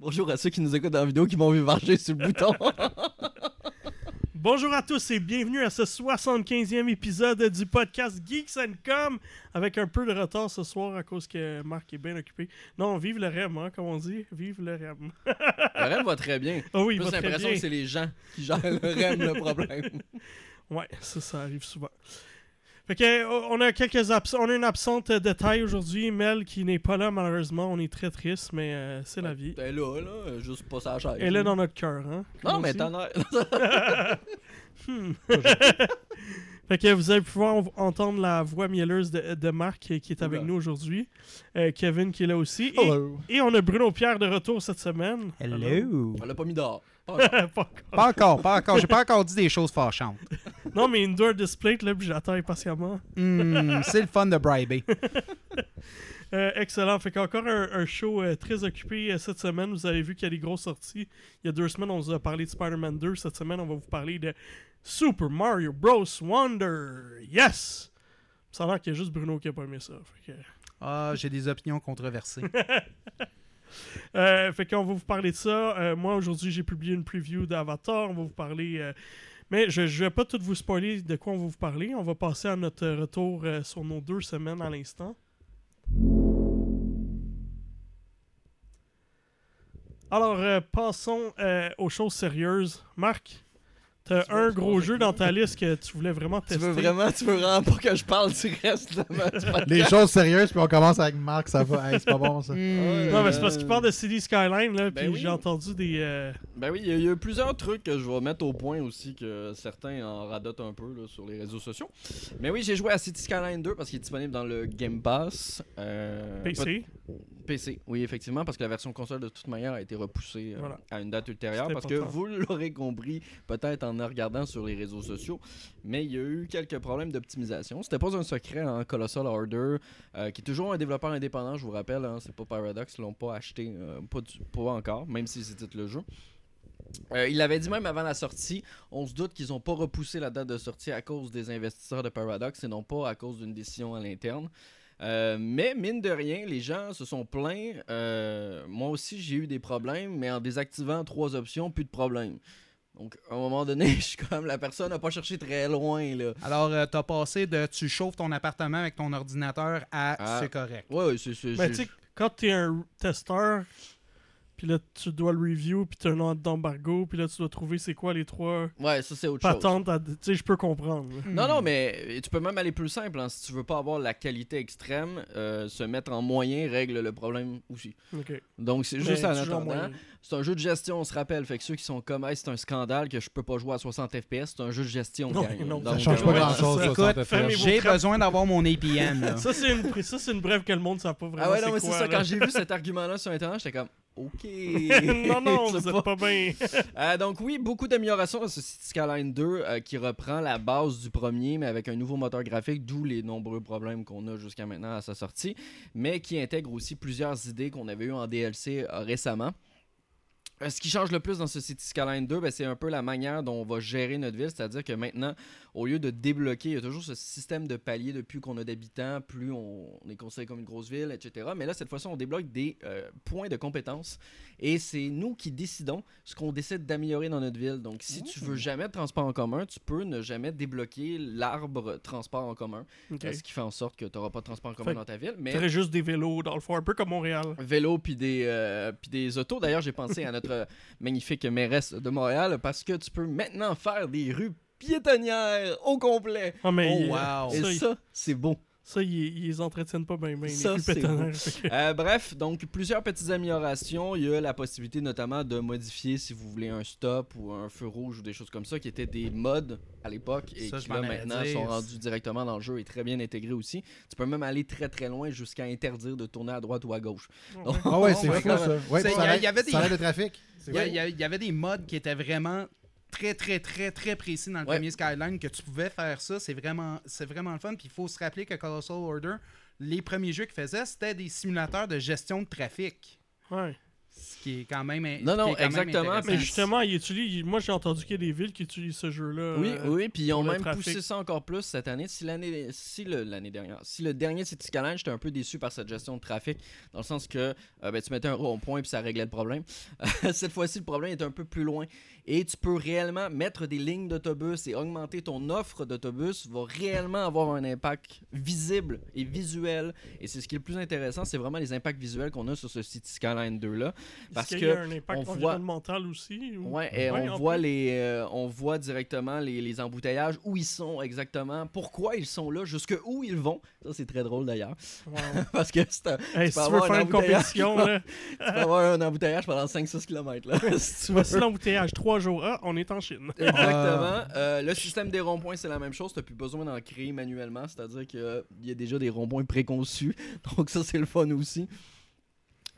Bonjour à ceux qui nous écoutent dans la vidéo qui m'ont vu marcher sur le bouton. Bonjour à tous et bienvenue à ce 75e épisode du podcast Geeks and Com avec un peu de retard ce soir à cause que Marc est bien occupé. Non, vive le REM, hein, comme on dit. Vive le REM. le REM va très bien. Ah oui, J'ai l'impression que c'est les gens qui gèrent le REM le problème. Ouais, ça, ça arrive souvent. Fait que, on a quelques abs- on a une absente de taille aujourd'hui. Mel qui n'est pas là, malheureusement. On est très triste, mais euh, c'est la vie. T'es là, là, juste pas sa chaise. Elle est dans notre cœur, hein. Non, on mais t'en as. Hmm. fait que vous allez pouvoir en- entendre la voix mielleuse de, de Marc qui, est avec nous aujourd'hui. Euh, Kevin qui est là aussi. Et, Hello. et on a Bruno Pierre de retour cette semaine. Hello. On l'a pas mis dehors. Pas encore. Pas encore, pas encore. J'ai pas encore dit des choses fâchantes. non, mais indoor display, là, puis j'attends impatiemment. Hmm, c'est le fun de briber. Euh, excellent. Fait qu'encore un, un show euh, très occupé euh, cette semaine. Vous avez vu qu'il y a des grosses sorties. Il y a deux semaines, on vous a parlé de Spider-Man 2. Cette semaine, on va vous parler de Super Mario Bros. Wonder. Yes! Ça a l'air qu'il y a juste Bruno qui a pas aimé ça. Fait que... Ah, j'ai des opinions controversées. Euh, fait qu'on va vous parler de ça. Euh, moi, aujourd'hui, j'ai publié une preview d'Avatar. On va vous parler. euh, Mais je, je vais pas tout vous spoiler de quoi on va vous parler. On va passer à notre retour euh, sur nos deux semaines à l'instant. Alors, passons aux choses sérieuses. Marc, t'as Tu un tu gros jeu dans ta liste que tu voulais vraiment Tu tester. veux vraiment, tu veux vraiment pas que je parle du reste de ma? Les choses sérieuses, puis on commence avec Marc, ça va. Hey, c'est pas bon ça. Hmm. Non, mais c'est parce qu'il parle de City Skyline, là, Ben puis oui. j'ai entendu des... euh, Ben oui, il y, y a plusieurs trucs que je vais mettre au point aussi que certains en radotent un peu là, sur les réseaux sociaux. Mais oui, j'ai joué à City Skyline 2 parce qu'il est disponible dans le Game Pass. euh, PC. PC, oui, effectivement, parce que la version console de toute manière a été repoussée euh, Voilà. à une date ultérieure. Parce que vous l'aurez compris, peut-être en regardant sur les réseaux sociaux, mais il y a eu quelques problèmes d'optimisation. C'était pas un secret en Colossal Order, euh, qui est toujours un développeur indépendant, je vous rappelle, hein, c'est pas Paradox, ils l'ont pas acheté, euh, pas, encore, même si c'est le jeu. Euh, il l'avait dit même avant la sortie, on se doute qu'ils n'ont pas repoussé la date de sortie à cause des investisseurs de Paradox et non pas à cause d'une décision à l'interne. Mais mine de rien, les gens se sont plaints. Moi aussi, j'ai eu des problèmes, mais en désactivant trois options, plus de problème. Donc, à un moment donné, je suis comme la personne n'a pas cherché très loin. là. Alors, euh, t'as passé de tu chauffes ton appartement avec ton ordinateur à Ah. c'est correct. Ouais, ouais, c'est. c'est- Ben, tu sais, quand t'es un testeur, puis là, tu dois le review, puis t'as un ordre d'embargo, puis là, tu dois trouver c'est quoi les trois ouais, ça c'est autre chose. patentes. à- Tu sais, je peux comprendre. Non, non, mais tu peux même aller plus simple. hein. Si tu veux pas avoir la qualité extrême, euh, se mettre en moyen règle le problème aussi. Donc, c'est Mais juste en attendant. C'est un jeu de gestion, on se rappelle. Fait que ceux qui sont comme, hey, c'est un scandale que je peux pas jouer à 60 FPS, c'est un jeu de gestion. Non, gang. non, Donc, Ça change euh, pas ouais, grand chose. Écoute, J'ai besoin d'avoir mon APN. Ça, c'est une, ça, c'est une brève que le monde ne sait pas vraiment. Ah ouais, non, mais c'est ça. Quand j'ai vu cet argument-là sur Internet, j'étais comme, OK. non, non, vous êtes pas bien. Euh, donc oui, beaucoup d'améliorations dans ce City Skyline 2 euh, qui reprend la base du premier, mais avec un nouveau moteur graphique, d'où les nombreux problèmes qu'on a jusqu'à maintenant à sa sortie, mais qui intègre aussi plusieurs idées qu'on avait eues en DLC euh, récemment. Ce qui change le plus dans ce City Skyline 2, ben, c'est un peu la manière dont on va gérer notre ville, c'est-à-dire que maintenant, au lieu de débloquer, il y a toujours ce système de paliers, de plus qu'on a d'habitants, plus on, on est considéré comme une grosse ville, etc. Mais là, cette fois-ci, on débloque des euh, points de compétences et c'est nous qui décidons ce qu'on décide d'améliorer dans notre ville. Donc, si tu veux jamais de transport en commun, tu peux ne jamais débloquer l'arbre transport en commun, euh, ce qui fait en sorte que tu n'auras pas de transport en commun Fait dans ta ville. Mais Faudrait juste des vélos, dans le fond, un peu comme Montréal. vélo puis des, euh, puis des autos. D'ailleurs, j'ai pensé à notre magnifique mairesse de Montréal parce que tu peux maintenant faire des rues piétonnières au complet. Ah, mais Oh, il- wow. Et Ça, il- ça, c'est beau. ça, ils, ils les entretiennent pas bien, bien. Ça, les que- Euh, bref, donc plusieurs petites améliorations. Il y a la possibilité notamment de modifier si vous voulez un stop ou un feu rouge ou des choses comme ça qui étaient des mods à l'époque et Ça, qui là maintenant sont rendus directement dans le jeu et très bien intégrés aussi. Tu peux même aller très très loin jusqu'à interdire de tourner à droite ou à gauche. Ah ouais, c'est fou ça. même. Ouais, il y il avait des- le trafic. Il y, il y il avait des mods qui étaient vraiment très, très, très, très précis dans le Ouais. premier Skyline que tu pouvais faire ça. C'est vraiment, c'est vraiment le fun. Puis il faut se rappeler que Colossal Order, les premiers jeux qu'ils faisaient, c'était des simulateurs de gestion de trafic. Ouais. Ce qui est quand même. Non, non, exactement. Mais justement, il utilise, il- moi j'ai entendu qu'il y a des villes qui utilisent ce jeu-là. Oui, euh, oui, puis ils ont même trafic. poussé ça encore plus cette année. Si l'année, si le, l'année dernière, si le dernier City Skyline, j'étais un peu déçu par cette gestion de trafic, dans le sens que euh, ben, tu mettais un rond-point puis ça réglait le problème. cette fois-ci, le problème est un peu plus loin et tu peux réellement mettre des lignes d'autobus et augmenter ton offre d'autobus va réellement avoir un impact visible et visuel. Et c'est ce qui est le plus intéressant, c'est vraiment les impacts visuels qu'on a sur ce City Skyline 2 là. Est-ce Parce qu'il que y a un impact on voit- environnemental aussi. ou- Ouais, et Ouais, on voit plus. les, euh, on voit directement les, les embouteillages, où ils sont exactement, pourquoi ils sont là, jusque où ils vont. Ça c'est très drôle d'ailleurs, Wow. parce que c'est un- Hey, Tu si peux tu veux avoir faire un une compétition, là, tu peux avoir un embouteillage pendant 5-6 km là. si tu veux. voici l'embouteillage, trois jours. Ah, on est en Chine. Exactement. Euh, le système des ronds-points, c'est la même chose. Tu plus besoin d'en créer manuellement. C'est-à-dire qu'il y a déjà des ronds-points préconçus. Donc, ça, c'est le fun aussi.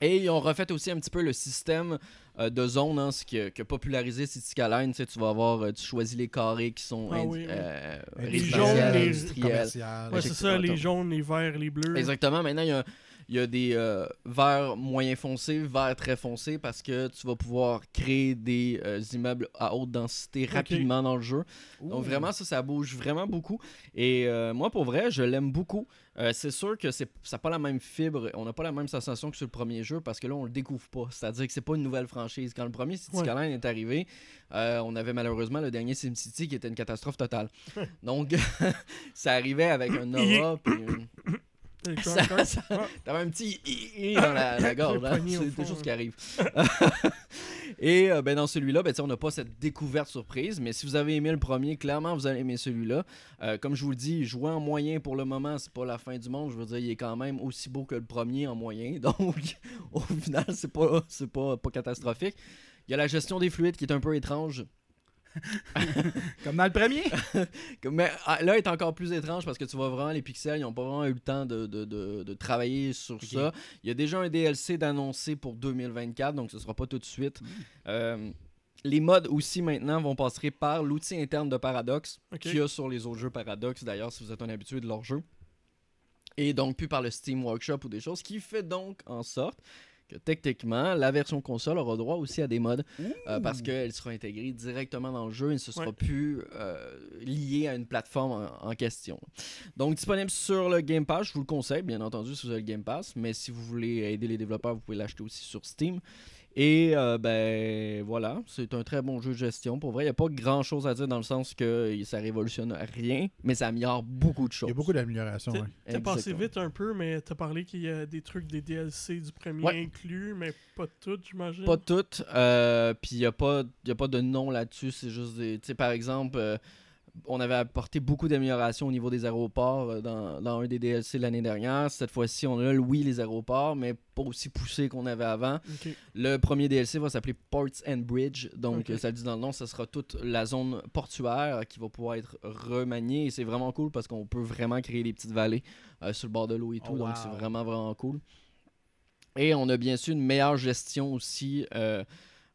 Et ils ont refait aussi un petit peu le système euh, de zones, hein, ce qui a, qui a popularisé City Skyline. Tu, vas avoir, euh, tu choisis les carrés qui sont Ah indi- oui, oui. euh, Les jaunes, les industriels. commerciales. Ouais, c'est ça, les jaunes, les verts, les bleus. Exactement. Maintenant, il y a, il y a des euh, verts moyen foncés, verts très foncés, parce que tu vas pouvoir créer des euh, immeubles à haute densité rapidement dans le jeu. Donc vraiment, ça, ça bouge vraiment beaucoup. Et euh, moi, pour vrai, je l'aime beaucoup. C'est sûr que ça n'a pas la même fibre, on n'a pas la même sensation que sur le premier jeu, parce que là, on le découvre pas. C'est-à-dire que c'est pas une nouvelle franchise. Quand le premier City Ouais. Skyline est arrivé, on avait malheureusement le dernier SimCity qui était une catastrophe totale. Donc, ça arrivait avec un aura, puis une- ça- ça-. T'avais un petit i- i dans la, la gorge, hein? c'est choses hein. qui arrivent. Et euh, ben, dans celui-là, ben, on n'a pas cette découverte surprise, mais si vous avez aimé le premier, clairement vous allez aimer celui-là. Euh, comme je vous le dis, jouer en moyen pour le moment, c'est pas la fin du monde. Je veux dire, il est quand même aussi beau que le premier en moyen, donc au final, c'est pas, pas, pas catastrophique. Il y a la gestion des fluides qui est un peu étrange. Comme dans le premier. Mais ah, là, est encore plus étrange parce que tu vois vraiment les pixels, ils n'ont pas vraiment eu le temps de, de- de- de travailler sur ça. Il y a déjà un DLC d'annoncer pour 2024, donc ce sera pas tout de suite. Euh, les mods aussi maintenant vont passer par l'outil interne de Paradox Ok. qu'il y a sur les autres jeux Paradox, d'ailleurs, si vous êtes un habitué de leur jeu. Et donc plus par le Steam Workshop ou des choses, qui fait donc en sorte techniquement, la version console aura droit aussi à des mods euh, parce qu'elle sera intégrée directement dans le jeu et ne se sera Ouais. plus euh, liée à une plateforme en, en question. Donc disponible sur le Game Pass, je vous le conseille, bien entendu, si vous avez le Game Pass, mais si vous voulez aider les développeurs, vous pouvez l'acheter aussi sur Steam. Et euh, ben voilà, c'est un très bon jeu de gestion. Pour vrai, il n'y a pas grand chose à dire dans le sens que ça révolutionne rien, mais ça améliore beaucoup de Il choses. y a beaucoup d'améliorations. Ouais. t'es passé vite un peu, mais t'as parlé qu'il y a des trucs des DLC du premier Ouais. inclus, mais pas tout, j'imagine. Pas toutes. euh, Puis il n'y a, pas- y a pas de nom là-dessus. C'est juste des. Tu sais, par exemple, euh, on avait apporté beaucoup d'améliorations au niveau des aéroports euh, dans, dans un des DLC l'année dernière. Cette fois-ci, on a, oui, les aéroports, mais pas aussi poussé qu'on avait avant. Le premier DLC va s'appeler Ports and Bridge. Donc, euh, ça le dit dans le nom, ça sera toute la zone portuaire qui va pouvoir être remaniée. Et c'est vraiment cool parce qu'on peut vraiment créer des petites vallées euh, sur le bord de l'eau et tout. Oh, donc, wow. c'est vraiment, vraiment cool. Et on a bien sûr une meilleure gestion aussi euh,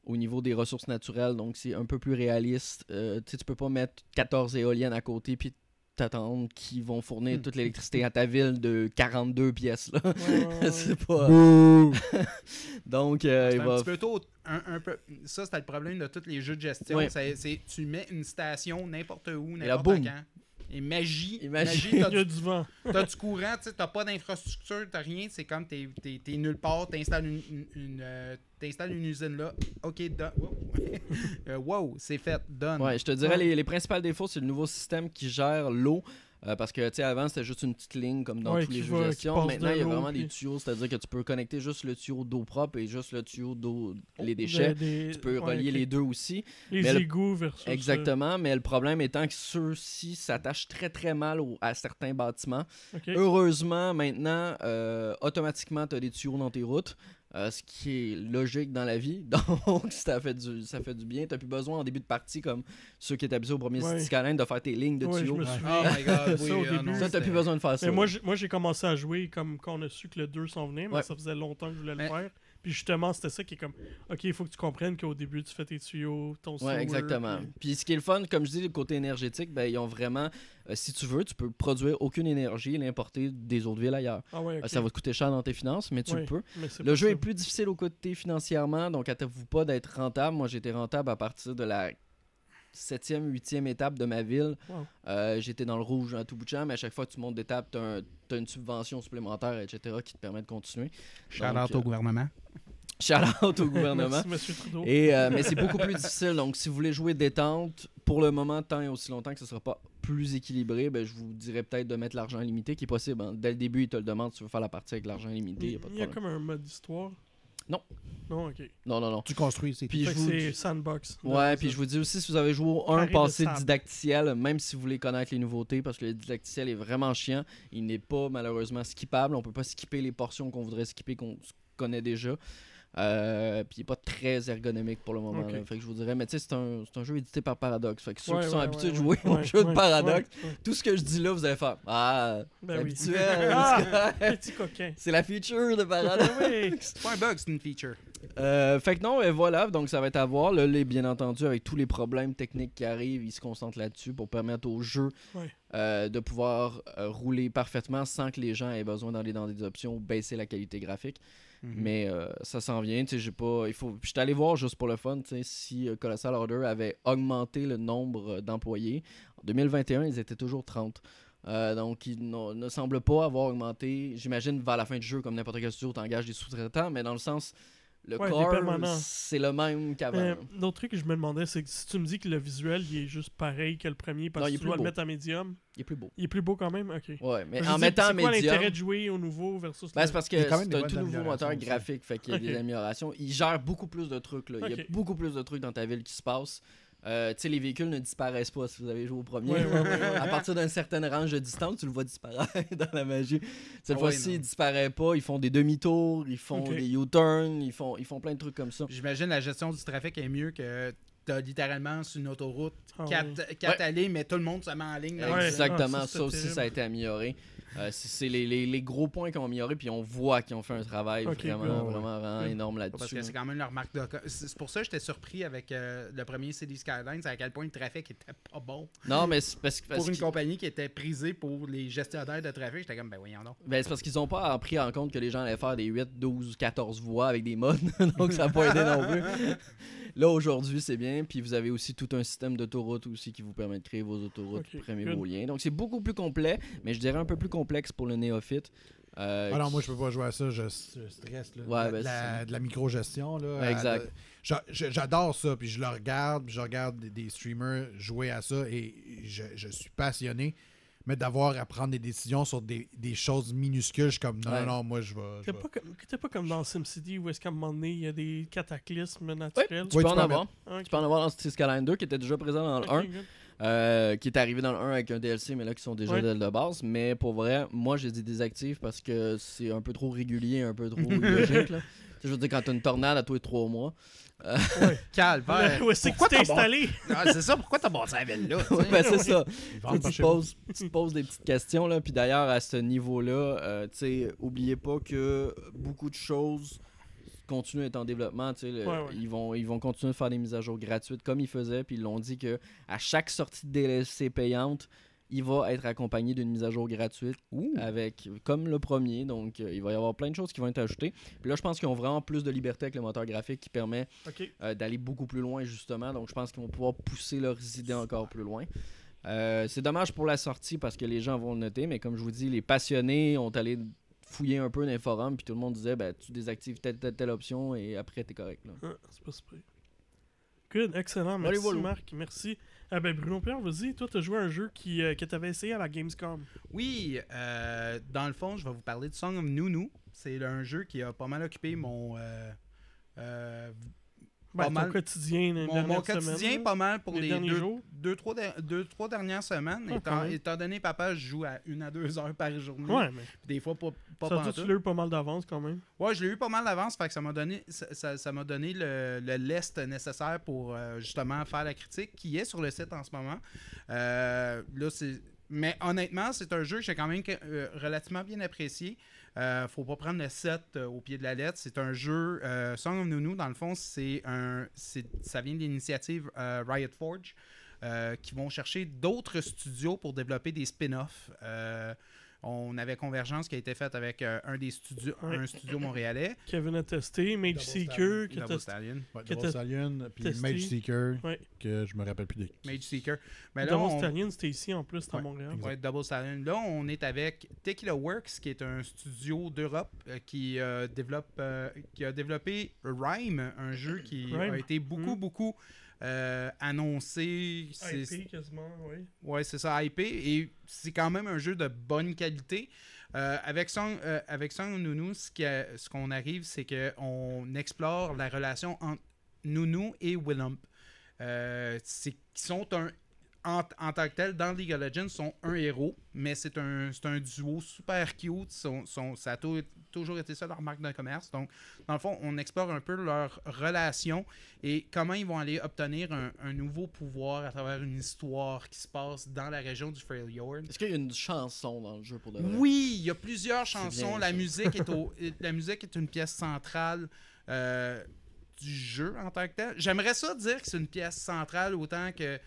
au niveau des ressources naturelles. Donc, c'est un peu plus réaliste. Euh, tu sais, tu peux pas mettre 14 éoliennes à côté puis t'attendre qui vont fournir Hmm. toute l'électricité à ta ville de 42 pièces. Là. Ouais, ouais, ouais. c'est pas. Donc, euh, C'est il un va petit peu tôt. un, un peu, ça, c'était le problème de tous les jeux de gestion. Ouais. C'est- tu mets une station n'importe où, n'importe quand. Et magie, Et magie. magie, Il t'as y a du, du vent. t'as du courant, tu sais, t'as pas d'infrastructure, t'as rien, c'est comme t'es, t'es, t'es nulle part, t'installes une, une, une, euh, t'installes une usine là, ok, done. Wow, Euh, wow, c'est fait, done. Ouais, je te dirais, Ouais. les, les principales défauts, c'est le nouveau système qui gère l'eau. Euh, parce que, tu sais, avant, c'était juste une petite ligne comme dans Ouais, tous les jeux de gestion. Maintenant, il y a vraiment des tuyaux, c'est-à-dire que tu peux connecter juste le tuyau d'eau propre et juste le tuyau d'eau, Oh, les déchets. Des- des- Tu peux ouais, relier les deux aussi. Les Mais le- égouts versus. euh, Exactement, mais le problème étant que ceux-ci s'attachent très très mal au- à certains bâtiments. Heureusement, maintenant, euh, automatiquement, tu as des tuyaux dans tes routes, euh, ce qui est logique dans la vie. Donc, ça fait du, ça fait du bien. Tu plus besoin en début de partie, comme ceux qui étaient habitués au premier Ouais. City de faire tes lignes de Ouais, tuyaux. Oh my god, Ça, au début. t'as plus besoin de faire ça. Mais moi, j'ai- commencé à jouer comme quand on a su que le 2 s'en venait, mais Ouais. ça faisait longtemps que je voulais le faire. Puis justement, c'était ça qui est comme, ok, il faut que tu comprennes qu'au début, tu fais tes tuyaux, ton Ouais, sewer, exactement. puis- Puis ce qui est le fun, comme je dis, le côté énergétique, ben, ils ont vraiment, euh, si tu veux, tu peux produire aucune énergie et l'importer des autres villes ailleurs. Ah ouais, Euh. Ça va te coûter cher dans tes finances, mais tu Ouais, le peux. Le jeu ça. est plus difficile au côté financièrement, donc attendez-vous pas d'être rentable. Moi, j'étais rentable à partir de la septième, huitième étape de ma ville. Wow. Euh, J'étais dans le rouge à tout bout de champ, mais à chaque fois que tu montes d'étape, tu as, une subvention supplémentaire, etc., qui te permet de continuer. Shout Donc, out euh, au gouvernement. Shout out au gouvernement. Merci, Trudeau. Et, euh, mais c'est beaucoup plus difficile. Donc, si vous voulez jouer détente, pour le moment, tant et aussi longtemps que ce ne sera pas plus équilibré, ben, je vous dirais peut-être de mettre l'argent limité, qui est possible. hein. Dès le début, il te le demande si tu veux faire la partie avec l'argent limité. Il y a pas de il y a problème. comme un mode d'histoire. Non. Non, ok. Non, non, non. Tu construis, c'est Puis je vous, c'est sandbox. Ouais, puis ça. je vous dis aussi, si vous avez joué au 1 Carré de passé didacticiel, même si vous voulez connaître les nouveautés, parce que le didacticiel est vraiment chiant, il n'est pas malheureusement skippable. On peut pas skipper les portions qu'on voudrait skipper, qu'on connaît déjà. Euh, puis il n'est pas très ergonomique pour le moment. Là. Fait que je vous dirais, mais tu sais, c'est un, c'est un jeu édité par Paradox. Fait que ceux Ouais, qui sont ouais, habitués ouais, de jouer ouais, aux ouais, jeux de Paradox, ouais, ouais. tout ce que je dis là, vous allez faire Ah, Ben oui. habituel. Ah, petit coquin. c'est la feature de Paradox. oui. C'est pas un bug, c'est une feature. Euh, fait que non, et voilà, donc ça va être à voir. Là, les- bien entendu, avec tous les problèmes techniques qui arrivent, ils se concentrent là-dessus pour permettre au jeu Ouais. euh, de pouvoir euh, rouler parfaitement sans que les gens aient besoin d'aller dans des options ou baisser la qualité graphique. Mhm. Mais euh, ça s'en vient, tu sais, j'ai pas. Il faut. Je suis allé voir juste pour le fun, tu sais, si euh, Colossal Order avait augmenté le nombre euh, d'employés. En 2021, ils étaient toujours 30. Euh, donc, ils ne semblent pas avoir augmenté. J'imagine vers la fin du jeu, comme n'importe quel studio, t'engages des sous-traitants, mais dans le sens, le Ouais, corps, c'est le même qu'avant. Euh, L'autre truc que je me demandais, c'est que si tu me dis que le visuel il est juste pareil que le premier parce Non, que est tu plus dois le beau. mettre à médium, Il est plus beau. il est plus beau quand même? Ok. Ouais, mais Je veux en mettant c'est quoi médium. l'intérêt de jouer au nouveau versus Ben, le- c'est parce Il y a que quand même c'est un tout nouveau moteur graphique, fait qu'il y a Ok. des améliorations. Il gère beaucoup plus de trucs. Là. Il y a beaucoup plus de trucs dans ta ville qui se passent. Euh, tu sais, les véhicules ne disparaissent pas si vous avez joué au premier. Ouais, ouais, ouais, ouais. à partir d'une certaine range de distance, tu le vois disparaître dans la magie. Cette Ah fois-ci, il disparaît pas. Ils font des demi-tours, ils font Ok. des U-turns, ils font, ils font plein de trucs comme ça. J'imagine la gestion du trafic est mieux que t'as littéralement sur une autoroute Ah, quatre, ouais. quatre allées, mais tout le monde se met en ligne. Exactement, Ah, ça, ça, aussi, terrible. ça a été amélioré. Euh, c'est les, les- les gros points qu'ils ont amélioré, puis on voit qu'ils ont fait un travail Ok, vraiment, good. vraiment, vraiment énorme Parce là-dessus. que c'est quand même leur marque de. C'est pour ça que j'étais surpris avec euh, le premier City Skylines, à quel point le trafic était pas bon. Non, mais c'est parce, que- parce Pour une qu'ils- compagnie qui était prisée pour les gestionnaires de trafic, j'étais comme, ben voyons donc. Ben, c'est parce qu'ils ont pas pris en compte que les gens allaient faire des 8, 12, 14 voix avec des modes, donc ça n'a pas aidé non plus. Là, aujourd'hui, c'est bien, puis vous avez aussi tout un système d'autoroute aussi qui vous permet de créer vos autoroutes, Ok, prenez good. vos liens. Donc, c'est beaucoup plus complet, mais je dirais un peu plus complexe pour le néophyte. Euh, Ah non, qui- moi, je peux pas jouer à ça, je, je stresse. Là. Ouais, de, ben, la, de la micro-gestion. Là, exact. J'adore ça, puis je le regarde, puis je regarde des, des streamers jouer à ça, et je, je suis passionné. Mais d'avoir à prendre des décisions sur des, des choses minuscules, je suis comme non, Ouais. non, non, moi, je vais. je T'es pas, comme- t'es pas comme dans SimCity où est-ce qu'à un moment donné, il y a des cataclysmes naturels? Tu Oui, peux tu en peux en avoir. Tu peux en avoir dans City Skyline 2 qui était déjà présent dans le Ok, 1. good. Euh, qui est arrivé dans le 1 avec un DLC, mais là qui sont déjà Ouais. de, de base. Mais pour vrai, moi j'ai dit désactive parce que c'est un peu trop régulier, un peu trop illogique. Là. Tu sais, Je veux dire, quand t'as une tornade à tous les trois mois. Calvaire. Où est-ce que tu t'es installé? Ah, c'est ça, pourquoi t'as bâti la ville là? Ouais, ben, c'est ça. Tu, te poses, tu te poses des petites questions. Là. Puis d'ailleurs, à ce niveau-là, euh, tu sais, oubliez pas que beaucoup de choses continuent à être en développement. tu sais, le- Ouais, ouais. Ils, vont, ils vont continuer de faire des mises à jour gratuites comme ils faisaient. Puis ils l'ont dit que à chaque sortie de DLC payante, il va être accompagné d'une mise à jour gratuite avec comme le premier. Donc euh, il va y avoir plein de choses qui vont être ajoutées. Puis là, je pense qu'ils ont vraiment plus de liberté avec le moteur graphique qui permet euh, d'aller beaucoup plus loin justement. Donc je pense qu'ils vont pouvoir pousser leurs idées encore plus loin. Euh, c'est dommage pour la sortie parce que les gens vont le noter, mais comme je vous dis, les passionnés ont allé fouiller un peu dans les forums, puis tout le monde disait ben, tu désactives telle, telle, telle option et après t'es correct. Là. Ah, c'est pas super. Good, excellent. Merci. Marc, merci. Ah ben Bruno Pierre, vas-y, toi t'as joué à un jeu qui, euh, que essayé à la Gamescom. Oui, euh, dans le fond, je vais vous parler de Song of Nunu. C'est un jeu qui a pas mal occupé mon. euh, Ben, Pas ton mal. quotidien les mon, quotidien semaines, pas mal pour Les deux, jours? deux, trois, deux, trois dernières semaines. Ah, étant, étant donné, papa, je joue à une à deux heures par journée. Ouais, mais Des fois, pas, pas ça tu l'as eu pas mal d'avance quand même. Ouais, je l'ai eu pas mal d'avance, fait que ça m'a donné, ça, ça- ça m'a donné le, le lest nécessaire pour euh, justement faire la critique, qui est sur le site en ce moment. Euh, là, c'est... Mais honnêtement, c'est un jeu que j'ai quand même euh, relativement bien apprécié. Euh, faut pas prendre le 7 euh, au pied de la lettre. C'est un jeu. Euh, Song of Nunu, dans le fond, c'est un. Ça vient de l'initiative euh, Riot Forge. qui vont chercher d'autres studios pour développer des spin-offs. On avait Convergence qui a été faite avec euh, un des studios, Ouais. un studio montréalais, Kevin a testé, Mage Seeker, qui a Double testé. Stallion, Ouais, Que Double t'as Stallion, puis testé. Mage Seeker, Ouais. que je me rappelle plus des. Mage Seeker. Mais là, Double on- Stallion, c'était ici en plus, c'était à Montréal. Ouais, Double Stallion. Là, on est avec Tequila Works, qui est un studio d'Europe euh, qui, euh, développe, euh, qui a développé Rhyme, un jeu qui Rhyme. a été beaucoup, Mm. beaucoup euh, annoncé. IP quasiment, oui. Ouais, c'est ça, IP. Et c'est quand même un jeu de bonne qualité. Euh, avec Song, euh, avec Song ce qui a- ce qu'on arrive, c'est qu'on explore la relation entre Nunu et Willump. Euh, c'est qui sont un en, en tant que tel, dans League of Legends, sont un héros, mais c'est un, un duo super cute. Ça a tou- toujours été ça leur marque de commerce. Donc, dans le fond, on explore un peu leur relation et comment ils vont aller obtenir un, un nouveau pouvoir à travers une histoire qui se passe dans la région du Freljord. Est-ce qu'il y a une chanson dans le jeu pour vrai? Oui, il y a plusieurs chansons. la musique est au, la musique est une pièce centrale euh, du jeu en tant que tel. J'aimerais ça dire que c'est une pièce centrale autant que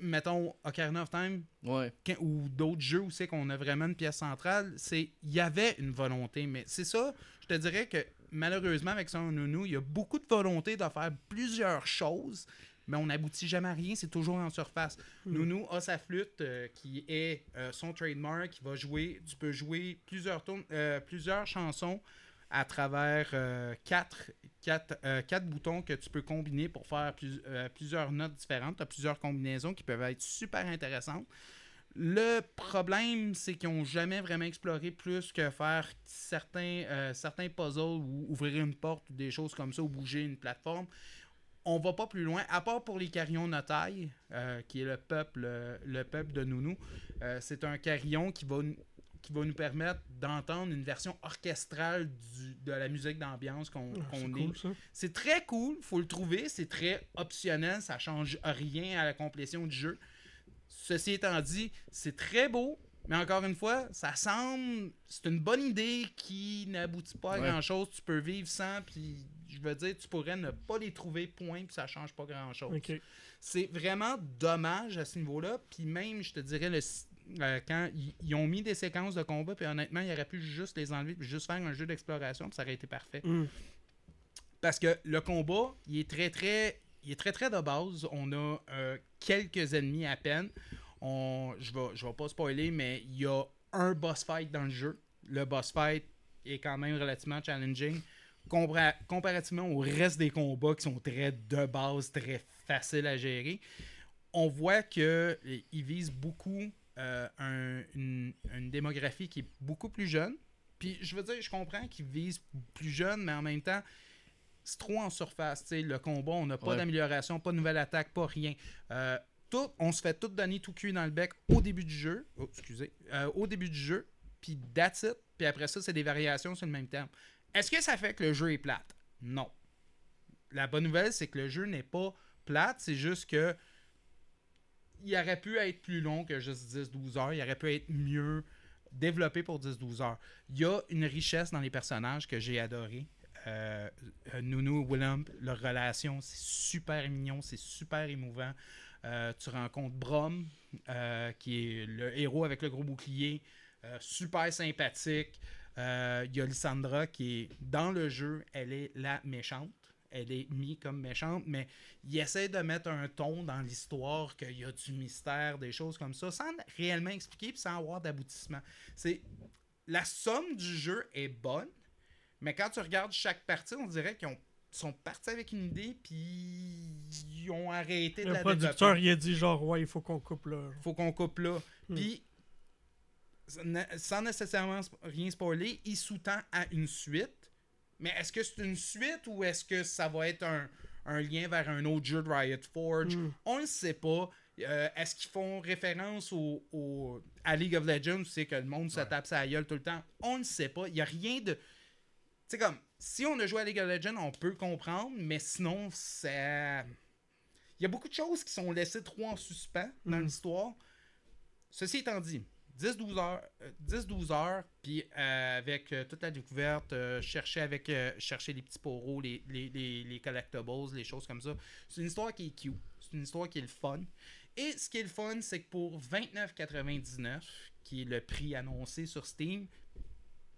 mettons Ocarina of Time Ouais. quand- ou d'autres jeux où c'est qu'on a vraiment une pièce centrale, c'est il y avait une volonté, mais c'est ça, je te dirais que malheureusement avec son Nunu, il y a beaucoup de volonté de faire plusieurs choses, mais on n'aboutit jamais à rien, c'est toujours en surface. Nunu a sa flûte euh, qui est euh, son trademark, qui va jouer, tu peux jouer plusieurs tournes, euh, plusieurs chansons à travers euh, quatre, quatre, euh, quatre boutons que tu peux combiner pour faire euh, plusieurs notes différentes. Tu as plusieurs combinaisons qui peuvent être super intéressantes. Le problème, c'est qu'ils n'ont jamais vraiment exploré plus que faire certains, euh, certains puzzles ou ouvrir une porte ou des choses comme ça ou bouger une plateforme. On va pas plus loin, à part pour les carillons Notaille, euh, qui est le peuple, le peuple de Nounou. C'est un carillon qui va, qui va nous permettre d'entendre une version orchestrale du- de la musique d'ambiance qu'on Ah, c'est est. cool. C'est très cool, faut le trouver, c'est très optionnel, ça change rien à la complétion du jeu. Ceci étant dit, c'est très beau, mais encore une fois, ça semble. C'est une bonne idée qui n'aboutit pas à Ouais. grand chose. Tu peux vivre sans, puis je veux dire, tu pourrais ne pas les trouver, point, puis ça change pas grand chose. C'est vraiment dommage à ce niveau-là. Puis même, je te dirais, le, euh, quand ils, ont mis des séquences de combat, puis honnêtement, ils auraient pu juste les enlever, puis juste faire un jeu d'exploration, puis ça aurait été parfait. Hmm. Parce que le combat, il est très très. Il est très très de base. On a euh, quelques ennemis à peine. On, je vais, je vais pas spoiler, mais il y a un boss fight dans le jeu. Le boss fight est quand même relativement challenging. Compara- comparativement au reste des combats qui sont très de base, très faciles à gérer. On voit que euh, visent beaucoup euh, un- une, une démographie qui est beaucoup plus jeune. Puis je veux dire, je comprends qu'ils visent plus jeune, mais en même temps, c'est trop en surface. Le combat, on n'a pas Ouais. d'amélioration, pas de nouvelle attaque, pas rien. Euh, tout, on se fait tout donner tout cuit dans le bec au début du jeu. Oh, excusez. Euh, au début du jeu. Puis that's it. Puis après ça, c'est des variations sur le même terme. Est-ce que ça fait que le jeu est plate? Non. La bonne nouvelle, c'est que le jeu n'est pas plate. C'est juste que il aurait pu être plus long que juste 10-12 heures. Il aurait pu être mieux développé pour 10-12 heures. Il y a une richesse dans les personnages que j'ai adoré. Euh, euh, Nunu, Willem, leur relation, c'est super mignon, c'est super émouvant. Euh, tu rencontres Brom, euh, qui est le héros avec le gros bouclier, super sympathique. Il y a Lysandra qui est dans le jeu, elle est la méchante. Elle est mise comme méchante, mais il essaie de mettre un ton dans l'histoire, qu'il y a du mystère, des choses comme ça, sans réellement expliquer puis sans avoir d'aboutissement. C'est la somme du jeu est bonne, mais quand tu regardes chaque partie, on dirait qu'ils ont- sont partis avec une idée puis ils ont arrêté de Le la producteur, il a dit genre, ouais, il faut qu'on coupe là. faut qu'on coupe là. Hmm. Puis, sans nécessairement rien spoiler, il sous-tend à une suite. Mais est-ce que c'est une suite ou est-ce que ça va être un, un lien vers un autre jeu de Riot Forge? Hmm. On ne sait pas. Euh, est-ce qu'ils font référence au, au- à League of Legends C'est que le monde se tape sa gueule tout le temps. On ne sait pas. Il n'y a rien de. C'est comme, si on a joué à League of Legends, on peut comprendre, mais sinon, ça. Il y a beaucoup de choses qui sont laissées trop en suspens dans Mhm. l'histoire. Ceci étant dit, 10-12 heures, euh, 10-12 heures, puis euh, avec euh, toute la découverte, euh, chercher avec euh, chercher les petits poros, les, les, les, les collectibles, les choses comme ça. C'est une histoire qui est cute, c'est une histoire qui est le fun. Et ce qui est le fun, c'est que pour 29,99, qui est le prix annoncé sur Steam,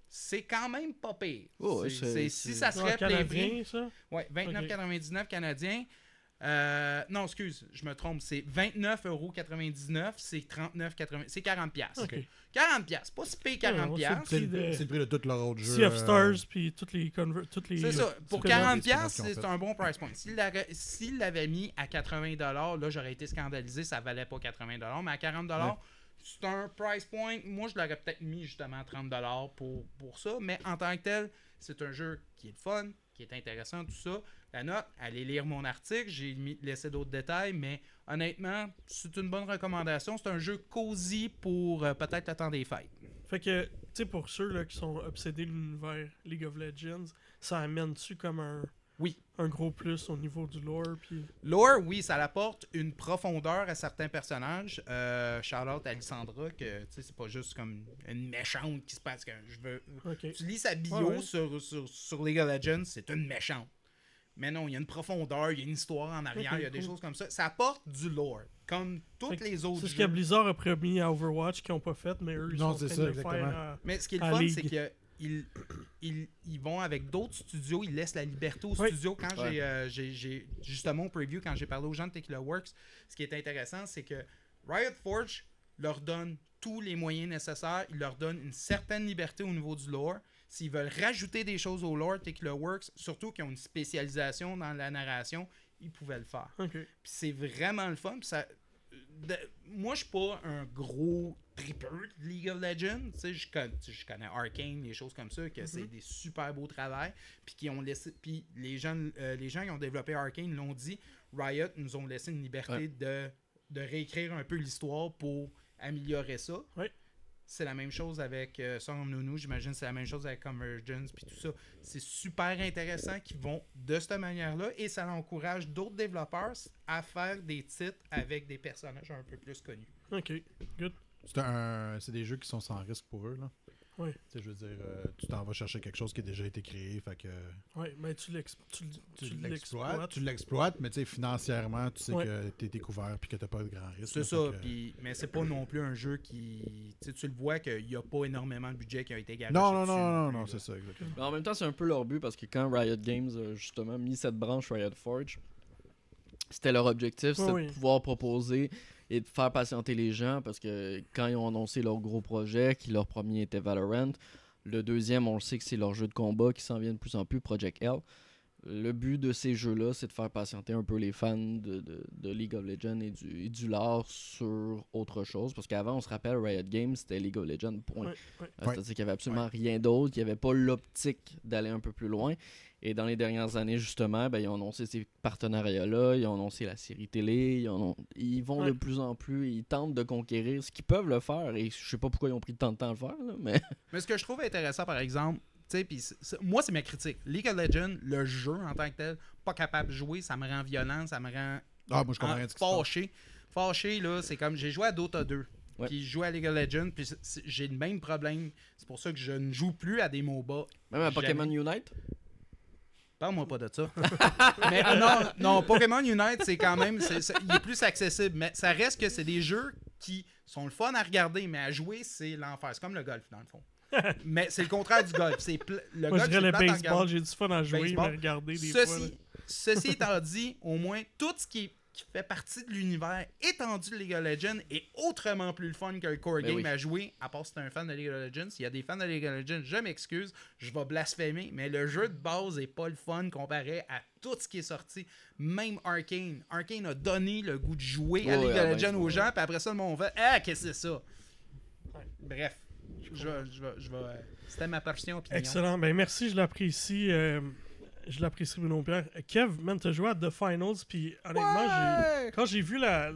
c'est quand même pas pire. Oh, C'est- c'est- c'est- si ça serait plein prix, canadien, ça? Ouais, 29,99 canadiens. Euh, non, excuse, je me trompe. C'est 29,99€. C'est 39,99 C'est 40$. piastres. Ok. 40$. piastres. Pas si payé 40$. Ouais, piastres. C'est le, prix de tous leurs autres jeux. Sea of euh, Stars, puis toutes les conver- toutes les. C'est ça. Pour spin-offs. 40$, des piastres, spin-offs qu'ils c'est un bon price point. S'il l'avait mis à 80$, là, j'aurais été scandalisé. Ça valait pas 80$. Mais à 40$, c'est un price point. Moi, je l'aurais peut-être mis justement à 30$ pour, pour ça. Mais en tant que tel, c'est un jeu qui est le fun, qui est intéressant, tout ça. La note, allez lire mon article. J'ai laissé d'autres détails. Mais honnêtement, c'est une bonne recommandation. C'est un jeu cosy pour euh, peut-être le temps des fêtes. Fait que, tu sais, pour ceux là, qui sont obsédés de l'univers League of Legends, ça amène-tu comme un. Oui. Un gros plus au niveau du lore, puis. Lore, oui, ça apporte une profondeur à certains personnages. Euh, shout out à Lysandra, que tu sais, c'est pas juste comme une méchante qui se passe que je veux. Tu lis sa bio Ouais, ouais. Sur, sur, sur League of Legends, c'est une méchante. Mais non, il y a une profondeur, il y a une histoire en arrière, il y a des cool. choses comme ça. Ça apporte du lore, comme toutes les autres C'est ce que Blizzard a promis à Overwatch qu'ils ont pas fait, mais eux, ils Non, sont en c'est train ça, de le faire. à- Mais ce qui est le fun, c'est que ils, ils, ils vont avec d'autres studios, ils laissent la liberté aux Oui. studios. Quand Ouais. j'ai, euh, j'ai, justement au preview, quand j'ai parlé aux gens de Tequila Works, ce qui est intéressant, c'est que Riot Forge leur donne tous les moyens nécessaires, ils leur donnent une certaine liberté au niveau du lore. S'ils veulent rajouter des choses au lore, Tequila Works, surtout qu'ils ont une spécialisation dans la narration, ils pouvaient le faire. Puis c'est vraiment le fun. puis ça, de- moi, je suis pas un gros tripper de League of Legends. Tu sais, je connais, je connais Arcane, des choses comme ça, que c'est des super beaux travails. Puis qui ont laissé. Puis les gens, euh, les gens qui ont développé Arcane l'ont dit. Riot nous ont laissé une liberté Ouais. de, de réécrire un peu l'histoire pour améliorer ça. C'est la même chose avec euh, Song of Nunu, j'imagine c'est la même chose avec Convergence puis tout ça. C'est super intéressant qu'ils vont de cette manière-là et ça encourage d'autres développeurs à faire des titres avec des personnages un peu plus connus. Ok. Good. C'est un, c'est des jeux qui sont sans risque pour eux. Là. Tu sais, je veux dire, euh, tu t'en vas chercher quelque chose qui a déjà été créé. Fait que Ouais, mais tu l'ex- tu, tu, tu l'exploites. Tu l'exploites, mais tu sais, financièrement, tu sais Ouais. que t'es découvert puis que t'as pas de grand risque. C'est là, ça, que- puis, mais c'est pas non plus un jeu qui. Tu sais, tu le vois qu'il n'y a pas énormément de budget qui a été gagné. Non, non, non, non, non, c'est ça, exactement. Mais en même temps, c'est un peu leur but parce que quand Riot Games a justement mis cette branche Riot Forge, c'était leur objectif, c'était Oui, oui. de pouvoir proposer et de faire patienter les gens parce que quand ils ont annoncé leur gros projet, qui leur premier était Valorant, le deuxième, on le sait que c'est leur jeu de combat qui s'en vient de plus en plus, Project L. Le but de ces jeux-là, c'est de faire patienter un peu les fans de, de- de League of Legends et du, et du lore sur autre chose. Parce qu'avant, on se rappelle, Riot Games, c'était League of Legends, point. Ouais, ouais. Euh. C'est-à-dire qu'il n'y avait absolument rien d'autre, qu'il n'y avait pas l'optique d'aller un peu plus loin. Et dans les dernières années, justement, ben, ils ont annoncé ces partenariats-là, ils ont annoncé la série télé, ils, en ont- ils vont Ouais. de plus en plus, ils tentent de conquérir ce qu'ils peuvent le faire. Et je sais pas pourquoi ils ont pris tant de temps à le faire, là, mais Mais ce que je trouve intéressant, par exemple, moi, c'est ma critique. League of Legends, le jeu en tant que tel, pas capable de jouer, ça me rend violent, ça me rend Ah, moi, je comprends en- fâché. Fâché, là, c'est comme j'ai joué à Dota 2. Ouais. Puis je joue à League of Legends, puis j'ai le même problème. C'est pour ça que je ne joue plus à des MOBA. même à Jamais. Pokémon Unite, Parle-moi pas de ça. mais euh, non, non, Pokémon Unite, c'est quand même. c'est- c'est- il est plus accessible. Mais ça reste que c'est des jeux qui sont le fun à regarder, mais à jouer, c'est l'enfer. C'est comme le golf, dans le fond. Mais c'est le contraire du golf. C'est pl- le Moi, je golf, dirais c'est le baseball, j'ai du fun à jouer, Baseball. mais regarder des fois. là. Ceci, ceci étant dit, au moins, tout ce qui, qui fait partie de l'univers étendu de League of Legends est autrement plus le fun le core Ben game oui. à jouer, à part si t'es un fan de League of Legends. S'il y a des fans de League of Legends, je m'excuse, je vais blasphémer, mais le jeu de base est pas le fun comparé à tout ce qui est sorti. Même Arkane. Arkane a donné le goût de jouer à League of Legends aux ouais. gens, puis après ça, le monde fait Ah, qu'est-ce que c'est ça Bref, je euh, C'était ma portion opinion. Excellent. Ben merci, je l'apprécie. euh, je l'apprécie, Bruno Pierre. Kev, man, t'as joué à The Finals, puis honnêtement, quand j'ai vu la,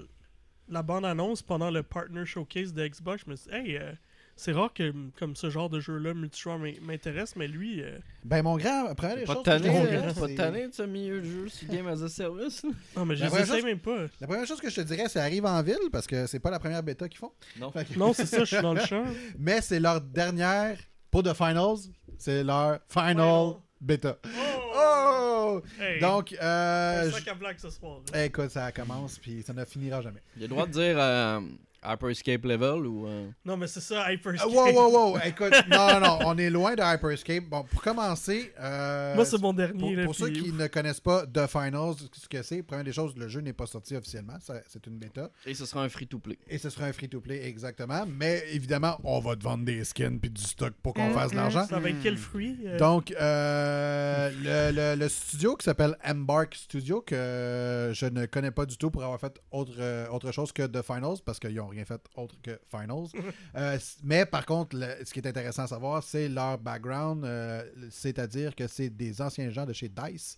la bande-annonce pendant le Partner Showcase de Xbox, je me suis dit, hey, euh, C'est rare que comme ce genre de jeu-là, multijoueur m'in- m'intéresse, mais lui, euh, Ben, mon grand, première des Pas de choses. je tanné, dirais, hein, pas de c'est- tanné de ce milieu de jeu sur Game as a Service? non, mais je les chose- même pas. La première chose que je te dirais, c'est arrive en ville, parce que c'est pas la première bêta qu'ils font. Non. Fait que- Non, c'est ça, je suis dans le champ. Mais c'est leur dernière, pour The Finals, c'est leur final bêta. Oh! Oh! Hey, Donc, euh, un je- blague ce soir. là. écoute, ça commence, puis ça ne finira jamais. Il a le droit de dire euh, Hyperscape Level ou. euh, Non, mais c'est ça, Hyper Ah, wow, wow, wow! Écoute, non, non, on est loin de Hyperscape. Bon, pour commencer, euh, Moi, c'est mon dernier. pour, là, pour ceux qui ne connaissent pas The Finals, ce que c'est, première des choses, le jeu n'est pas sorti officiellement, c'est une bêta. Et ce sera un free-to-play. Et ce sera un free-to-play, exactement. Mais évidemment, on va te vendre des skins puis du stock pour qu'on Mm, fasse de mm, l'argent. Ça va être quel fruit euh, Donc, euh, le, le- le studio qui s'appelle Embark Studio, que je ne connais pas du tout pour avoir fait autre, autre chose que The Finals, parce qu'ils n'ont rien fait autre que Finals. Euh, mais par contre, le- ce qui est intéressant à savoir, c'est leur background, euh, c'est-à-dire que c'est des anciens gens de chez DICE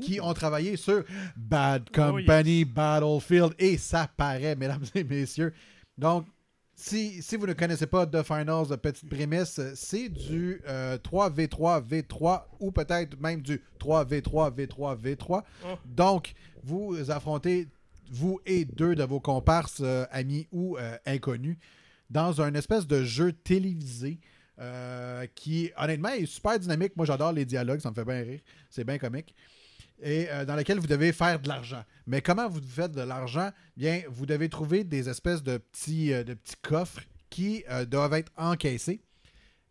qui ont travaillé sur Bad Company, Battlefield, et ça paraît, mesdames et messieurs. Donc, si, si vous ne connaissez pas The Finals, petite prémisse, c'est du euh, 3v3, v3 ou peut-être même du 3v3, v3, v3. Oh. Donc, vous affrontez, vous et deux de vos comparses, euh, amis ou euh, inconnus, dans un espèce de jeu télévisé euh, qui, honnêtement, est super dynamique. Moi, j'adore les dialogues, ça me fait bien rire. C'est bien comique. Et dans lequel vous devez faire de l'argent. Mais comment vous faites de l'argent? Bien, vous devez trouver des espèces de petits, de petits coffres qui doivent être encaissés.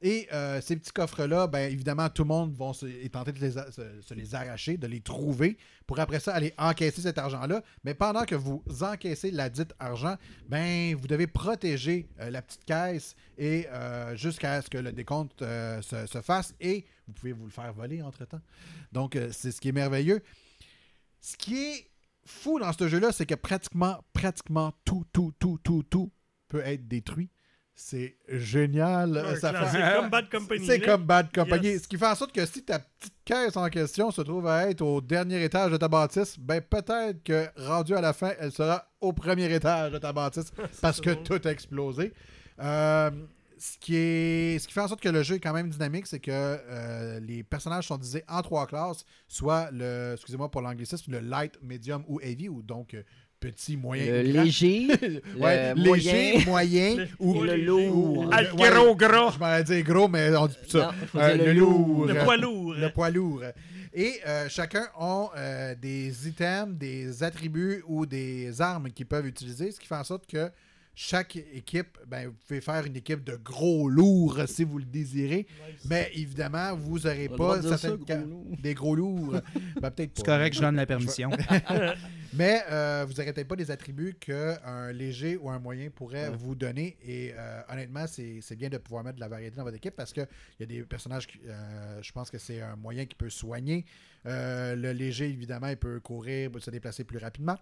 Et euh, ces petits coffres-là, ben, évidemment, tout le monde va se, de les se, les arracher, de les trouver, pour après ça aller encaisser cet argent-là. Mais pendant que vous encaissez la dite argent, ben, vous devez protéger euh, la petite caisse et euh, jusqu'à ce que le décompte se, se fasse et vous pouvez vous le faire voler entre-temps. Donc, c'est ce qui est merveilleux. Ce qui est fou dans ce jeu-là, c'est que pratiquement, pratiquement tout, tout, tout, tout, tout peut être détruit. C'est génial. un Ça fait- classique, comme Bad Company. c'est là. comme Bad Company. Yes. Ce qui fait en sorte que si ta petite caisse en question se trouve à être au dernier étage de ta bâtisse, ben peut-être que rendu à la fin, elle sera au premier étage de ta bâtisse parce que tout a explosé. Euh, ce, qui est, ce qui fait en sorte que le jeu est quand même dynamique, c'est que euh, les personnages sont divisés en trois classes, soit le, excusez-moi pour l'anglicisme, le light, medium ou heavy, ou donc euh, petit, moyen Le grand. léger, Ouais, le léger, moyen Le- ou le lourd. Ah, Ouais, le gros, gros. Je m'en dit gros, mais on dit plus ça. Non, Euh, dire le lourd. Le poids lourd. Le poids lourd. Et euh, chacun a euh, des items, des attributs ou des armes qu'ils peuvent utiliser, ce qui fait en sorte que chaque équipe, ben, vous pouvez faire une équipe de gros lourds si vous le désirez, Nice. mais évidemment, vous n'aurez pas de ça, gros des gros lourds. Ben, peut-être C'est pas. correct, je donne la permission. Mais euh, vous n'aurez peut-être pas des attributs qu'un léger ou un moyen pourrait Ouais. vous donner. Et euh, honnêtement, c'est c'est bien de pouvoir mettre de la variété dans votre équipe parce qu'il y a des personnages, qui, euh, je pense que c'est un moyen qui peut soigner. Euh, le léger, évidemment, il peut courir, peut se déplacer plus rapidement.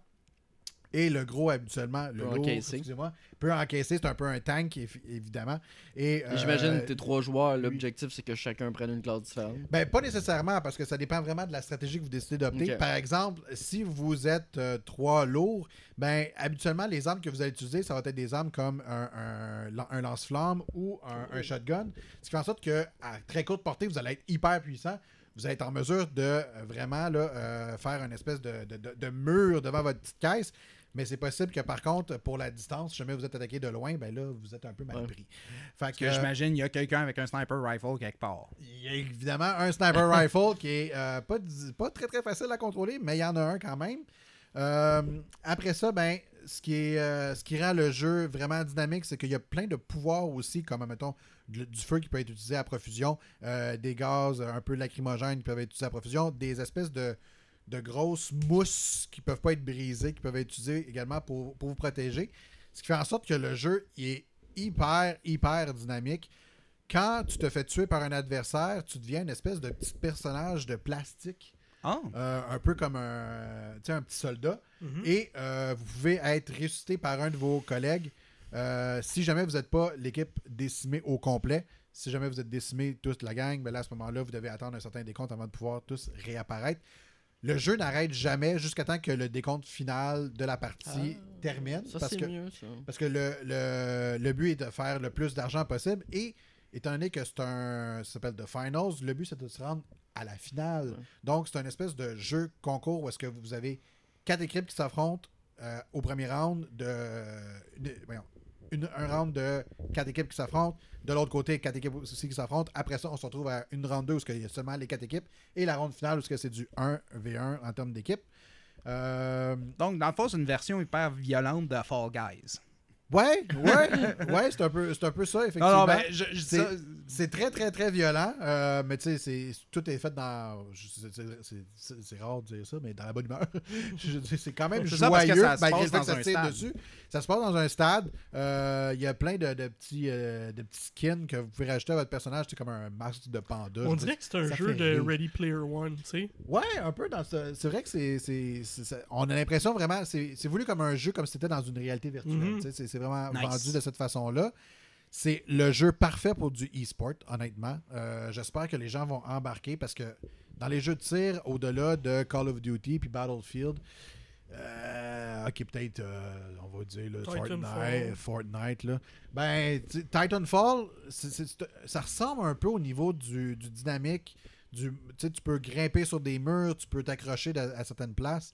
Et le gros, habituellement, le Peut lourd, encaisser. excusez-moi, peut encaisser. C'est un peu un tank, évi- évidemment. Et, euh, J'imagine que t'es trois joueurs, l'objectif c'est que chacun prenne une classe différente. ben, pas nécessairement, parce que ça dépend vraiment de la stratégie que vous décidez d'opter. Par exemple, si vous êtes euh, trois lourds, ben, habituellement, les armes que vous allez utiliser, ça va être des armes comme un, un, lan- un lance-flamme ou un, un shotgun. Ce qui fait en sorte que à très courte portée, vous allez être hyper puissant. Vous allez être en mesure de euh, vraiment là, euh, faire une espèce de, de- de- de mur devant votre petite caisse. Mais c'est possible que par contre, pour la distance, si jamais vous êtes attaqué de loin, ben là, vous êtes un peu mal pris. Fait Parce que j'imagine, il y a quelqu'un avec un sniper rifle quelque part. il y a évidemment un sniper rifle qui est euh, pas, pas très très facile à contrôler, mais il y en a un quand même. Euh, après ça, ben, ce qui, est, euh, ce qui rend le jeu vraiment dynamique, c'est qu'il y a plein de pouvoirs aussi, comme mettons du, du feu qui peut être utilisé à profusion, euh, des gaz un peu lacrymogènes qui peuvent être utilisés à profusion, des espèces de, de grosses mousses qui peuvent pas être brisées, qui peuvent être utilisées également pour, pour vous protéger. Ce qui fait en sorte que le jeu il est hyper, hyper dynamique quand tu te fais tuer par un adversaire, tu deviens une espèce de petit personnage de plastique, Ah! euh, un peu comme un, tu sais, un petit soldat. Mhm. Et euh, vous pouvez être ressuscité par un de vos collègues euh, si jamais vous n'êtes pas l'équipe décimée au complet. Si jamais vous êtes décimé toute la gang, ben là, à ce moment-là, vous devez attendre un certain décompte avant de pouvoir tous réapparaître. Le jeu n'arrête jamais jusqu'à temps que le décompte final de la partie Ah, termine. Ça, parce c'est que, mieux, ça. parce que le, le, le but est de faire le plus d'argent possible et étant donné que c'est un. Ça s'appelle The Finals, le but c'est de se rendre à la finale. Ouais. Donc c'est un espèce de jeu concours où est-ce que vous avez quatre équipes qui s'affrontent euh, au premier round de. voyons, un round de quatre équipes qui s'affrontent. De l'autre côté, quatre équipes aussi qui s'affrontent. Après ça, on se retrouve à une round 2 où il y a seulement les quatre équipes. Et la ronde finale où c'est du 1v1 en termes d'équipe. Euh, Donc, dans le fond, c'est une version hyper violente de Fall Guys. Ouais, ouais, ouais, c'est un peu, c'est un peu ça effectivement. non, ben, je, je dis C'est- ça- C'est très, très, très violent, euh, mais tu sais, c'est- tout est fait dans. c'est- c'est- c'est- C'est c'est rare de dire ça, mais dans la bonne humeur. C'est quand même C'est ça, parce que joyeux, ça se malgré passe le fait que dans ça un tire stade. dessus. Ça se passe dans un stade. Euh, Il y a plein de, de petits, euh, de petits skins que vous pouvez rajouter à votre personnage. C'est comme un masque de panda. On dirait que c'est un ça jeu de rire. Ready Player One, tu sais. Ouais, un peu dans ce. C'est vrai que c'est. c'est- c'est- c'est- On a l'impression vraiment. C'est c'est voulu comme un jeu, comme si c'était dans une réalité virtuelle. C'est c'est vraiment Nice. vendu de cette façon-là. C'est le jeu parfait pour du e-sport, honnêtement. Euh, J'espère que les gens vont embarquer parce que dans les jeux de tir, au-delà de Call of Duty puis Battlefield, euh, ok, peut-être, euh, on va dire, Titanfall. Fortnite, Fortnite, là. Ben, Titanfall, ça ressemble un peu au niveau du, du dynamique. Du, tu sais, tu peux grimper sur des murs, tu peux t'accrocher à, à certaines places.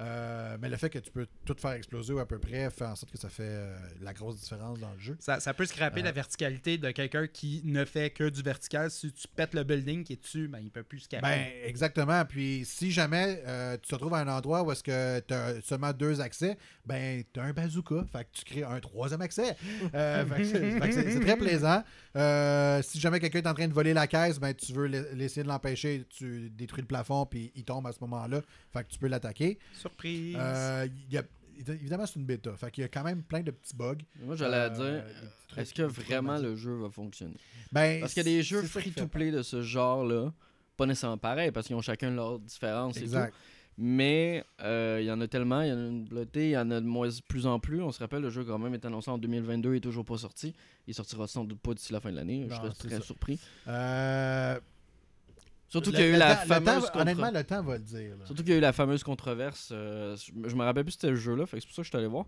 Euh, mais le fait que tu peux tout faire exploser ou à peu près fait en sorte que ça fait euh, la grosse différence dans le jeu. ça, ça peut scraper Euh. la verticalité de quelqu'un qui ne fait que du vertical. Si tu pètes le building qui est dessus, ben, il peut plus scraper. Ben, exactement. Puis si jamais euh, tu te retrouves à un endroit où est-ce que tu as seulement deux accès, ben tu as un bazooka. Fait que tu crées un troisième accès. Euh, c'est très plaisant. Euh, si jamais quelqu'un est en train de voler la caisse, ben tu veux la- essayer de l'empêcher, tu détruis le plafond puis il tombe à ce moment-là. Fait que tu peux l'attaquer. Surprise. Euh, il y a- évidemment, c'est une bêta. Fait qu'il y a quand même plein de petits bugs. Moi, j'allais Euh, dire, est-ce que vraiment le jeu va fonctionner? Ben, Parce qu'il y a des jeux free-to-play de ce genre-là, pas nécessairement pareil, parce qu'ils ont chacun leur différence et tout. Exact. Mais euh, il y en a tellement, il y en a une blotée, il y en a de moins plus en plus. On se rappelle, le jeu quand même est annoncé en 2022 et est toujours pas sorti. Il sortira sans doute pas d'ici la fin de l'année. Je serais très ça. surpris. Euh, Surtout qu'il y a eu la le fameuse temps- contre- Honnêtement, le temps va le dire. là. Surtout qu'il y a eu la fameuse controverse. euh, je je me rappelle plus c'était le jeu-là, c'est pour ça que je suis allé voir.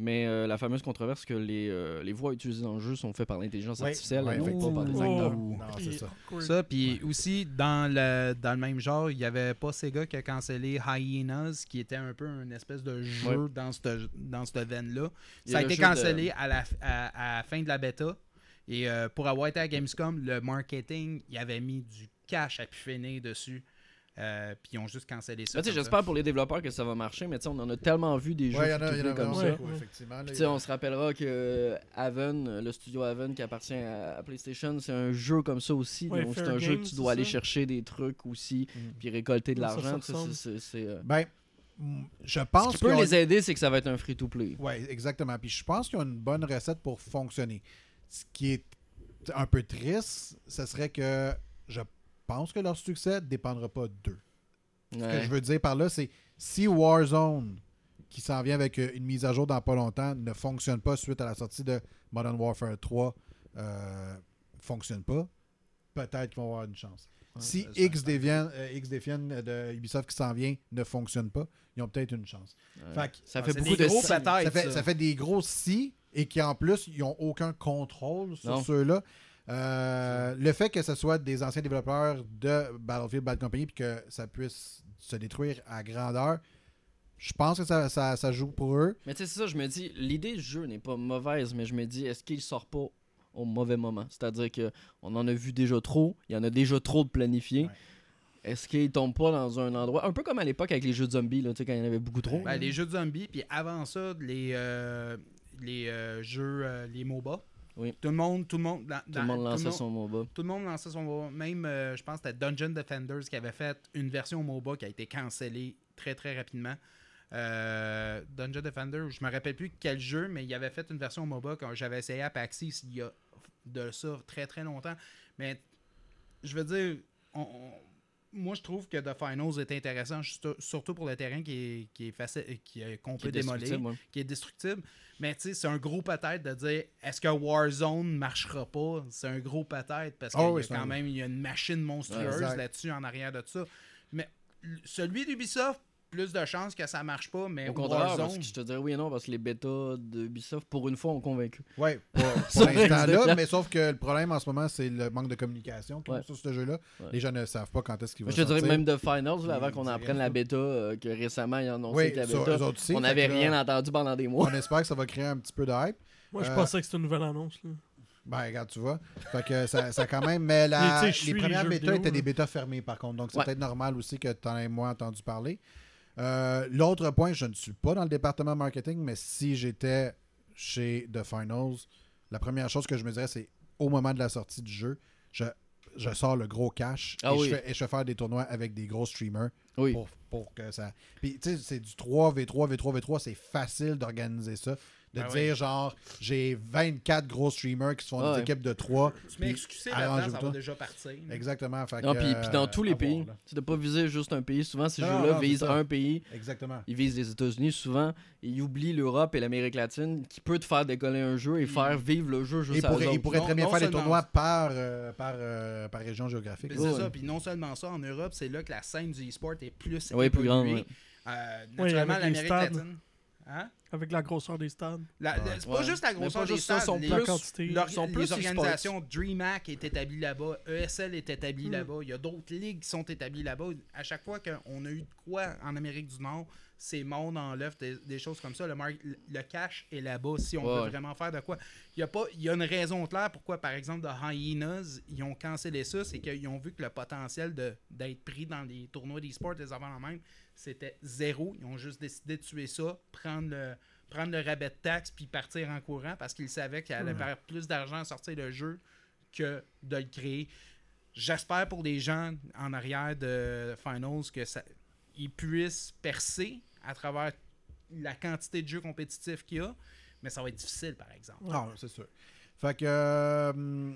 Mais euh, la fameuse controverse que les, euh, les voix utilisées dans le jeu sont faites par l'intelligence Ouais, artificielle ouais, et non pas par des Oh. acteurs. Non, c'est ça. Ça, puis aussi, dans le, dans le même genre, il y avait pas Sega qui a cancellé Hyenas, qui était un peu une espèce de jeu Ouais. dans cette, dans cette veine-là. Ça a été de- cancellé à, la, à, à la fin de la bêta. Et euh, pour avoir été à Gamescom, le marketing, il avait mis du cash à pu finir dessus. Euh, puis ils ont juste cancellé ça. Ben, J'espère pour les développeurs que ça va marcher, mais on en a tellement vu des jeux Ouais, il y en a, il y en a free-to-play comme ça. beaucoup, effectivement. là. On se rappellera que Haven, le studio Haven qui appartient à, PlayStation, c'est un jeu comme ça aussi. Ouais, donc c'est un jeu que tu dois aller ça? chercher des trucs aussi, Mm. puis récolter de l'argent. euh, Ben, je Ce pense qui peut les aider, c'est que ça va être un free-to-play. Ouais, exactement. Puis je pense qu'ils ont une bonne recette pour fonctionner. Ce qui est un peu triste, ce serait que je pense que leur succès ne dépendra pas d'eux. Ce que je veux dire par là, c'est si Warzone, qui s'en vient avec euh, une mise à jour dans pas longtemps, ne fonctionne pas suite à la sortie de Modern Warfare 3, euh, fonctionne pas, peut-être qu'ils vont avoir une chance. si X Defiant, euh, X Defiant de Ubisoft qui s'en vient ne fonctionne pas, ils ont peut-être une chance. Ouais. Fait que- ça fait c'est beaucoup des de gros si. peut-être, ça fait, ça. ça fait des gros si et qui en plus, ils n'ont aucun contrôle sur ceux-là. Euh, le fait que ce soit des anciens développeurs de Battlefield Bad Company puis que ça puisse se détruire à grandeur, je pense que ça, ça- ça joue pour eux. Mais tu sais, c'est ça, je me dis, l'idée du jeu n'est pas mauvaise, mais je me dis, est-ce qu'il sort pas au mauvais moment? C'est-à-dire que on en a vu déjà trop, il y en a déjà trop de planifiés. Ouais. Est-ce qu'il tombe pas dans un endroit, un peu comme à l'époque avec les jeux de zombies, là, tu sais, quand il y en avait beaucoup trop? Ben, les jeux de zombies, puis avant ça, les, euh, les euh, jeux, euh, les MOBA. Oui. Tout le monde, tout le monde, dans- Tout le monde lançait monde- son MOBA. Tout le monde lançait son MOBA. Même, euh, je pense que c'était Dungeon Defenders qui avait fait une version MOBA qui a été cancellée très très rapidement. Euh, Dungeon Defender, je me rappelle plus quel jeu, mais il avait fait une version MOBA quand j'avais essayé à Paxis il y a de ça très très longtemps. Mais je veux dire, on- on- moi je trouve que The Finals est intéressant, surtout- pour le terrain qui est, qui est facile, qui est- qu'on Qui peut est démolir ouais. qui est destructible. Mais tu sais, c'est un gros peut-être de dire est-ce que Warzone marchera pas? C'est un gros peut-être parce qu'il Oh y a quand un- même il y a une machine monstrueuse là-dessus en arrière de ça. Mais celui d'Ubisoft, plus de chances que ça marche pas, mais Au contraire, parce Warzone, que je te dirais oui et non, parce que les bêtas d'Ubisoft, pour une fois, ont convaincu. Oui, pour, pour l'instant-là, mais sauf que le problème en ce moment, c'est le manque de communication Ouais. sur ce jeu-là. Ouais. Les gens ne savent pas quand est-ce qu'il va Je te dirais même de Finals, là, avant qu'on apprenne la bêta, euh, que récemment, ils ont annoncé Oui, que la sur bêta, aussi, on n'avait là, rien entendu pendant des mois. On espère que ça va créer un petit peu de hype. Moi, je Euh, pensais que c'était une nouvelle annonce. Là. Ben, regarde, tu vois. Fait que ça, ça quand même. Mais la- les premières bêtas vidéo, étaient des bêtas fermées, par contre. Donc, c'est Ouais. peut-être normal aussi que tu en aies moins entendu parler. Euh, L'autre point, je ne suis pas dans le département marketing, mais si j'étais chez The Finals, la première chose que je me dirais, c'est au moment de la sortie du jeu, je, je sors le gros cash Ah et, oui. je fais, et je fais faire des tournois avec des gros streamers Oui. pour, pour que ça. Puis, tu sais, c'est du 3 V3, V3, V3, c'est facile d'organiser ça. De Ben dire, genre, j'ai 24 gros streamers qui se font Ah des ouais. équipes de 3. tu m'as excusé là-dedans, ça va déjà partir. Exactement. Fait Non, que, puis, puis dans euh, tous les voir, pays, là. tu ne pas viser juste un pays. Souvent, ces jeux-là visent un pays. Exactement. Ils visent les États-Unis souvent. Et ils oublient l'Europe et l'Amérique latine qui peut te faire décoller un jeu et Mm. faire vivre le jeu juste à eux pourrait, il autres. pourrait Non- très bien non faire des tournois par, euh, par, euh, par région géographique. Puis Ouais, c'est ça. Puis non seulement ça, en Europe, c'est là que la scène du e-sport est plus Oui, plus grande. Euh, naturellement, l'Amérique latine. Hein? Avec la grosseur des stades. La- Ouais. C'est pas Ouais. juste la grosseur des stades. sont les, La plus- leur- sont les plus organisations DreamHack est établie là-bas, ESL est établie Mm. là-bas, il y a d'autres ligues qui sont établies là-bas. À chaque fois qu'on a eu de quoi en Amérique du Nord, c'est monde en l'œuvre, des, des choses comme ça. Le, mar- le cash est là-bas si on Ouais, veut ouais. vraiment faire de quoi. Il y, a pas, il y a une raison claire pourquoi, par exemple, de Hyenas, ils ont cancellé ça, c'est qu'ils ont vu que le potentiel de- d'être pris dans les tournois d'e-sport, des avant en même, c'était zéro. Ils ont juste décidé de tuer ça, prendre le, prendre le rabais de taxe puis partir en courant parce qu'ils savaient qu'ils allaient faire plus d'argent à sortir le jeu que de le créer. J'espère pour les gens en arrière de Finals que ça, ils puissent percer à travers la quantité de jeux compétitifs qu'il y a, mais ça va être difficile par exemple. Non, c'est sûr. Fait que, euh,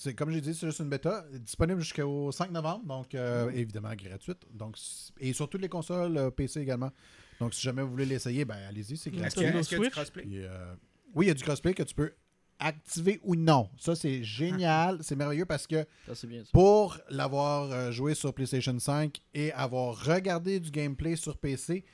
c'est comme j'ai dit, c'est juste une bêta, disponible jusqu'au 5 novembre, donc euh, évidemment gratuite. Donc, et sur toutes les consoles euh, PC également. Donc, si jamais vous voulez l'essayer, ben allez-y, c'est Est-ce gratuit. que, Nintendo est-ce que du crossplay? Euh, oui, il y a du crossplay que tu peux activer ou non. Ça, c'est génial, c'est merveilleux parce que Ça, c'est bien ça. pour l'avoir euh, joué sur PlayStation 5 et avoir regardé du gameplay sur PC,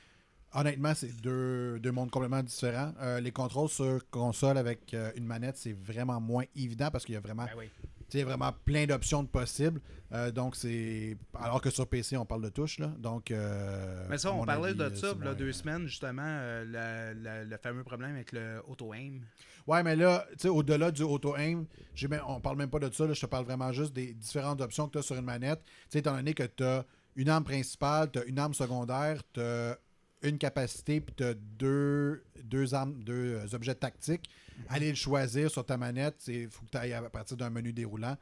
honnêtement, c'est deux, deux mondes complètement différents. Euh, les contrôles sur console avec euh, une manette, c'est vraiment moins évident parce qu'il y a vraiment, Ben oui. Tu sais, vraiment plein d'options de possibles. Euh, donc, c'est. Alors que sur PC, on parle de touches, là. Donc. euh, Mais ça, on parlait avis, de euh, ça, il y a moins- deux semaines, justement, euh, la- la- le fameux problème avec le auto-aim. Ouais, mais là, tu sais, au-delà du auto-aim, j'ai même- on parle même pas de ça, là, je te parle vraiment juste des différentes options que tu as sur une manette. Tu étant donné que tu as une arme principale, tu as une arme secondaire, tu as une capacité, puis tu as deux, deux armes, deux euh, objets tactiques. Aller le choisir sur ta manette, il faut que tu ailles à partir d'un menu déroulant.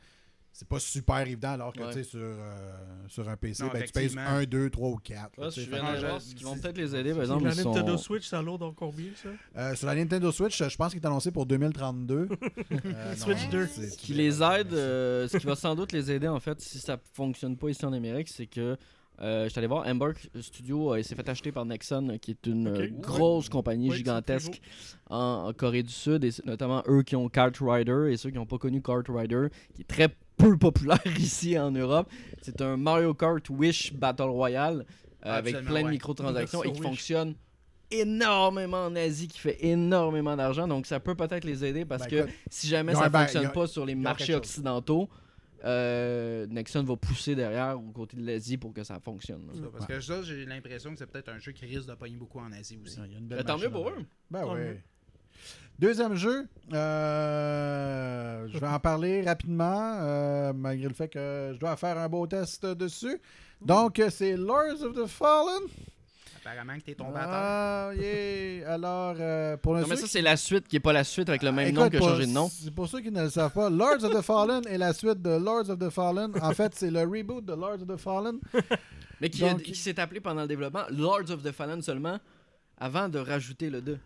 C'est pas super évident, alors que Ouais. tu sais, sur, euh, sur un PC, Non, ben, tu pèses effectivement. 1, 2, 3 ou 4. Ouais, si je fait viens que de je- voir ce qu'ils vont peut-être les aider, par la exemple. ils sont- Nintendo Switch, ça load en combien, ça? Euh, sur la Nintendo Switch, je pense qu'il est annoncé pour 2032. Euh, Switch non, 2. c'est- Ce qui les aide, euh, ce qui va sans doute les aider en fait, si ça fonctionne pas ici en Amérique, c'est que euh, je suis allé voir Embark Studio, euh, il s'est fait acheter par Nexon, qui est une euh, grosse compagnie Oui, gigantesque en, en Corée du Sud, et c'est notamment eux qui ont Kart Rider et ceux qui n'ont pas connu Kart Rider, qui est très peu populaire ici en Europe. C'est un Mario Kart Wish Battle Royale euh, avec plein de ouais. microtransactions et qui Wish. fonctionne énormément en Asie, qui fait énormément d'argent. Donc ça peut peut-être les aider parce Ben, que écoute, si jamais ça ba- fonctionne pas sur les marchés chose. Euh, Nexon va pousser derrière au côté de l'Asie pour que ça fonctionne. Ça, parce que ça, j'ai l'impression que c'est peut-être un jeu qui risque de pogner beaucoup en Asie aussi. Il y a une belle Mais tant mieux pour eux. Ben Tant oui. mieux. Deuxième jeu, euh, je vais en parler rapidement, euh, malgré le fait que je dois faire un beau test dessus. Donc, c'est Lords of the Fallen. Apparemment que t'es tombé à terre. Ah, yeah. Alors, euh, pour le Non, mais ça, c'est la suite qui est pas la suite avec le même Écoute, nom qui a pour- changé de nom. C'est pour ceux qui ne le savent pas. Lords of the Fallen est la suite de Lords of the Fallen. En fait, c'est le reboot de Lords of the Fallen. Mais qui, a- Donc- qui s'est appelé pendant le développement Lords of the Fallen seulement avant de rajouter le 2.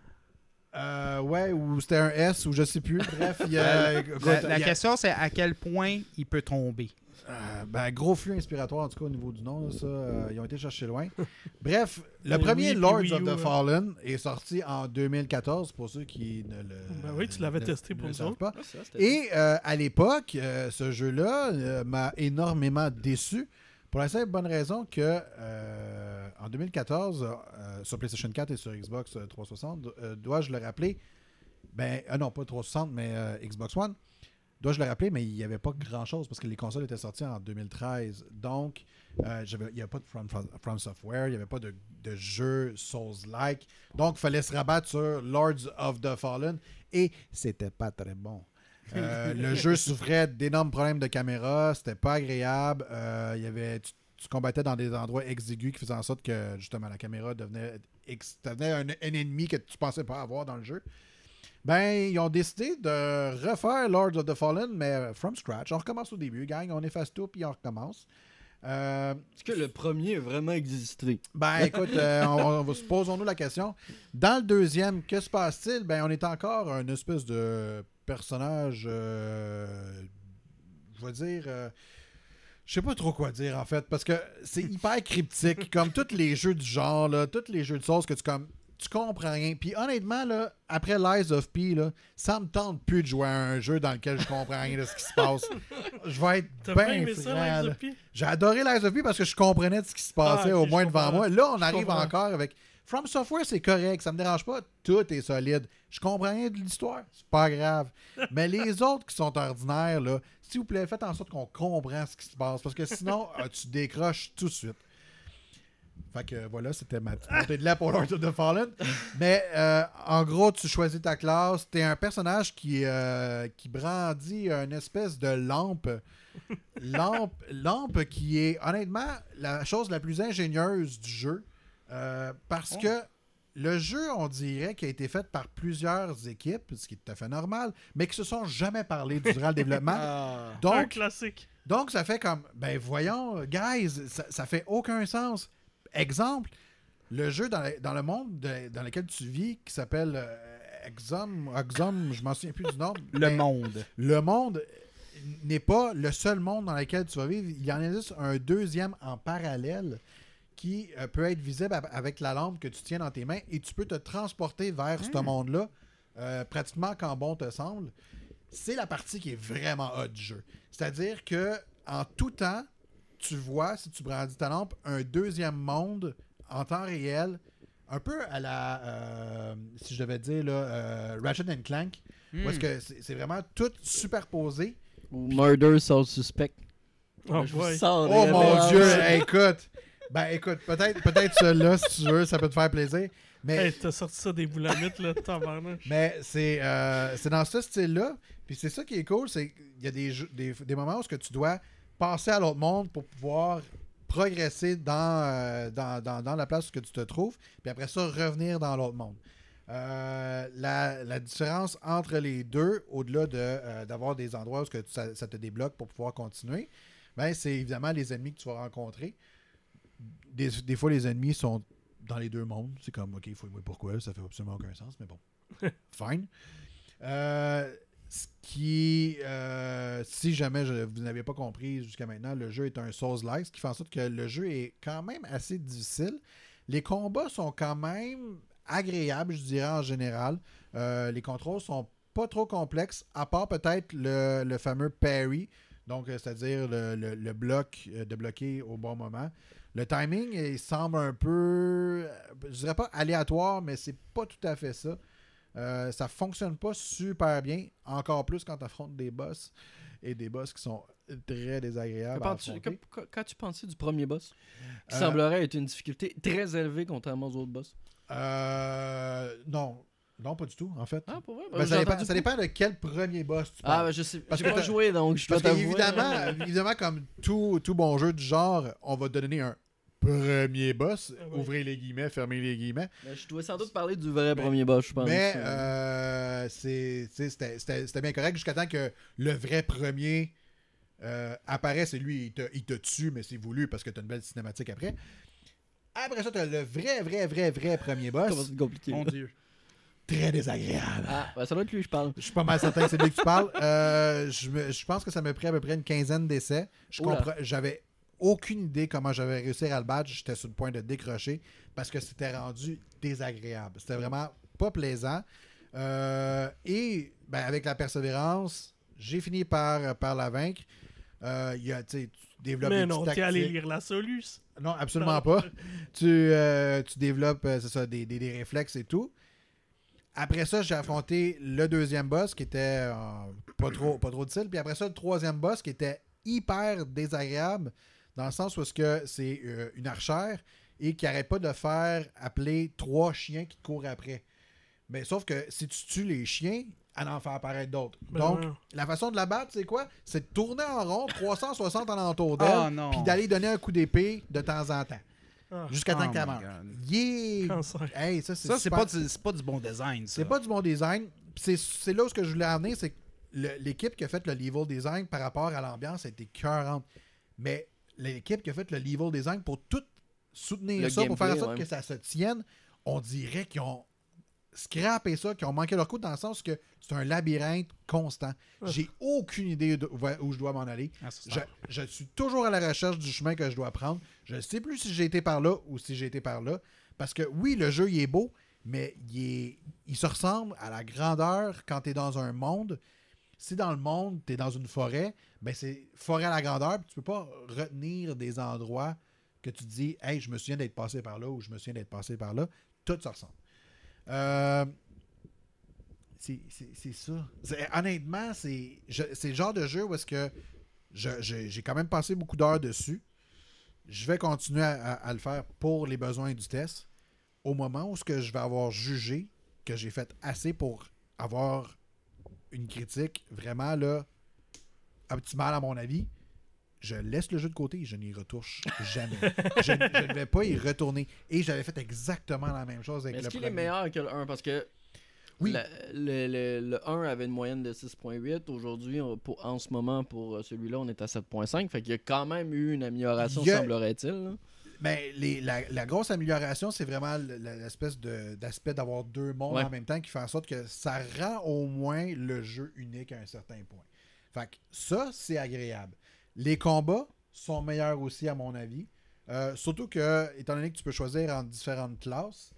Euh, ouais, ou c'était un S, ou je sais plus. Bref, il y a. écoute, La, la il y a- question, c'est à quel point il peut tomber? Euh, ben, gros flux inspiratoire, en tout cas, au niveau du nom. là, ça, euh, ils ont été chercher loin. Bref, le premier Lords of the hein. Fallen est sorti en 2014, pour ceux qui ne le. Ben oui, tu l'avais ne- testé ne pour le nous savent autres. pas. Et Et euh, à l'époque, euh, ce jeu-là euh, m'a énormément déçu Pour la simple bonne raison que euh, en 2014, euh, sur PlayStation 4 et sur Xbox 360, euh, dois-je le rappeler, ben, ah non, pas 360, mais euh, Xbox One, dois-je le rappeler, mais il n'y avait pas grand-chose parce que les consoles étaient sorties en 2013. Donc, euh, il n'y avait pas de From, From Software, il n'y avait pas de, de jeu Souls-like. Donc, il fallait se rabattre sur Lords of the Fallen et c'était pas très bon. Euh, le jeu souffrait d'énormes problèmes de caméra, c'était pas agréable. Euh, il y avait, tu, tu combattais dans des endroits exigus qui faisaient en sorte que justement la caméra devenait un, un ennemi que tu pensais pas avoir dans le jeu. Ben, ils ont décidé de refaire Lords of the Fallen, mais from scratch. On recommence au début, gang. On efface tout, puis on recommence. Euh, Est-ce que le premier a vraiment existé? ben, écoute, euh, on, posons-nous la question. Dans le deuxième, que se passe-t-il? Ben, on est encore un espèce de personnage, euh, je vais dire, je sais pas trop quoi dire en fait, parce que c'est hyper cryptique, comme tous les jeux du genre, là, tous les jeux de sauce que tu comme, tu comprends rien. Puis honnêtement, là, après Lies of P, là, ça me tente plus de jouer à un jeu dans lequel je comprends rien de ce qui se passe. Je vais être bien? J'ai adoré Lies of P parce que je comprenais de ce qui se passait Ah, au moins devant moi. Là, on arrive encore avec From Software, c'est correct, ça me dérange pas, tout est solide. Je comprends rien de l'histoire, c'est pas grave. Mais les autres qui sont ordinaires, s'il vous plaît, faites en sorte qu'on comprenne ce qui se passe parce que sinon, euh, tu décroches tout de suite. Fait que voilà, c'était ma petite montée de lait pour Lord of the Fallen. Mais euh, en gros, tu choisis ta classe. T'es un personnage qui, euh, qui brandit une espèce de lampe. Lampe, lampe qui est honnêtement la chose la plus ingénieuse du jeu. euh, parce Oh. que le jeu, on dirait, qui a été fait par plusieurs équipes, ce qui est tout à fait normal, mais qui se sont jamais parlé durant le développement. Ah. un Donc, classique. donc, ça fait comme, ben voyons, guys, ça, ça fait aucun sens. Exemple, le jeu dans, le- dans le monde de- dans lequel tu vis, qui s'appelle euh, Exum, Exum, je m'en souviens plus du nom. Le monde. Le monde n'est pas le seul monde dans lequel tu vas vivre. Il y en existe un deuxième en parallèle qui euh, peut être visible avec la lampe que tu tiens dans tes mains et tu peux te transporter vers ce monde-là euh, pratiquement quand bon te semble. C'est la partie qui est vraiment hot du jeu. C'est-à-dire que en tout temps, tu vois, si tu brandis ta lampe, un deuxième monde en temps réel, un peu à la, euh, si je devais dire, là, euh, Ratchet and Clank, Hmm. où est-ce que c'est vraiment tout superposé. Ou Murder Soul Suspect? Oh, Oh mon dieu, hey, écoute. Ben écoute, peut-être peut-être celui-là, si tu veux, ça peut te faire plaisir. Mais, Hey, t'as sorti ça des boulamites, là, tabarnak. mais c'est euh, c'est dans ce style-là. Puis c'est ça qui est cool, c'est qu'il y a des, jeux- des, des moments où ce que tu dois passer à l'autre monde pour pouvoir progresser dans, euh, dans, dans, dans la place où que tu te trouves, puis après ça, revenir dans l'autre monde. Euh, la, la différence entre les deux, au-delà de, euh, d'avoir des endroits où ce que tu- ça, ça te débloque pour pouvoir continuer, ben, c'est évidemment les ennemis que tu vas rencontrer. Des, des fois, les ennemis sont dans les deux mondes. C'est comme, OK, fouille-moi pourquoi, ça fait absolument aucun sens, mais bon. Fine. Euh, ce qui, euh, si jamais vous n'avez pas compris jusqu'à maintenant, le jeu est un Souls-like, ce qui fait en sorte que le jeu est quand même assez difficile. Les combats sont quand même agréables, je dirais en général. Euh, les contrôles sont pas trop complexes, à part peut-être le, fameux parry, donc euh, c'est-à-dire le, le- bloc de bloquer au bon moment. Le timing il semble un peu, je dirais pas aléatoire, mais c'est pas tout à fait ça. Euh, ça fonctionne pas super bien, encore plus quand tu affrontes des boss et des boss qui sont très désagréables. Quand à tu, affronter. quand- quand tu pensais du premier boss, qui Euh, semblerait être une difficulté très élevée contrairement aux autres boss. Euh, non, non, pas du tout, en fait. Ah, pour vrai? Ben, Ben, ça, dépend, ça dépend de quel premier boss tu Ah, parles. ben, je sais. Parce J'ai que pas joué, donc je dois Parce t'avouer. qu'évidemment, euh, évidemment, comme tout, tout bon jeu du genre, on va te donner un premier boss. Ah ouais. Ouvrez les guillemets, fermez les guillemets. ben, je dois sans doute parler du vrai premier boss, je pense. Mais Euh, euh, c'était bien correct jusqu'à temps que le vrai premier euh, apparaît. C'est lui, il te, il te tue, mais c'est voulu parce que tu as une belle cinématique après. Après ça, tu as le vrai, vrai, vrai, vrai premier ça va boss. être compliqué. Mon. Dieu. Très désagréable. Ah, ben, ça doit être lui, je parle. Je suis pas mal certain que c'est lui que tu parles. Euh, je, me- je pense que ça m'a pris à peu près une quinzaine d'essais. Je Oula. comprends. J'avais aucune idée comment j'avais réussi à le battre. J'étais sur le point de décrocher parce que c'était rendu désagréable. C'était vraiment pas plaisant. Euh, et ben, avec la persévérance, j'ai fini par, par la vaincre. Euh, y a, tu développes Mais des non, t'es allé lire la soluce. Non, absolument pas. Tu, euh, tu développes, euh, ça, des, des- des réflexes et tout. Après ça, j'ai affronté le deuxième boss qui était pas trop pas trop utile. Puis après ça, le troisième boss qui était hyper désagréable dans le sens où est-ce que c'est euh, une archère et qui arrête pas de faire appeler trois chiens qui te courent après. Mais sauf que si tu tues les chiens, elle en fait apparaître d'autres. Ben Donc, ouais. la façon de la battre, c'est quoi? C'est de tourner en rond 360 alentour d'elle, Ah, puis d'aller donner un coup d'épée de temps en temps. Ah, Jusqu'à temps Oh qu'elle. God. Yeah! Hey, ça, c'est Ça, c'est super. pas, du- c'est pas du bon design. ça. C'est pas du bon design. Puis C'est c'est là où ce que je voulais amener, c'est que le- l'équipe qui a fait le level design par rapport à l'ambiance a été cœurante. Mais l'équipe qui a fait le level design pour tout soutenir Le ça, pour faire en sorte ouais. que ça se tienne, on dirait qu'ils ont scrappé ça, qu'ils ont manqué leur coup dans le sens que c'est un labyrinthe constant. J'ai aucune idée de- où je dois m'en aller. Ah, Je, je suis toujours à la recherche du chemin que je dois prendre. Je ne sais plus si j'ai été par là ou si j'ai été par là. Parce que oui, le jeu, il est beau, mais il, est- il se ressemble à la grandeur quand tu es dans un monde. Si dans le monde, tu es dans une forêt, ben c'est forêt à la grandeur, puis tu peux pas retenir des endroits que tu dis Hey, je me souviens d'être passé par là ou je me souviens d'être passé par là. Tout se ressemble. Euh, c'est ça. Honnêtement, c'est le genre de jeu où est-ce que j'ai quand même passé beaucoup d'heures dessus. Je vais continuer à, à- à le faire pour les besoins du test. Au moment où ce que je vais avoir jugé que j'ai fait assez pour avoir une critique vraiment là optimale à mon avis, je laisse le jeu de côté et je n'y retouche jamais. je, je ne vais pas y retourner. Et j'avais fait exactement la même chose avec Est-ce le qu'il est premier. meilleur que le 1 Parce que Oui. la- le, le- le 1 avait une moyenne de 6.8. Aujourd'hui, en ce moment, pour euh, celui-là, on est à 7.5. Fait qu'il y a quand même eu une amélioration, semblerait-il. Mais les- la, la grosse amélioration, c'est vraiment le- le- l'espèce de- d'aspect d'avoir deux mondes Ouais. en même temps qui fait en sorte que ça rend au moins le jeu unique à un certain point. Fait que ça, c'est agréable. Les combats sont meilleurs aussi, à mon avis. Euh, surtout que, étant donné que tu peux choisir en différentes classes,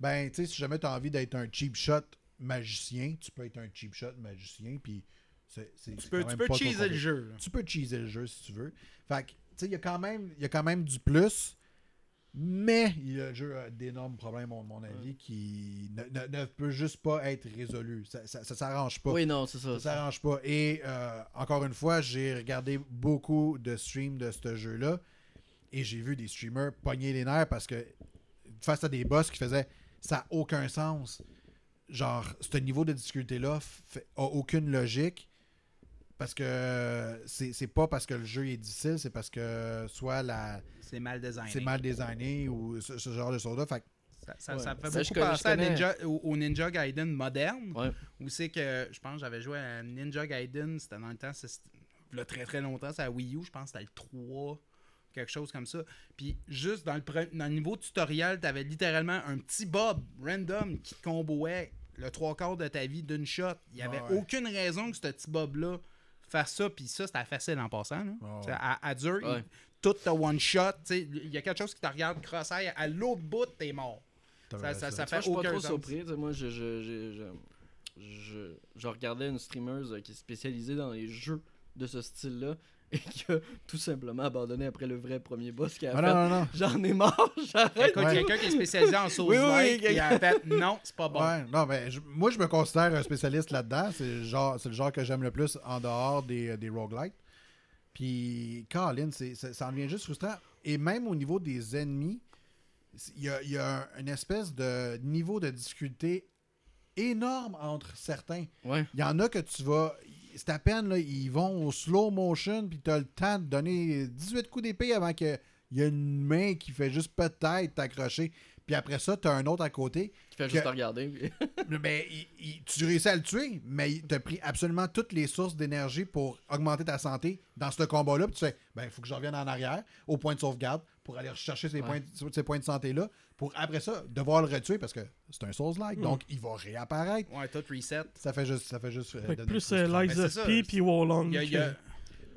ben, tu sais, si jamais tu as envie d'être un cheap shot magicien, tu peux être un cheap shot magicien, puis c'est Tu peux, tu peux cheeser le jeu. tu peux cheeser le jeu si tu veux. Fait que, tu sais, il y a quand même, il y a quand même du plus, mais il y a- le jeu a d'énormes problèmes, à mon avis, qui ne, ne- ne peut juste pas être résolu. Ça, ça, ça s'arrange pas. Oui, non, c'est ça. Ça s'arrange pas. Et euh, encore une fois, j'ai regardé beaucoup de streams de ce jeu-là et j'ai vu des streamers pogner les nerfs parce que face à des boss qui faisaient ça n'a aucun sens. Genre, ce niveau de difficulté-là a aucune logique parce que c'est c'est pas parce que le jeu est difficile, c'est parce que soit la C'est mal designé. c'est mal designé ou ce, ce genre de choses-là. Fait Ça, ça- Ouais. ça me fait beaucoup penser à Ninja, au, au Ninja Gaiden moderne. Ouais. Où c'est que, je pense, que j'avais joué à Ninja Gaiden, c'était dans le temps, c'est- là, très très longtemps, c'est à Wii U, je pense que c'était le 3, quelque chose comme ça. Puis juste dans le, dans le niveau tutoriel, t'avais littéralement un petit Bob random qui te comboait le trois quarts de ta vie d'une shot. Il n'y avait ouais. aucune raison que ce petit Bob-là fasse ça, puis ça, c'était facile en passant. là. Ouais. À, à dur, il- tout te one shot. tu sais, Il y a quelque chose qui te regarde cross-eye, à l'autre bout, t'es mort. Ça- ça- ça Tu vois, je suis aucun pas trop sens. surpris. Moi, je, je, je, je, je- je regardais une streameuse euh, qui est spécialisée dans les jeux de ce style-là et qui a tout simplement abandonné après le vrai premier boss qu'elle a Ah, fait. non, non, non. J'en ai marre, j'arrête. Écoute, Ouais. quelqu'un qui est spécialisé en sauce Oui, oui, il a fait non, c'est pas bon. Ouais, non, mais je- moi, je me considère un spécialiste là-dedans. C'est le genre, c'est le genre que j'aime le plus en dehors des, des roguelites. Puis, Colin, c'est, c'est- ça en devient juste frustrant. Et même au niveau des ennemis, il y a, y a un- une espèce de niveau de difficulté énorme entre certains. Ouais. Il y en a que tu vas. C'est à peine, là, ils vont au slow motion, puis tu as le temps de donner 18 coups d'épée avant qu'il y ait une main qui fait juste peut-être t'accrocher. Puis après ça, tu as un autre à côté Qui fait juste te regarder. puis- mais il- il- tu réussis à le tuer, mais il t'a pris absolument toutes les sources d'énergie pour augmenter ta santé dans ce combat-là. Puis tu fais, ben, il faut que je revienne en arrière au point de sauvegarde pour aller rechercher ces, Ouais. points, ces points de santé-là, pour après ça devoir le retuer parce que c'est un Souls-like, Mm. donc il va réapparaître. Ouais, tout reset. Ça fait juste. Ça fait juste euh, Fait que donner plus le euh. Lies of P puis que-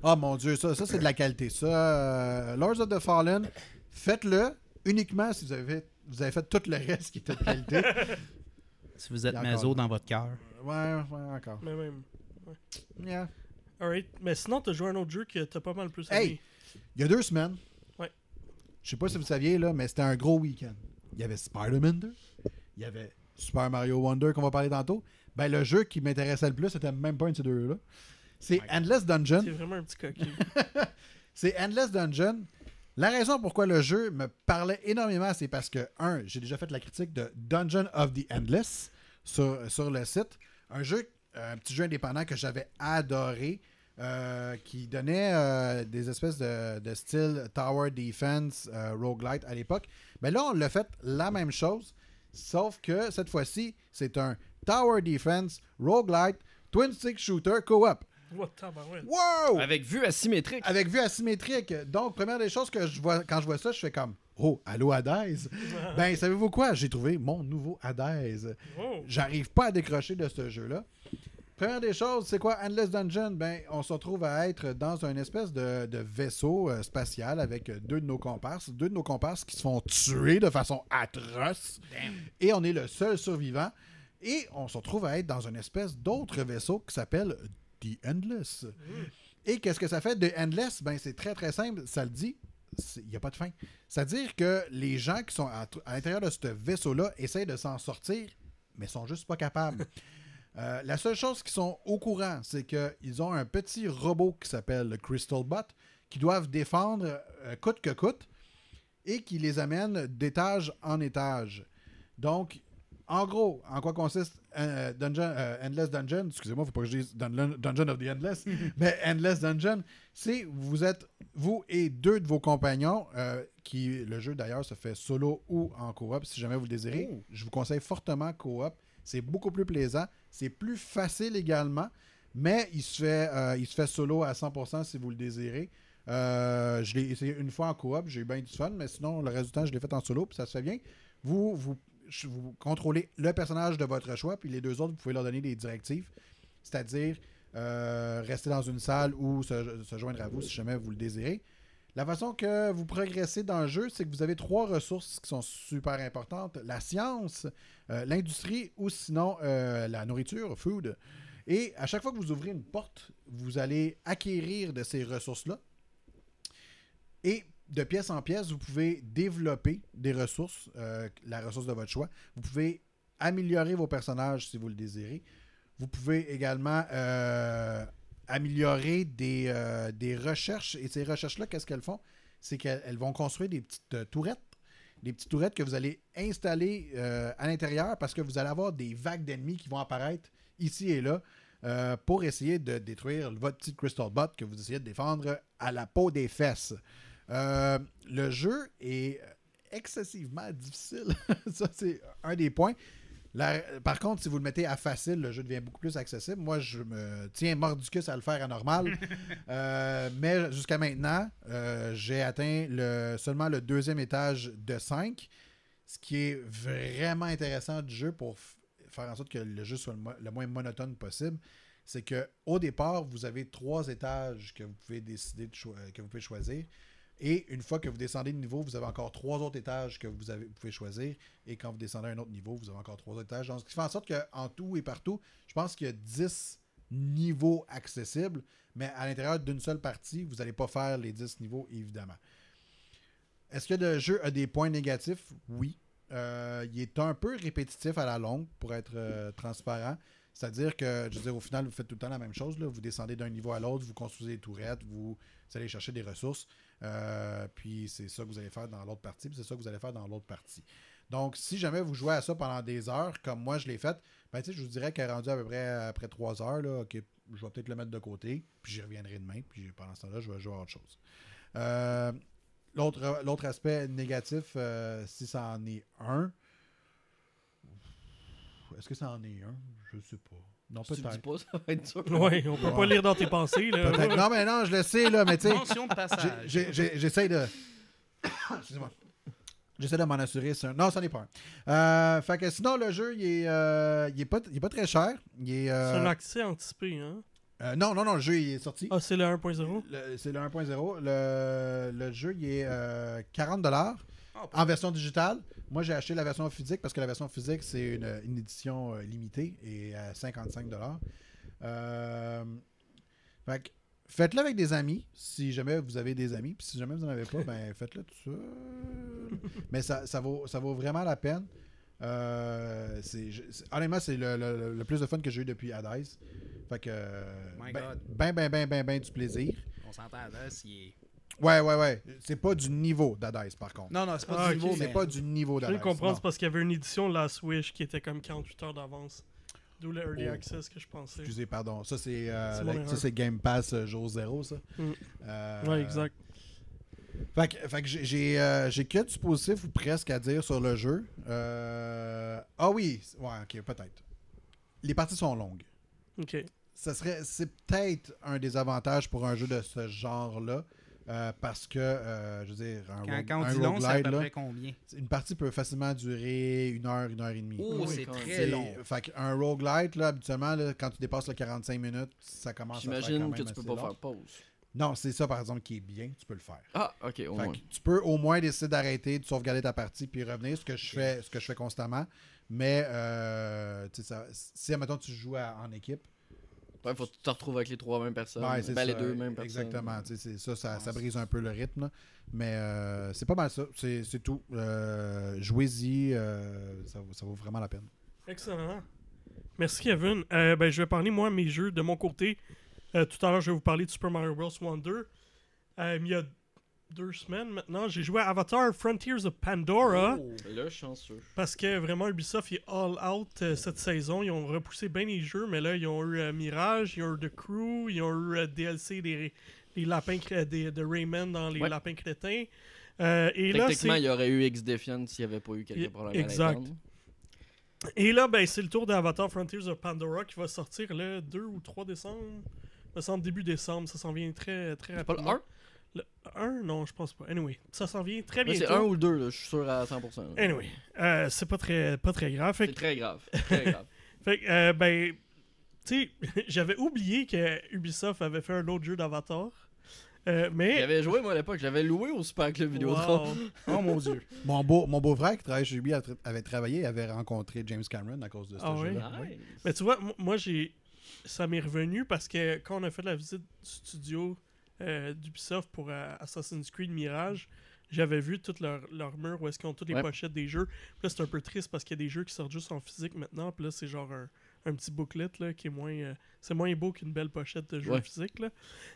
Ah mon dieu, ça, ça c'est de la qualité. Ça, euh, Lords of the Fallen, faites-le uniquement si vous avez, vous avez fait tout le reste qui était de qualité. Si vous êtes maso dans votre cœur. ouais, ouais, encore. Mais même. Yeah. Alright. Mais sinon, t'as joué à un autre jeu que t'as pas mal plus Hey! aimé. Il y a deux semaines, Ouais. je sais pas si vous saviez, là, mais c'était un gros week-end. Il y avait Spider-Man 2, il y avait Super Mario Wonder qu'on va parler tantôt. Ben, le jeu qui m'intéressait le plus, c'était même pas un de ces deux-là. C'est Endless Dungeon. C'est vraiment un petit coquille. C'est Endless Dungeon. La raison pourquoi le jeu me parlait énormément, c'est parce que, un, j'ai déjà fait la critique de Dungeon of the Endless sur, le site. Un jeu, un petit jeu indépendant que j'avais adoré, euh, qui donnait euh, des espèces de, de style Tower Defense, euh, Roguelite à l'époque. Mais là, on l'a fait la même chose, sauf que cette fois-ci, c'est un Tower Defense, Roguelite, Twin Stick Shooter Co-op. Wow! Avec vue asymétrique. Avec vue asymétrique. Donc, première des choses que je vois quand je vois ça, je fais comme Oh, allô Hades. ben, savez-vous quoi? J'ai trouvé mon nouveau Hades. Oh. J'arrive pas à décrocher de ce jeu-là. Première des choses, c'est quoi? Endless Dungeon? Ben, on se retrouve à être dans une espèce de, de vaisseau euh, spatial avec deux de nos comparses. Deux de nos comparses qui se font tuer de façon atroce. Et on est le seul survivant. Et on se retrouve à être dans une espèce d'autre vaisseau qui s'appelle The Endless. Et qu'est-ce que ça fait de Endless? Ben, c'est très très simple, ça le dit. Il n'y a pas de fin. C'est-à-dire que les gens qui sont à, à l'intérieur de ce vaisseau-là essayent de s'en sortir, mais sont juste pas capables. Euh, la seule chose qu'ils sont au courant, c'est qu'ils ont un petit robot qui s'appelle le Crystal Bot, qui doivent défendre euh, coûte que coûte, et qui les amène d'étage en étage. Donc, en gros, en quoi consiste euh, Dungeon, euh, Endless Dungeon? Excusez-moi, faut pas que je dise Dungeon, Dungeon of the Endless, mais Endless Dungeon, c'est vous êtes vous et deux de vos compagnons, euh, qui le jeu d'ailleurs se fait solo ou en coop, si jamais vous le désirez. Je vous conseille fortement coop. C'est beaucoup plus plaisant, c'est plus facile également, mais il se fait, il se fait solo à 100% si vous le désirez. Je l'ai essayé une fois en coop, j'ai eu bien du fun, mais sinon, le reste du temps, je l'ai fait en solo, puis ça se fait bien. Vous, vous, vous contrôlez le personnage de votre choix, puis les deux autres, vous pouvez leur donner des directives, c'est-à-dire euh, rester dans une salle ou se, joindre à vous si jamais vous le désirez. La façon que vous progressez dans le jeu, c'est que vous avez trois ressources qui sont super importantes. La science, euh, l'industrie ou sinon euh, la nourriture, food. Et à chaque fois que vous ouvrez une porte, vous allez acquérir de ces ressources-là. Et de pièce en pièce, vous pouvez développer des ressources, euh, la ressource de votre choix. Vous pouvez améliorer vos personnages si vous le désirez. Vous pouvez également euh, améliorer des, euh, des recherches. Et ces recherches-là, qu'est-ce qu'elles font? C'est qu'elles elles vont construire des petites tourettes. Des petites tourettes que vous allez installer à l'intérieur parce que vous allez avoir des vagues d'ennemis qui vont apparaître ici et là pour essayer de détruire votre petit Crystal Bot que vous essayez de défendre à la peau des fesses. Euh, le jeu est excessivement difficile. Ça, c'est un des points. La- par contre, si vous le mettez à facile, le jeu devient beaucoup plus accessible. Moi, je me tiens mordicus à le faire à normal. Euh, mais jusqu'à maintenant, euh, j'ai atteint le, seulement le deuxième étage de 5, ce qui est vraiment intéressant du jeu pour faire en sorte que le jeu soit le, mo- le moins monotone possible. C'est que au départ, vous avez trois étages que vous pouvez décider de que vous pouvez choisir. Et une fois que vous descendez de niveau, vous avez encore trois autres étages que vous, pouvez choisir. Et quand vous descendez à un autre niveau, vous avez encore trois autres étages. Donc, ce qui fait en sorte qu'en tout et partout, je pense qu'il y a 10 niveaux accessibles. Mais à l'intérieur d'une seule partie, vous n'allez pas faire les 10 niveaux, évidemment. Est-ce que le jeu a des points négatifs? Oui. Euh, il est un peu répétitif à la longue, pour être euh, transparent. C'est-à-dire que, je veux dire, au final, vous faites tout le temps la même chose. Vous descendez d'un niveau à l'autre, vous construisez des tourettes, vous, vous allez chercher des ressources. Euh, puis c'est ça que vous allez faire dans l'autre partie, puis c'est ça que vous allez faire dans l'autre partie. Donc, si jamais vous jouez à ça pendant des heures, comme moi je l'ai fait, ben, je vous dirais qu'elle est rendu à peu près après trois heures, là, je vais peut-être le mettre de côté, puis j'y reviendrai demain, puis pendant ce temps-là, je vais jouer à autre chose. Euh, L'autre aspect négatif, euh, si ça en est un, est-ce que ça en est un? Je sais pas. Non, Si tu le dis peut-être. pas, ça va être dur. Ouais, on peut pas lire dans tes pensées, là. Peut-être. Non, mais non, je le sais, là, mais tu sais. Mention de passage. J'ai- j'ai- J'essaie de. Excusez-moi. J'essaie de m'en assurer. Non, ça n'est pas un. Euh, fait que sinon, le jeu, il est, euh, il est, pas, il est pas très cher. Il est, euh, C'est un accès anticipé, hein? euh, non, non, non, le jeu, il est sorti. Ah, c'est le 1.0. Le- C'est le 1.0. Le, le jeu, il est euh, 40 Ah, en version digitale. Moi, j'ai acheté la version physique parce que la version physique, c'est une, une édition euh, limitée et à 55 euh, Fait faites-le avec des amis, si jamais vous avez des amis. Puis si jamais vous n'en avez pas, ben faites-le tout seul. Mais ça, ça, vaut, ça vaut vraiment la peine. Euh, c'est, honnêtement, c'est le, le- le plus de fun que j'ai eu depuis Hades. Fait que. My ben, God. ben, ben, ben, ben, ben du plaisir. On s'entend à l'os, il est... Ouais, ouais, ouais. C'est pas du niveau d'Hades, par contre. Non, non, c'est pas Ah, du ok. niveau, c'est mais... pas du niveau Je de comprendre, non. c'est parce qu'il y avait une édition de la Switch qui était comme 48 heures d'avance. D'où le Early Oh. Access que je pensais. Excusez, pardon. Ça, c'est euh, la- ça, c'est Game Pass euh, jour zéro, ça. Mm. Euh, Ouais, exact. Fait que, fait que j'ai- euh, que du positif ou presque à dire sur le jeu. Euh, Ah oui, ouais, ok, peut-être. Les parties sont longues. Ok. Ça serait, c'est peut-être un des avantages pour un jeu de ce genre-là. Euh, parce que, euh, je veux dire, un, Quand, quand on un dit long, c'est à peu là, près combien? une partie peut facilement durer une heure, une heure et demie. Oh, Oui, c'est très long. Fait qu'un roguelite, là, habituellement, là, quand tu dépasses le 45 minutes, ça commence à faire quand J'imagine même que tu peux assez pas long. faire pause. Non, c'est ça, par exemple, qui est bien. Tu peux le faire. Ah, ok, au Fait moins. que tu peux au moins décider d'arrêter, de sauvegarder ta partie, puis revenir, ce que je fais, ce que je fais constamment. Mais euh, tu sais, ça, si, admettons, tu joues à- en équipe, Ouais, faut que tu te retrouves avec les trois mêmes personnes. ouais, c'est ben, les deux mêmes personnes. Exactement. ça, ça, Ouais, ça brise un peu le rythme. là. Mais euh, c'est pas mal ça. C'est c'est tout. Euh, Jouez-y. euh, ça, vaut- ça vaut vraiment la peine. Excellent. Merci, Kevin. Euh, ben, je vais parler, moi, mes jeux de mon côté. Euh, tout à l'heure, je vais vous parler de Super Mario Bros. Wonder. Euh, il y a deux semaines maintenant, j'ai joué à Avatar Frontiers of Pandora. Oh. Là, chanceux. Parce que vraiment, Ubisoft est all out euh, cette saison. Ils ont repoussé bien les jeux, mais là, ils ont eu euh, Mirage, ils ont eu The Crew, ils ont eu euh, DLC des, des lapins des- de Rayman dans les Ouais. lapins crétins. Euh, et là, Techniquement, il y aurait eu X-Defiant s'il n'y avait pas eu quelques problèmes exact. à. Et là, ben, c'est le tour d'Avatar Frontiers of Pandora qui va sortir le 2 ou 3 décembre. Me semble début décembre. Ça s'en vient très, très C'est pas rapidement. le 1 Le 1 Non, je pense pas. Anyway, ça s'en vient très bientôt. C'est 1 ou le 2, là, je suis sûr à 100%. là. Anyway, euh, c'est pas très, pas très grave. C'est que, très grave. Très grave. fait que, euh, ben, tu sais, j'avais oublié que Ubisoft avait fait un autre jeu d'Avatar. Euh, mais. J'avais joué, moi, à l'époque. J'avais loué au Super Club Vidéotron. Wow. Oh mon dieu. Mon, beau, mon beau-frère qui travaille chez lui avait travaillé avait rencontré James Cameron à cause de ce Ah oui? jeu-là. Nice. Mais tu vois, moi, j'ai. Ça m'est revenu parce que quand on a fait la visite du studio euh, d'Ubisoft pour euh, Assassin's Creed Mirage, j'avais vu toutes leurs leur murs où est-ce qu'ils ont toutes les Ouais. pochettes des jeux. Puis là, c'est un peu triste parce qu'il y a des jeux qui sortent juste en physique maintenant. Puis là, c'est genre un, un petit booklet là, qui est moins. euh, c'est moins beau qu'une belle pochette de jeu Ouais. physique. Là.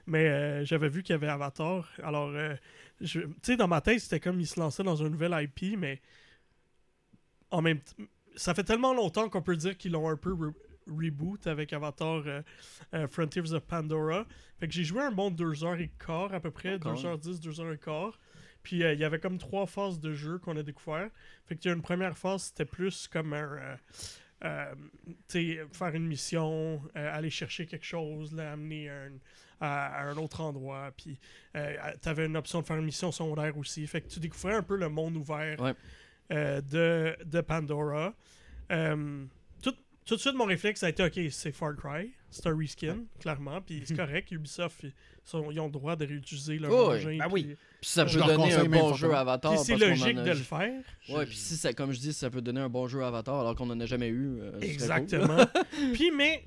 Mais euh, j'avais vu qu'il y avait Avatar. Alors, euh, tu sais, dans ma tête, c'était comme ils se lançaient dans un nouvel IP, mais en même temps, ça fait tellement longtemps qu'on peut dire qu'ils l'ont un peu reboot avec Avatar euh, euh, Frontiers of Pandora. Fait que j'ai joué un bon 2h15 à peu près, Oh, quand 2h10, 2h15. Puis euh, il y avait comme trois phases de jeu qu'on a découvert. Fait qu'il y a une première phase, c'était plus comme un. faire une mission, aller chercher quelque chose, l'amener à, un- à- à un autre endroit. Puis euh, tu avais une option de faire une mission secondaire aussi. Fait que tu découvrais un peu le monde ouvert Ouais. de, de Pandora. Tout, de suite, mon réflexe a été ok, c'est Far Cry, c'est un reskin, clairement. Puis c'est correct, Ubisoft, ils, sont- ils ont le droit de réutiliser leur Oh, oui. engin. Ben puis- oui. Puis ça peut donner un bon jeu Avatar. puis c'est logique a- de le faire. Ouais, puis si ça, comme je dis, ça peut donner un bon jeu Avatar alors qu'on en a jamais eu. euh, cool. Exactement. Puis, mais,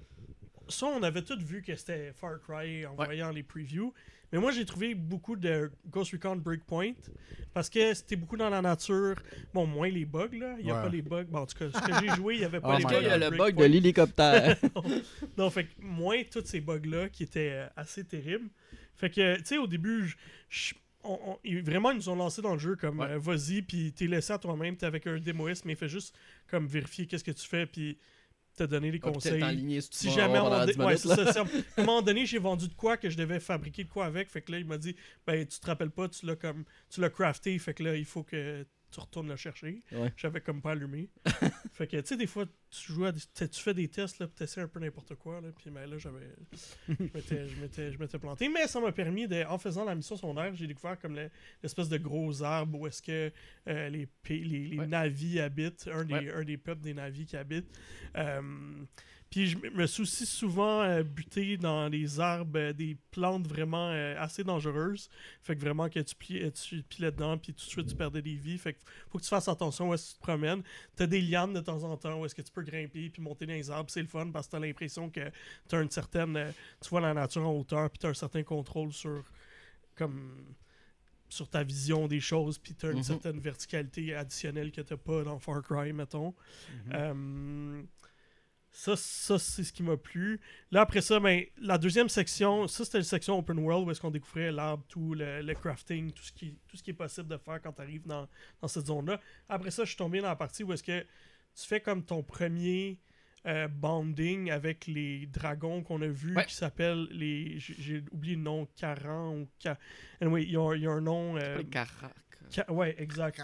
ça, on avait tous vu que c'était Far Cry en Ouais. voyant les previews. Mais moi, j'ai trouvé beaucoup de Ghost Recon Breakpoint parce que c'était beaucoup dans la nature. Bon, moins les bugs, là. Il n'y a Ouais. pas les bugs. Bon, en tout cas, ce que j'ai joué, il n'y avait pas Oh les bugs. il y a le bug de l'hélicoptère. non, fait que moins tous ces bugs-là qui étaient euh, assez terribles. Fait que, tu sais, au début, je- on- on- vraiment, ils nous ont lancé dans le jeu comme Ouais. euh, vas-y, puis t'es laissé à toi-même, t'es avec un démoiste, mais fais juste comme vérifier qu'est-ce que tu fais, puis te donner des Peut-être conseils. si jamais on dé- 10 ouais, ça, c'est- à un moment donné, j'ai vendu de quoi que je devais fabriquer de quoi avec. Fait que là, il m'a dit Ben, tu te rappelles pas, tu l'as comme tu l'as crafté, fait que là, il faut que tu retournes le chercher. Ouais. J'avais comme pas allumé. fait que tu sais, des fois, tu joues à des- tu tu fais des tests, là, puis t'essaies un peu n'importe quoi, là, puis ben, là, j'avais. je m'étais- planté. Mais ça m'a permis, de, en faisant la mission secondaire, j'ai découvert comme le- l'espèce de gros arbre où est-ce que euh, les, les, les Ouais. navis habitent, un des, Ouais. un des peuples des navis qui habitent. Euh, puis je me aussi souvent euh, buté dans les arbres, euh, des plantes vraiment euh, assez dangereuses. Fait que vraiment que tu, pli- euh, tu pilais dedans, puis tout de suite tu perdais des vies. Fait que faut que tu fasses attention où est-ce que tu te promènes. T'as des lianes de temps en temps où est-ce que tu peux grimper puis monter dans les arbres. C'est le fun parce que t'as l'impression que t'as une certaine. tu vois la nature en hauteur puis t'as un certain contrôle sur. Comme. Sur ta vision des choses, puis t'as une Mhm. certaine verticalité additionnelle que t'as pas dans Far Cry, mettons. Mhm. Euh, ça, ça c'est ce qui m'a plu. Là, après ça, ben, la deuxième section, ça, c'était la section Open World où est-ce qu'on découvrait l'arbre, tout, le, le crafting, tout ce, qui, tout ce qui est possible de faire quand tu arrives dans, dans cette zone-là. Après ça, je suis tombé dans la partie où est-ce que tu fais comme ton premier euh, bonding avec les dragons qu'on a vus Ouais. qui s'appellent les. J'ai oublié le nom, Caran ou. Ca... Anyway, il y, y a un nom. euh, Les. Ca- Ouais, exact.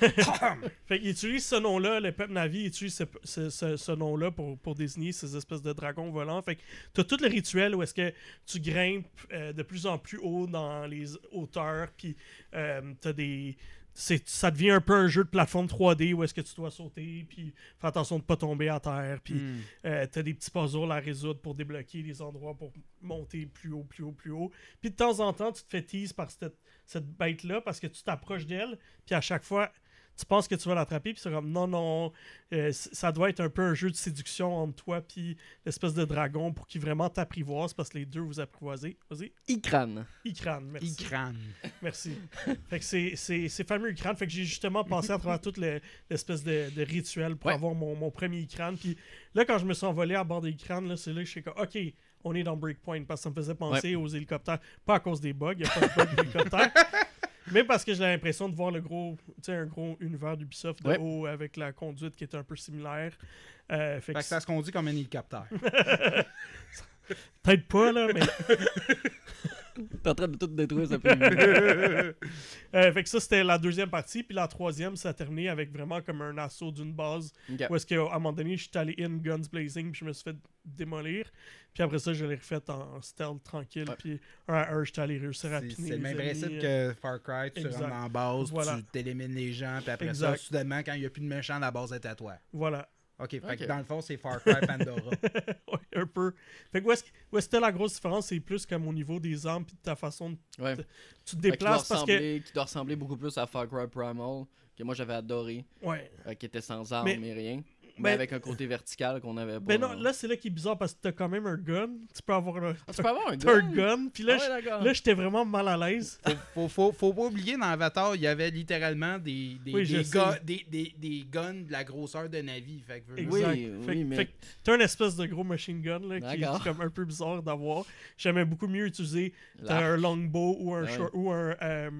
fait qu'il utilise ce nom-là, le peuple Navi utilise ce, ce- ce- ce nom-là pour, pour désigner ces espèces de dragons volants. Fait que t'as tout le rituel où est-ce que tu grimpes euh, de plus en plus haut dans les hauteurs, puis euh, t'as des... c'est- Ça devient un peu un jeu de plateforme 3D où est-ce que tu dois sauter, puis faire attention de pas tomber à terre, puis Hmm. euh, t'as des petits puzzles à résoudre pour débloquer des endroits pour monter plus haut, plus haut, plus haut. Puis de temps en temps, tu te fais tease par cette, cette bête-là parce que tu t'approches d'elle, puis à chaque fois, tu penses que tu vas l'attraper, puis c'est comme non, non, euh, ça doit être un peu un jeu de séduction entre toi puis l'espèce de dragon pour qu'il vraiment t'apprivoise parce que les deux vous apprivoisez. Vas-y, Ikran. Ikran, merci. Icran. Merci. fait que c'est, c'est, c'est fameux Ikran. Fait que j'ai justement passé à travers toute le- l'espèce de, de rituel pour Ouais. avoir mon, mon premier Ikran. Puis là, quand je me suis envolé à bord des Ikran, là, c'est là que je suis comme, OK, on est dans Breakpoint. Parce que ça me faisait penser aux hélicoptères. Pas à cause des bugs, il n'y a pas de bugs d'hélicoptères. Mais parce que j'ai l'impression de voir le gros, un gros univers d'Ubisoft de Ouais. haut avec la conduite qui est un peu similaire. Euh, fait Fait que que ça se conduit comme un hélicoptère. Peut-être pas, là, mais. T'es en train de tout détruire, ça fait. Euh, fait que ça, c'était la deuxième partie. Puis la troisième, ça a terminé avec vraiment comme un assaut d'une base. Où est-ce qu'à un moment donné, je suis allé in guns blazing, puis je me suis fait démolir. Puis après ça, je l'ai refait en stealth tranquille. Ouais. Puis un à un, j'étais allé réussir à C'est piner c'est le même principe euh, que Far Cry. Tu exact. rentres la base, Voilà. tu t'élimines les gens, puis après Exact. ça, soudainement, quand il n'y a plus de méchants, la base est à toi. Voilà. Ok, fait Ok. que dans le fond, c'est Far Cry Pandora. ouais, un peu. Fait que où est-ce que où est-ce que la grosse différence, c'est plus comme au niveau des armes, puis de ta façon de. Ouais. Tu te déplaces parce que. ressembler- Qui doit ressembler beaucoup plus à Far Cry Primal, que moi j'avais adoré, Ouais. euh, qui était sans armes Mais- mais, rien. Mais mais- avec un côté vertical qu'on avait pas. Ben non, là, c'est là qui est bizarre parce que t'as quand même un gun. Tu peux avoir un. Ah, tu peux avoir un T'as un gun. gun, puis là, Ah ouais, là, j'étais vraiment mal à l'aise. faut, faut, faut pas oublier, dans Avatar, il y avait littéralement des, des, Oui, je des, sais. gu- des, des, des guns de la grosseur de Navi. Fait que, veux- Exact. Oui, fait, oui, mais- fait que t'as une espèce de gros machine gun là, qui est comme un peu bizarre d'avoir. J'aimais beaucoup mieux utiliser un longbow ou un Ouais. short ou un euh,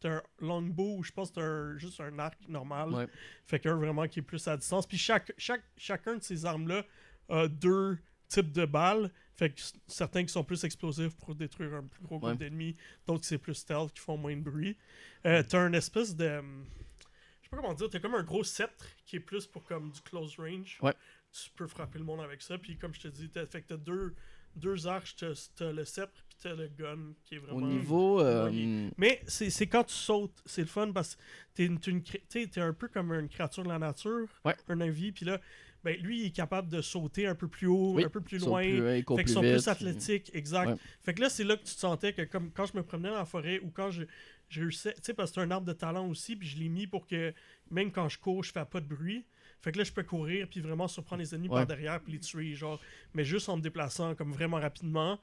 t'as un longbow ou je pense que t'as un- juste un arc normal. Ouais. Fait qu'un vraiment qui est plus à distance. Puis chaque, chaque, chacun de ces armes là a deux types de balles. Fait que certains qui sont plus explosifs pour détruire un plus gros groupe Ouais. d'ennemis, d'autres qui c'est plus stealth qui font moins de bruit. Euh, t'as un espèce de hum, je sais pas comment dire, t'as comme un gros sceptre qui est plus pour comme du close range. Ouais. Tu peux frapper le monde avec ça. Puis comme je te dis, t'as, fait que t'as deux, deux arches, t'as, t'as le sceptre, t'as le gun qui est vraiment. Au niveau. euh. Mais c'est, quand tu sautes, c'est le fun parce que t'es, une, une t'es un peu comme une créature de la nature, Ouais. un avis, puis là, ben, lui, il est capable de sauter un peu plus haut, Oui, un peu plus loin. plus- fait qu'ils sont vite. plus athlétiques, exact. Ouais. Fait que là, c'est là que tu te sentais que comme quand je me promenais dans la forêt ou quand je, je réussissais, tu sais, parce que c'est un arbre de talent aussi, puis je l'ai mis pour que même quand je cours, je fais pas de bruit. Fait que là, je peux courir puis vraiment surprendre les ennemis Ouais. par derrière puis les tuer, genre, mais juste en me déplaçant comme vraiment rapidement.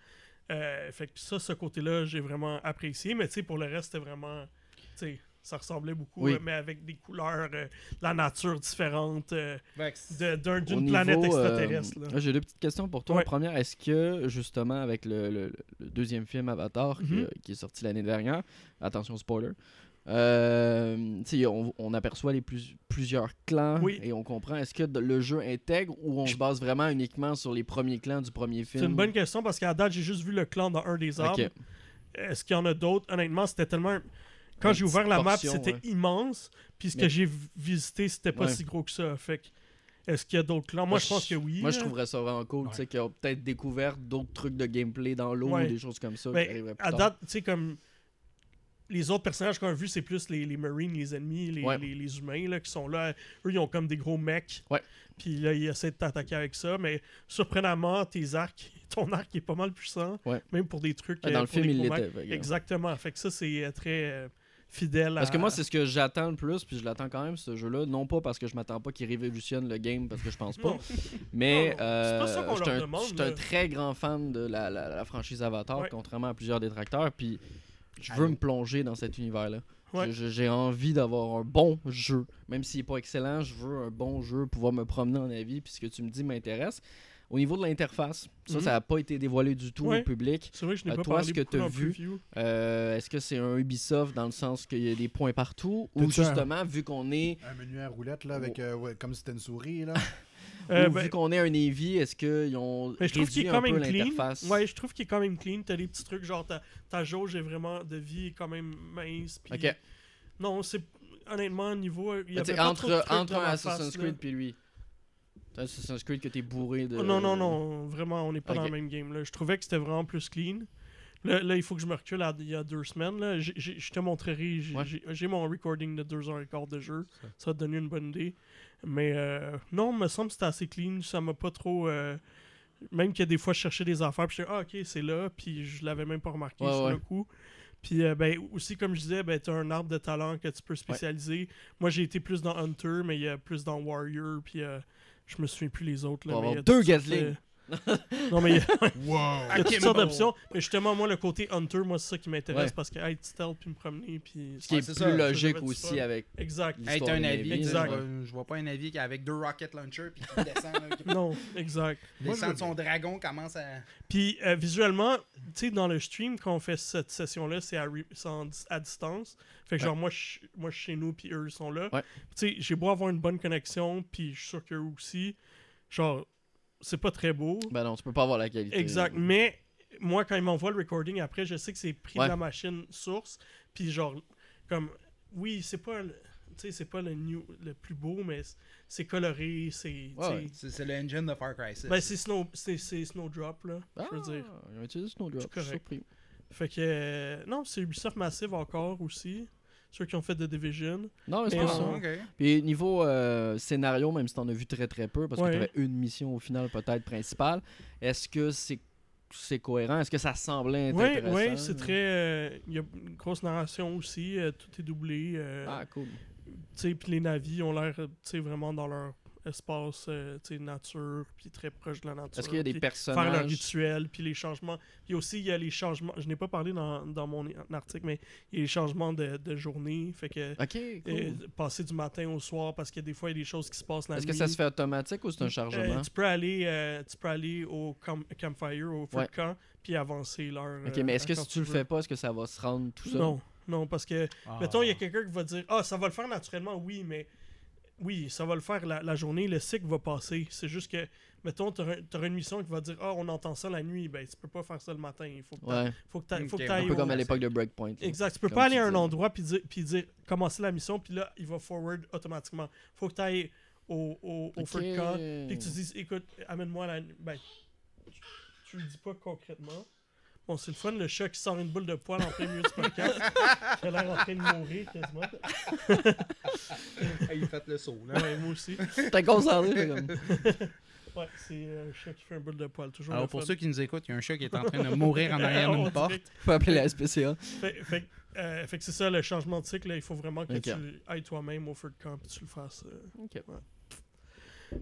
Euh, fait que ça, ce côté-là, j'ai vraiment apprécié, mais tu sais, pour le reste, c'était vraiment, tu sais, ça ressemblait beaucoup, Oui. euh, mais avec des couleurs, euh, la nature différente, euh, de- d'un- Au d'une niveau, planète euh, extraterrestre. là. J'ai deux petites questions pour toi. Ouais. La première, est-ce que justement avec le, le- le deuxième film Avatar qui, Mhm. qui est sorti l'année dernière, attention spoiler, euh, on, on aperçoit les plus, plusieurs clans Oui. et on comprend. Est-ce que le jeu intègre ou on se base vraiment uniquement sur les premiers clans du premier film C'est une bonne question parce qu'à date, j'ai juste vu le clan dans un des arbres. Est-ce qu'il y en a d'autres? Honnêtement, c'était tellement. Quand j'ai ouvert la map, c'était ouais. immense. Puis ce Mais- que j'ai visité, c'était pas Ouais. si gros que ça. Fait que, est-ce qu'il y a d'autres clans? Moi, je pense que oui. Moi, je là. trouverais ça vraiment cool. Ouais. Tu sais, qu'ils ont peut-être découvert d'autres trucs de gameplay dans l'eau Ouais. ou des choses comme ça. Ben, qui à date, tu sais, comme. Les autres personnages qu'on a vus, c'est plus les, les Marines, les ennemis, les, Ouais. les- les humains là, qui sont là. Eux, ils ont comme des gros mecs. Ouais. Puis là, ils essaient de t'attaquer avec ça. Mais surprenamment, tes arcs, ton arc est pas mal puissant. Ouais. Même pour des trucs. Ah, dans euh, le film, il l'était. Exactement. Fait que ça, c'est euh, très. euh, fidèle à. Parce que moi, c'est ce que j'attends le plus, puis je l'attends quand même, ce jeu-là. Non pas parce que je m'attends pas qu'il révolutionne le game, parce que je pense pas. Mais Non, non, c'est euh, pas ça qu'on je suis un, demande, je suis un là. très grand fan de la, la- la franchise Avatar, contrairement à plusieurs détracteurs. Puis je veux me plonger dans cet univers-là. Ouais. J'ai envie d'avoir un bon jeu. Même s'il n'est pas excellent, je veux un bon jeu, pouvoir me promener en avis, puis ce que tu me dis m'intéresse. Au niveau de l'interface, ça, Mhm. ça n'a pas été dévoilé du tout Ouais. au public. C'est vrai que je n'ai Euh, pas toi, parlé ce que t'as en vu. Euh, Est-ce que c'est un Ubisoft dans le sens qu'il y a des points partout Ou un- justement, vu qu'on est Un menu à roulette, là, avec, euh, ouais, comme si c'était une souris, là? Euh, Ou ben, vu qu'on est un Eevee, est-ce qu'ils ont Mais je trouve qu'il réduit est un quand peu même clean. l'interface? Ouais, je trouve qu'il est quand même clean. T'as des petits trucs genre ta, ta jauge est vraiment de vie est quand même mince. Ok. Non, c'est honnêtement niveau. Il y Mais avait t'sais, pas entre, trop de trucs entre dans un Assassin's. Creed puis lui. Assassin's Creed que t'es bourré de. Oh, non, non, non, vraiment, on n'est pas dans le même game. Là. Je trouvais que c'était vraiment plus clean. Là, là, il faut que je me recule à- il y a deux semaines. Là. Je te montrerai. J'ai Ouais. mon recording de deux heures et quart de jeu. Ça va te donner une bonne idée. Mais euh, non, il me semble que c'était assez clean. Ça m'a pas trop. euh, même que des fois, je cherchais des affaires. Puis je disais, ah, ok, c'est là. Puis je l'avais même pas remarqué Ouais, sur ouais. le coup. Puis euh, ben, aussi, comme je disais, ben, tu as un arbre de talent que tu peux spécialiser. Moi, j'ai été plus dans Hunter, mais il y a plus dans Warrior. Puis euh, je me souviens plus les autres. Là, mais deux Gatling. Non, mais il y a, Wow! il y a toutes sortes d'options. Mais justement, moi, le côté Hunter, moi, c'est ça qui m'intéresse Ouais. parce que être stealth puis me promener. Puis... Ce qui Ouais, est c'est plus ça, logique aussi avec. Exact. T'as un je Exact. vois, je vois pas un avis qui avec deux rocket launchers puis qui descend, là, qui Non, exact. Moi, descend de son dragon, commence à. Puis euh, visuellement, tu sais, dans le stream, quand on fait cette session-là, c'est à, à distance. Fait que Ouais. genre, moi, je moi, je suis chez nous, puis eux, ils sont là. Ouais. Tu sais, j'ai beau avoir une bonne connexion, puis je suis sûr qu'eux aussi. Genre, c'est pas très beau. Ben non, tu peux pas avoir la qualité. Exact. Mais moi, quand ils m'envoient le recording après, je sais que c'est pris Ouais. de la machine source. Puis genre, comme, oui, c'est pas, le- tu sais, c'est pas le, new, le plus beau, mais c'est coloré, c'est, Ouais, C'est c'est le engine de Far Cry 6. Ben, c'est Snow, Snowdrop, là, Ah, je veux dire. Ils ont utilisé Snowdrop. C'est Je suis surpris. Fait que, euh, non, c'est Ubisoft Massive encore aussi. Ceux qui ont fait The Division. Non, mais c'est pas ça. Puis niveau euh, scénario, même si t'en as vu très très peu, parce Ouais. que t'avais une mission au final peut-être principale, est-ce que c'est c'est cohérent? Est-ce que ça semblait Oui, intéressant? ouais, c'est très. euh, Il y a une grosse narration aussi, euh, tout est doublé. euh, Ah, cool. tu sais, puis les navis ont l'air, tu sais, vraiment dans leur espace, euh, tu sais, nature, puis très proche de la nature. Est-ce qu'il y a des personnages... Faire leur rituel, puis les changements. Puis aussi, il y a les changements. Je n'ai pas parlé dans, dans mon article, mais il y a les changements de, de journée. Fait que. Cool. euh, passer du matin au soir parce que des fois il y a des choses qui se passent la Est-ce nuit. que ça se fait automatique ou c'est un chargement? Euh, tu peux aller euh, tu peux aller au camp- campfire au feu Ouais. de camp puis avancer l'heure ok, mais est-ce que si tu le veux. fais pas, est-ce que ça va se rendre tout seul? non non parce que Ah. mettons il y a quelqu'un qui va dire ah ça va le faire naturellement oui mais oui ça va le faire la, la journée le cycle va passer c'est juste que mettons tu auras une mission qui va dire ah on entend ça la nuit ben tu peux pas faire ça le matin il faut que Ouais, faut que que un peu comme à l'époque de Breakpoint. là. Exact. Tu peux Comme pas aller à un endroit puis dire, puis dire commencer la mission, puis là, il va forward automatiquement. Faut que tu ailles au, au, au feu de camp, puis que tu dises, écoute, amène-moi la. Ben, tu, tu le dis pas concrètement. Bon, c'est le fun, le chat qui sort une boule de poil en plein milieu du podcast. qui a l'air en train de mourir quasiment. Hey, il fait le saut, là. Ouais, moi aussi. T'es concentré, t'es comme... Ouais, c'est euh, un chat qui fait un boule de poil. Toujours Alors, pour fun. ceux qui nous écoutent, il y a un chat qui est en train de mourir en arrière d'une porte. Faut appeler la SPCA. Fait, fait, euh, fait que c'est ça, le changement de cycle, là, il faut vraiment que tu ailles toi-même au feu de camp et tu le fasses. euh, Ok.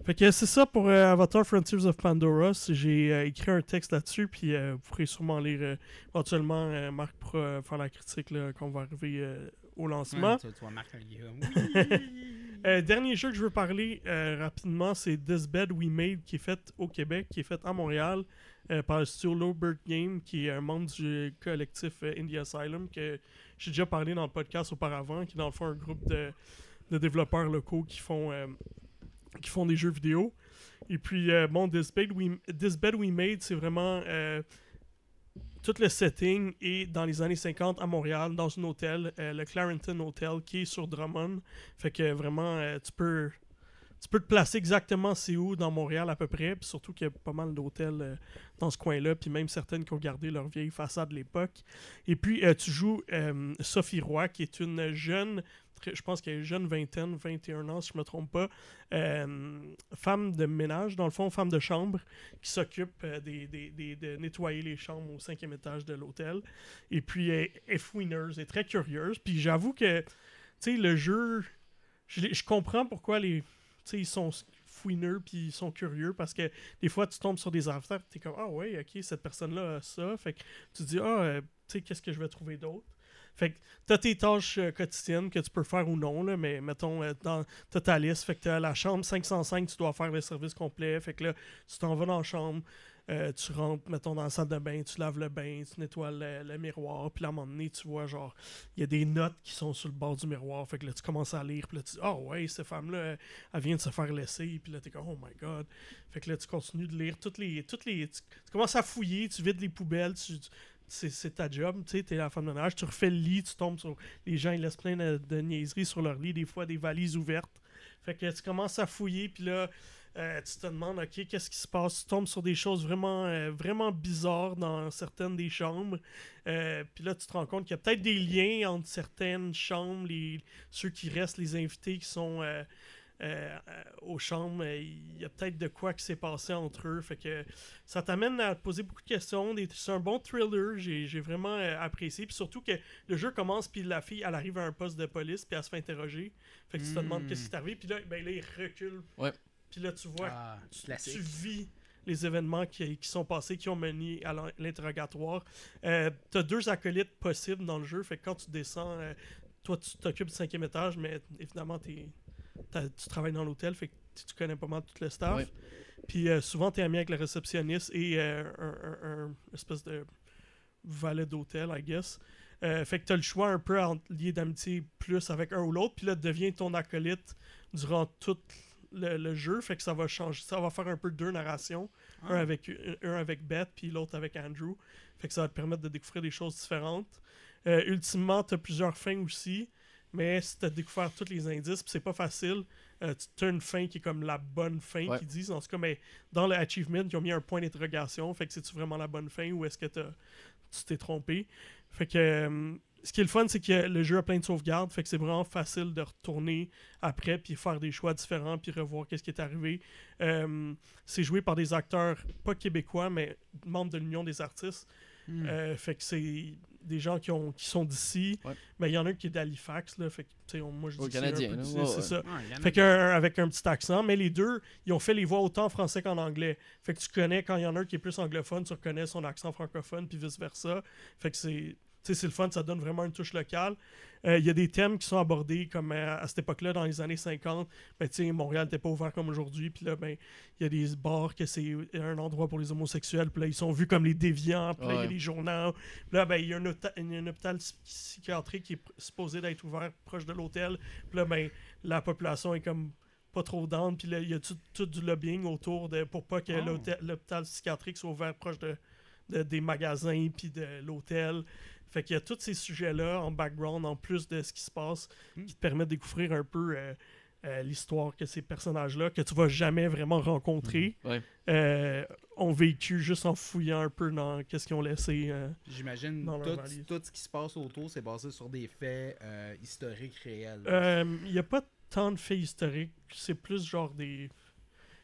Fait que c'est ça pour euh, Avatar Frontiers of Pandora. J'ai euh, écrit un texte là-dessus, puis euh, vous pourrez sûrement lire éventuellement. Marc pourra euh, faire la critique là, quand on va arriver au lancement. Ouais. Euh, dernier jeu que je veux parler rapidement, c'est This Bed We Made, qui est fait au Québec, qui est fait à Montréal par le studio Lowbird Game, qui est un membre du collectif Indie Asylum, que j'ai déjà parlé dans le podcast auparavant, qui est dans le fond un groupe de, de développeurs locaux qui font, qui font des jeux vidéo. Et puis, euh, bon, This Bed We, This Bed We Made, c'est vraiment. euh, tout le setting est dans les années 50 à Montréal, dans un hôtel, euh, le Clarenton Hotel, qui est sur Drummond. Fait que vraiment, euh, tu peux tu peux te placer exactement c'est où dans Montréal à peu près, puis surtout qu'il y a pas mal d'hôtels euh, dans ce coin-là, puis même certaines qui ont gardé leur vieille façade de l'époque. Et puis euh, tu joues euh, Sophie Roy, qui est une jeune, je pense qu'elle est jeune vingtaine, 21 ans si je me trompe pas, femme de ménage, dans le fond, femme de chambre, qui s'occupe des, des- de nettoyer les chambres au cinquième étage de l'hôtel. Et puis elle est fouineuse, elle est très curieuse. Puis j'avoue que, tu sais, le jeu, je, je comprends pourquoi les, ils sont fouineux puis ils sont curieux parce que des fois tu tombes sur des affaires, tu es comme ah ouais, OK, cette personne-là a ça, fait que tu dis ah euh, tu sais qu'est-ce que je vais trouver d'autre? Fait que t'as tes tâches euh, quotidiennes que tu peux faire ou non, là, mais mettons, euh, dans, t'as ta liste, fait que t'as la chambre 505, tu dois faire le service complet, fait que là, tu t'en vas dans la chambre, euh, tu rentres, mettons, dans la salle de bain, tu laves le bain, tu nettoies le, miroir, puis à un moment donné, tu vois, genre, il y a des notes qui sont sur le bord du miroir, fait que là, tu commences à lire, puis là, tu dis, ah ouais, cette femme-là, elle- vient de se faire laisser, puis là, t'es comme, oh my god. Fait que là, tu continues de lire toutes les. Toutes les tu, commences à fouiller, tu vides les poubelles, c'est, ta job, tu sais, t'es la femme de ménage, tu refais le lit, tu tombes sur. Les gens, ils laissent plein de, de niaiseries sur leur lit, des fois des valises ouvertes. Fait que tu commences à fouiller, puis là, euh, tu te demandes, ok, qu'est-ce qui se passe? Tu tombes sur des choses vraiment, euh, vraiment bizarres dans certaines des chambres. Euh, puis là, tu te rends compte qu'il y a peut-être des liens entre certaines chambres, les, ceux qui restent, les invités qui sont aux chambres. Il y a peut-être de quoi qui s'est passé entre eux. Fait que ça t'amène à te poser beaucoup de questions. C'est un bon thriller, j'ai vraiment apprécié. Puis surtout que le jeu commence, puis la fille, elle arrive à un poste de police, puis elle se fait interroger. Fait que tu te demandes Mm. qu'est-ce qui est arrivé. Puis là, ben, là, il recule. Ouais. Puis là, tu vois Ah, tu, vis les événements qui, qui sont passés, qui ont mené à l'in- l'interrogatoire. Euh, tu as deux acolytes possibles dans le jeu. Fait que quand tu descends, euh, toi, tu t'occupes du cinquième étage, mais évidemment, t'as- tu travailles dans l'hôtel. Fait que tu, connais pas mal tout le staff. Ouais. Puis euh, souvent, tu es ami avec le réceptionniste et euh, un, un- un espèce de valet d'hôtel, I guess. Euh, fait que tu as le choix un peu en lié d'amitié plus avec un ou l'autre. Puis là, devient ton acolyte durant tout le, le jeu. Fait que ça va changer. Ça va faire un peu deux narrations. Ah. Un, avec, un avec Beth, puis l'autre avec Andrew. Fait que ça va te permettre de découvrir des choses différentes. Euh, ultimement, tu as plusieurs fins aussi. Mais si tu as découvert tous les indices, c'est pas facile, euh, tu as une fin qui est comme la bonne fin Ouais. qu'ils disent. En tout cas, mais dans le achievement, ils ont mis un point d'interrogation. Fait que c'est-tu vraiment la bonne fin ou est-ce que t'as- tu t'es trompé? Fait que euh, ce qui est le fun, c'est que le jeu a plein de sauvegardes. Fait que c'est vraiment facile de retourner après puis faire des choix différents puis revoir qu'est-ce qui est arrivé. Euh, c'est joué par des acteurs pas québécois, mais membres de l'Union des artistes. Hmm. Euh, fait que c'est des gens qui, ont, qui sont d'ici. Ouais. Mais il y en a un qui est d'Halifax. Là, fait que, tu sais, on- moi, je dis Au que c'est un Canadien, c'est ouais. ça. Ouais, Fait qu'un avec un petit accent, mais les deux, ils ont fait les voix autant en français qu'en anglais. Fait que tu connais, quand il y en a un qui est plus anglophone, tu reconnais son accent francophone, puis vice-versa. Fait que c'est. C'est le fun, ça donne vraiment une touche locale. Euh, Il y a des thèmes qui sont abordés comme euh, à cette époque-là, dans les années 50. Ben, Montréal n'était pas ouvert comme aujourd'hui. Puis là, ben, il y a des bars que c'est un endroit pour les homosexuels. Puis là, ils sont vus comme les déviants. Puis là, il y a des journaux. Puis là, ben, il y a un, hôpital psy- psychiatrique qui est supposé d'être ouvert proche de l'hôtel. Puis là, ben, la population est comme pas trop down. Puis là, il y a tout, tout du lobbying autour de, pour pas que Oh. l'hôtel- l'hôpital psychiatrique soit ouvert proche de, de- des magasins puis de l'hôtel. Fait qu'il y a tous ces sujets-là en background, en plus de ce qui se passe, Hmm. qui te permettent de découvrir un peu euh, euh, l'histoire que ces personnages-là, que tu vas jamais vraiment rencontrer, Ouais. euh, ont vécu juste en fouillant un peu dans qu'est-ce qu'ils ont laissé. euh. J'imagine tout, tout ce qui se passe autour, c'est basé sur des faits euh, historiques réels. Euh, Il n'y a pas tant de faits historiques, c'est plus genre des...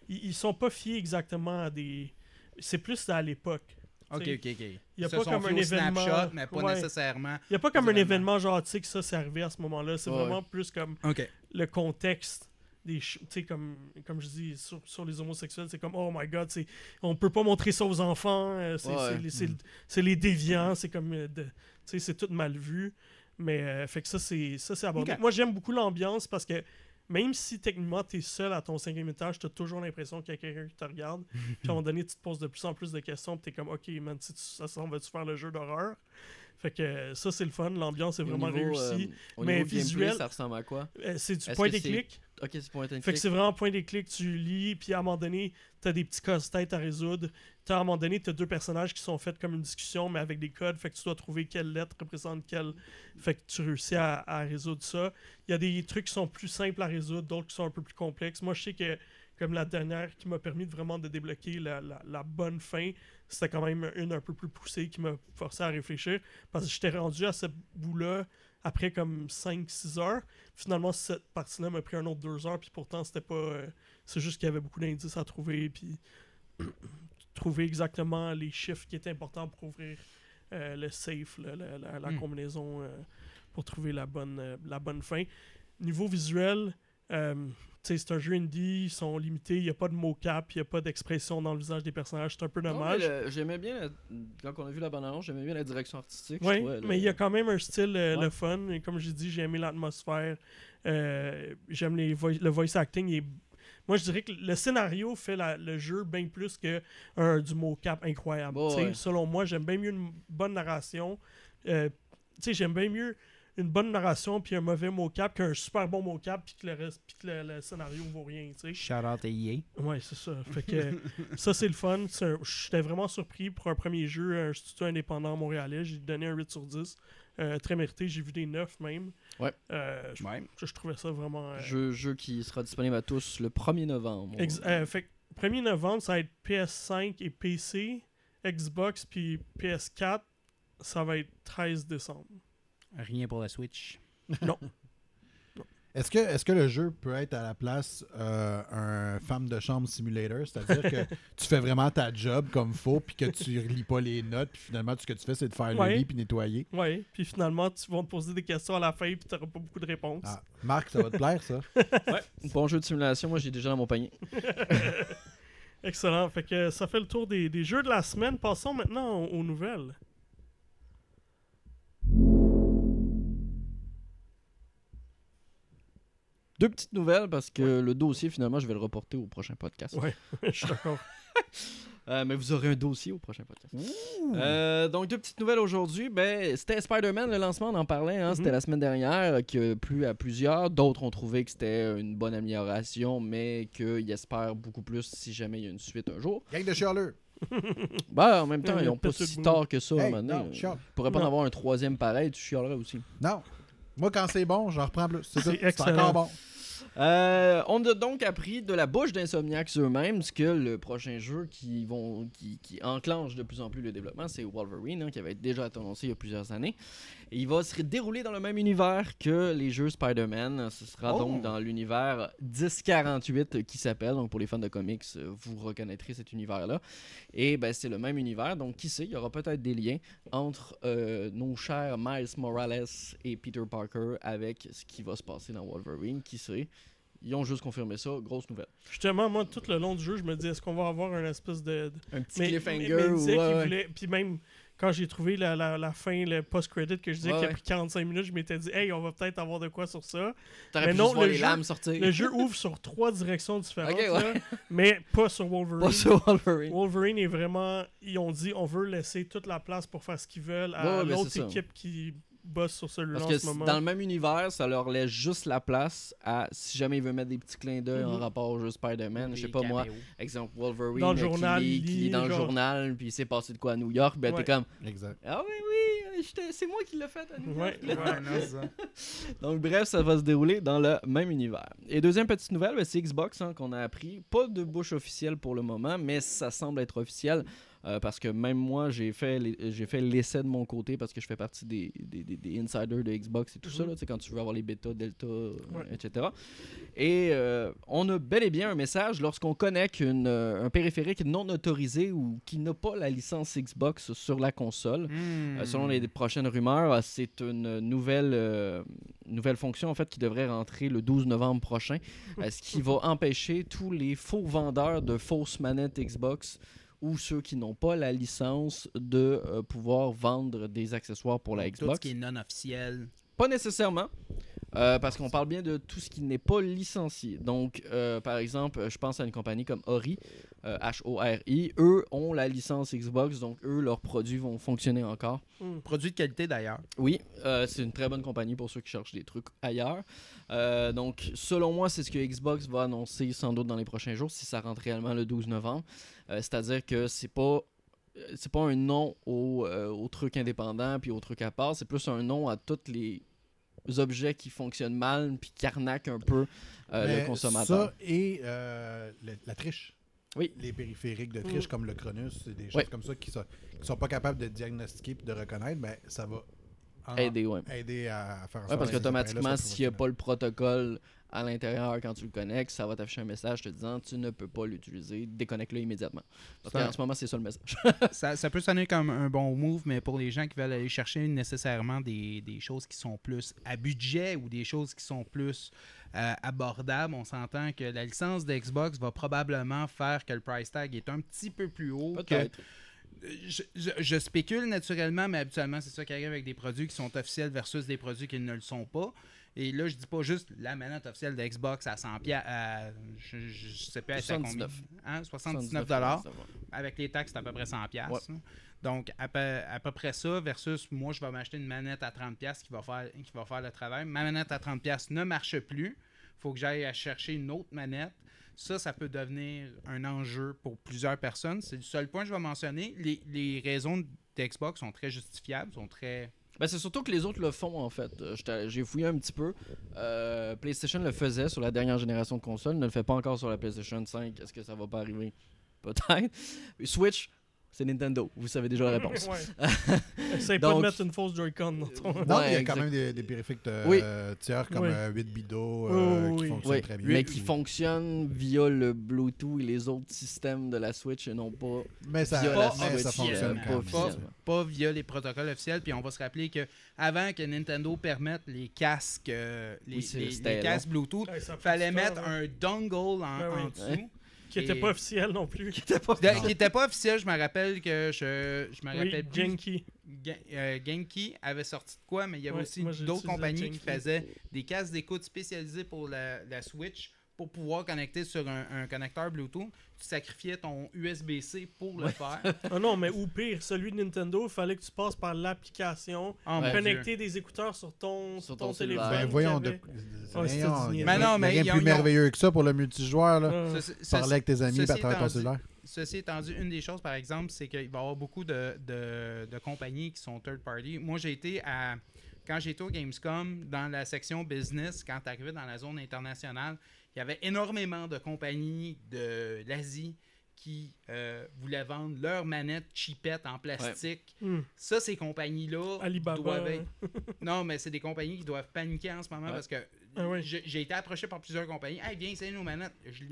Ils, ils sont pas fiés exactement à des... C'est plus à l'époque. Ok, ok, ok. y a Ils se pas comme un événement- Snapshot, mais pas Ouais. nécessairement. Il n'y a pas comme un Événement. genre, tu sais, que ça, c'est arrivé à ce moment-là. C'est Ouais, vraiment plus comme le contexte des ch- tu sais comme comme je dis sur, sur les homosexuels c'est comme oh my god c'est on peut pas montrer ça aux enfants euh, c'est Ouais. les- déviants c'est comme euh, tu sais c'est tout mal vu mais euh, fait que ça c'est ça c'est abordé Ok. moi j'aime beaucoup l'ambiance parce que même si techniquement tu es seul à ton cinquième étage, tu as toujours l'impression qu'il y a quelqu'un qui te regarde. puis à un moment donné, tu te poses de plus en plus de questions. Puis tu es comme, OK, man, si tu, ça s'en va-tu faire le jeu d'horreur? Fait que ça, c'est le fun. L'ambiance est vraiment niveau, réussie. euh, au mais niveau gameplay, visuel- ça ressemble à quoi? Euh, c'est du point que et c'est- clic. Ok, c'est point and Fait que c'est vraiment point des clics, tu lis, puis à un moment donné, t'as des petits casse-têtes à résoudre. T'as, à un moment donné, t'as deux personnages qui sont faits comme une discussion, mais avec des codes. Fait que tu dois trouver quelle lettre représente quelle. Fait que tu réussis à, résoudre ça. Il y a des trucs qui sont plus simples à résoudre, d'autres qui sont un peu plus complexes. Moi, je sais que, comme la dernière qui m'a permis de vraiment de débloquer la bonne fin, c'était quand même une un peu plus poussée qui m'a forcé à réfléchir. Parce que j'étais rendu à ce bout-là après comme 5-6 heures. Finalement, cette partie-là m'a pris un autre 2 heures, puis pourtant, c'était pas. euh, c'est juste qu'il y avait beaucoup d'indices à trouver, puis trouver exactement les chiffres qui étaient importants pour ouvrir euh, le safe, là, la, la- la Hmm. combinaison, euh, pour trouver la bonne, euh, la bonne fin. Niveau visuel, c'est un jeu indie, ils sont limités, il n'y a pas de mocap, il n'y a pas d'expression dans le visage des personnages, c'est un peu dommage. J'aimais bien, la- quand on a vu la bande-annonce, j'aimais bien la direction artistique. Oui, mais il y a quand même un style euh, Ouais. le fun. Et comme j'ai dit, j'ai aimé l'atmosphère. Euh, J'aime voi- le voice acting. il est- Moi, je dirais que le scénario fait la- le jeu bien plus que un, du mocap incroyable. Bon, Tu sais, ouais. Selon moi, j'aime bien mieux une bonne narration. Euh, tu sais, j'aime bien mieux une bonne narration puis un mauvais mocap qu'un super bon mocap puis que le reste puis que le, le scénario vaut rien. tu sais. Shout out à EA. Ouais, c'est ça. Fait que ça, c'est le fun. J'étais vraiment surpris pour un premier jeu, un studio indépendant montréalais. J'ai donné un 8 sur 10. Euh, très mérité. J'ai vu des 9 même. Ouais. Euh, je, Ouais. je- je trouvais ça vraiment. euh, Jeu, jeu qui sera disponible à tous le 1er novembre. ex- euh, fait que 1er novembre, ça va être PS5 et PC, Xbox, puis PS4, ça va être 13 décembre. Rien pour la Switch. Est-ce que, est que le jeu peut être à la place euh, un femme de chambre simulator? C'est-à-dire que tu fais vraiment ta job comme faut, puis que tu relis pas les notes, puis finalement, tout ce que tu fais, c'est de faire Ouais. le lit puis nettoyer. Ouais, puis finalement, tu vas te poser des questions à la fin, puis t'auras pas beaucoup de réponses. Ah, Marc, ça va te plaire, ça? Bon jeu de simulation, moi j'ai déjà dans mon panier. Excellent. Fait que ça fait le tour des, des jeux de la semaine. Passons maintenant aux, aux nouvelles. Deux petites nouvelles parce que le dossier finalement je vais le reporter au prochain podcast. Ouais, je suis d'accord. Euh, mais vous aurez un dossier au prochain podcast. Euh, donc, deux petites nouvelles aujourd'hui. Ben, c'était Spider-Man, le lancement, on en parlait. hein, C'était Mhm. la semaine dernière, qui a plu à plusieurs. D'autres ont trouvé que c'était une bonne amélioration, mais qu'ils espèrent beaucoup plus si jamais il y a une suite un jour. Gang de chialeux. Ben, en même temps, ils n'ont pas si tard que ça à un Hey, moment donné. non, pourrait pas en avoir un troisième pareil, tu chialerais aussi. Non. Moi, quand c'est bon, j'en reprends plus. C'est encore bon. Euh, on a donc appris de la bouche d'Insomniacs eux-mêmes que le prochain jeu qui, vont, qui, qui enclenche de plus en plus le développement, c'est Wolverine, hein, qui avait déjà été annoncé il y a plusieurs années. Et il va se dérouler dans le même univers que les jeux Spider-Man. Ce sera Oh. donc dans l'univers 1048 qui s'appelle. Donc pour les fans de comics, vous reconnaîtrez cet univers-là. Et ben, c'est le même univers. Donc qui sait, il y aura peut-être des liens entre euh, nos chers Miles Morales et Peter Parker avec ce qui va se passer dans Wolverine. Qui sait? Ils ont juste confirmé ça, grosse nouvelle. Justement, moi, tout le long du jeu, je me dis, est-ce qu'on va avoir un espèce de. Un petit Mais, cliffhanger. mais- mais ou- ouais, ouais. voulait- Puis même quand j'ai trouvé la, la, la fin, le post-credit que je disais Ouais, qui a pris 45 minutes, je m'étais dit, hey, on va peut-être avoir de quoi sur ça. Mais non, le les jeu- lames sortir. Le jeu ouvre sur trois directions différentes, là, mais pas sur Wolverine. Pas sur Wolverine. Wolverine est vraiment. Ils ont dit on veut laisser toute la place pour faire ce qu'ils veulent à ben, l'autre ça. équipe qui bosse sur celui-là Parce en que ce moment. dans le même univers, ça leur laisse juste la place à si jamais ils veulent mettre des petits clins d'œil en Mhm. rapport au jeu Spider-Man. Je sais pas moi, exemple Wolverine Dans le euh, journal, qui, lit, il qui lit, dans le journal, puis il s'est passé de quoi à New York, ben Ouais. t'es comme Exact. Ah oui, oui, c'est moi qui l'ai fait à New York. ouais. Ouais, non, c'est ça. Donc bref, ça va se dérouler dans le même univers. Et deuxième petite nouvelle, ben, c'est Xbox hein, qu'on a appris. Pas de bouche officielle pour le moment, mais ça semble être officiel. Euh, parce que même moi, j'ai fait l'essai de mon côté parce que je fais partie des, des, des- des insiders de Xbox et tout ça, Mhm. là, quand tu veux avoir les bêtas, delta, euh, Ouais. etc. Et euh, on a bel et bien un message lorsqu'on connecte une, euh, un périphérique non autorisé ou qui n'a pas la licence Xbox sur la console. Hmm. Euh, selon les prochaines rumeurs, euh, c'est une nouvelle, euh, nouvelle fonction en fait qui devrait rentrer le 12 novembre prochain, euh, ce qui va empêcher tous les faux vendeurs de fausses manettes Xbox ou ceux qui n'ont pas la licence de euh, pouvoir vendre des accessoires pour la Tout ce Xbox. qui est non officiel. Pas nécessairement. euh, parce qu'on parle bien de tout ce qui n'est pas licencié. Donc, euh, par exemple, je pense à une compagnie comme Ori. euh, H-O-R-I. Eux ont la licence Xbox, donc eux, leurs produits vont fonctionner encore. Hmm. Produit de qualité d'ailleurs. Oui, c'est une très bonne compagnie pour ceux qui cherchent des trucs ailleurs. Donc, selon moi, c'est ce que Xbox va annoncer sans doute dans les prochains jours, si ça rentre réellement le 12 novembre. Euh, C'est-à-dire que c'est pas euh, c'est pas un nom au, euh, au truc indépendant puis au truc à part, c'est plus un nom à tous les objets qui fonctionnent mal puis qui arnaquent un peu euh, le consommateur. Ça et euh, le- la triche. Oui. Les périphériques de triche Mm. comme le Cronus, c'est des choses comme ça qui sont, qui sont pas capables de diagnostiquer et de reconnaître, mais ça va en- Aider, ouais. aider à, à faire en Ouais, sorte parce qu'automatiquement, s'il n'y a pas le protocole à l'intérieur quand tu le connectes, ça va t'afficher un message te disant tu ne peux pas l'utiliser, déconnecte-le immédiatement. Parce qu'en ce moment, c'est ça le message. ça, ça peut sonner comme un bon move, mais pour les gens qui veulent aller chercher nécessairement des, des choses qui sont plus à budget ou des choses qui sont plus euh, abordables, on s'entend que la licence de Xbox va probablement faire que le price tag est un petit peu plus haut. que- Peut-être. je, je- je spécule naturellement, mais habituellement, c'est ça qui arrive avec des produits qui sont officiels versus des produits qui ne le sont pas. Et là, je dis pas juste la manette officielle de Xbox à 100 pieds, à, je, je, sais c'est à combien? 79. Hein, 79 dollars. Avec les taxes, c'est à peu près 100 pièces. Ouais. Donc, à peu, à peu près ça, versus moi, je vais m'acheter une manette à 30 pièces qui, va faire- qui va faire le travail. Ma manette à 30 pièces ne marche plus. faut que j'aille chercher une autre manette. Ça, ça peut devenir un enjeu pour plusieurs personnes. C'est le seul point que je vais mentionner. Les, les raisons d'Xbox sont très justifiables, sont très... Ben, c'est surtout que les autres le font en fait. Euh, J'ai fouillé un petit peu. Euh, PlayStation le faisait sur la dernière génération de consoles, ne le fait pas encore sur la PlayStation 5. Est-ce que ça va pas arriver? Peut-être. Switch, c'est Nintendo. Vous savez déjà la réponse. Essaye pas de Donc- mettre une fausse Joy-Con dans ton. Non, Ouais, il y a exact. quand même des, des périphériques euh, Oui. tiers comme Oui. euh, 8 bidots Oui, euh, oui, qui fonctionnent Oui, très bien. mais qui fonctionnent via le Bluetooth et les autres systèmes de la Switch et non pas Mais ça, via Pas la mais Switch. ça fonctionne euh, pas même. Pas, officiellement. pas via les protocoles officiels. Puis on va se rappeler que avant que Nintendo permette les casques, euh, les, Oui, c'est- les- c'était les casques Bluetooth, il fallait mettre là. un dongle en, Ben en dessous. Qui était et- pas officiel non plus. Qui n'était pas officiel, je me rappelle que je, je me Oui, rappelle. Genki. Euh, Genki avait sorti de quoi, mais il y avait Ouais, aussi d'autres compagnies qui faisaient des casques d'écoute spécialisés pour la, la Switch pour pouvoir connecter sur un, un connecteur Bluetooth. Tu sacrifiais ton USB-C pour le faire. Ah non, mais ou pire, celui de Nintendo, il fallait que tu passes par l'application, Oh, mon Ouais. Dieu. connecter des écouteurs sur ton, Sur ton téléphone. Ben, voyons, de... avait- voyons, c'était il y a du Mais non, mais rien plus merveilleux que ça pour le multijoueur. Là. Ah. Ceci- Parler avec tes amis à travers ton cellulaire. Ceci étant dit, une des choses, par exemple, c'est qu'il va y avoir beaucoup de, de- de compagnies qui sont third party. Moi, j'ai été à. Quand j'étais au Gamescom, dans la section business, quand tu arrivais dans la zone internationale, il y avait énormément de compagnies de l'Asie qui euh, voulaient vendre leurs manettes cheapettes en plastique. Hmm. Ça, ces compagnies-là Alibaba. doivent être- Non, mais c'est des compagnies qui doivent paniquer en ce moment Ouais. parce que Ah j'ai été approché par plusieurs compagnies. Hey, viens essayer nos manettes. Je.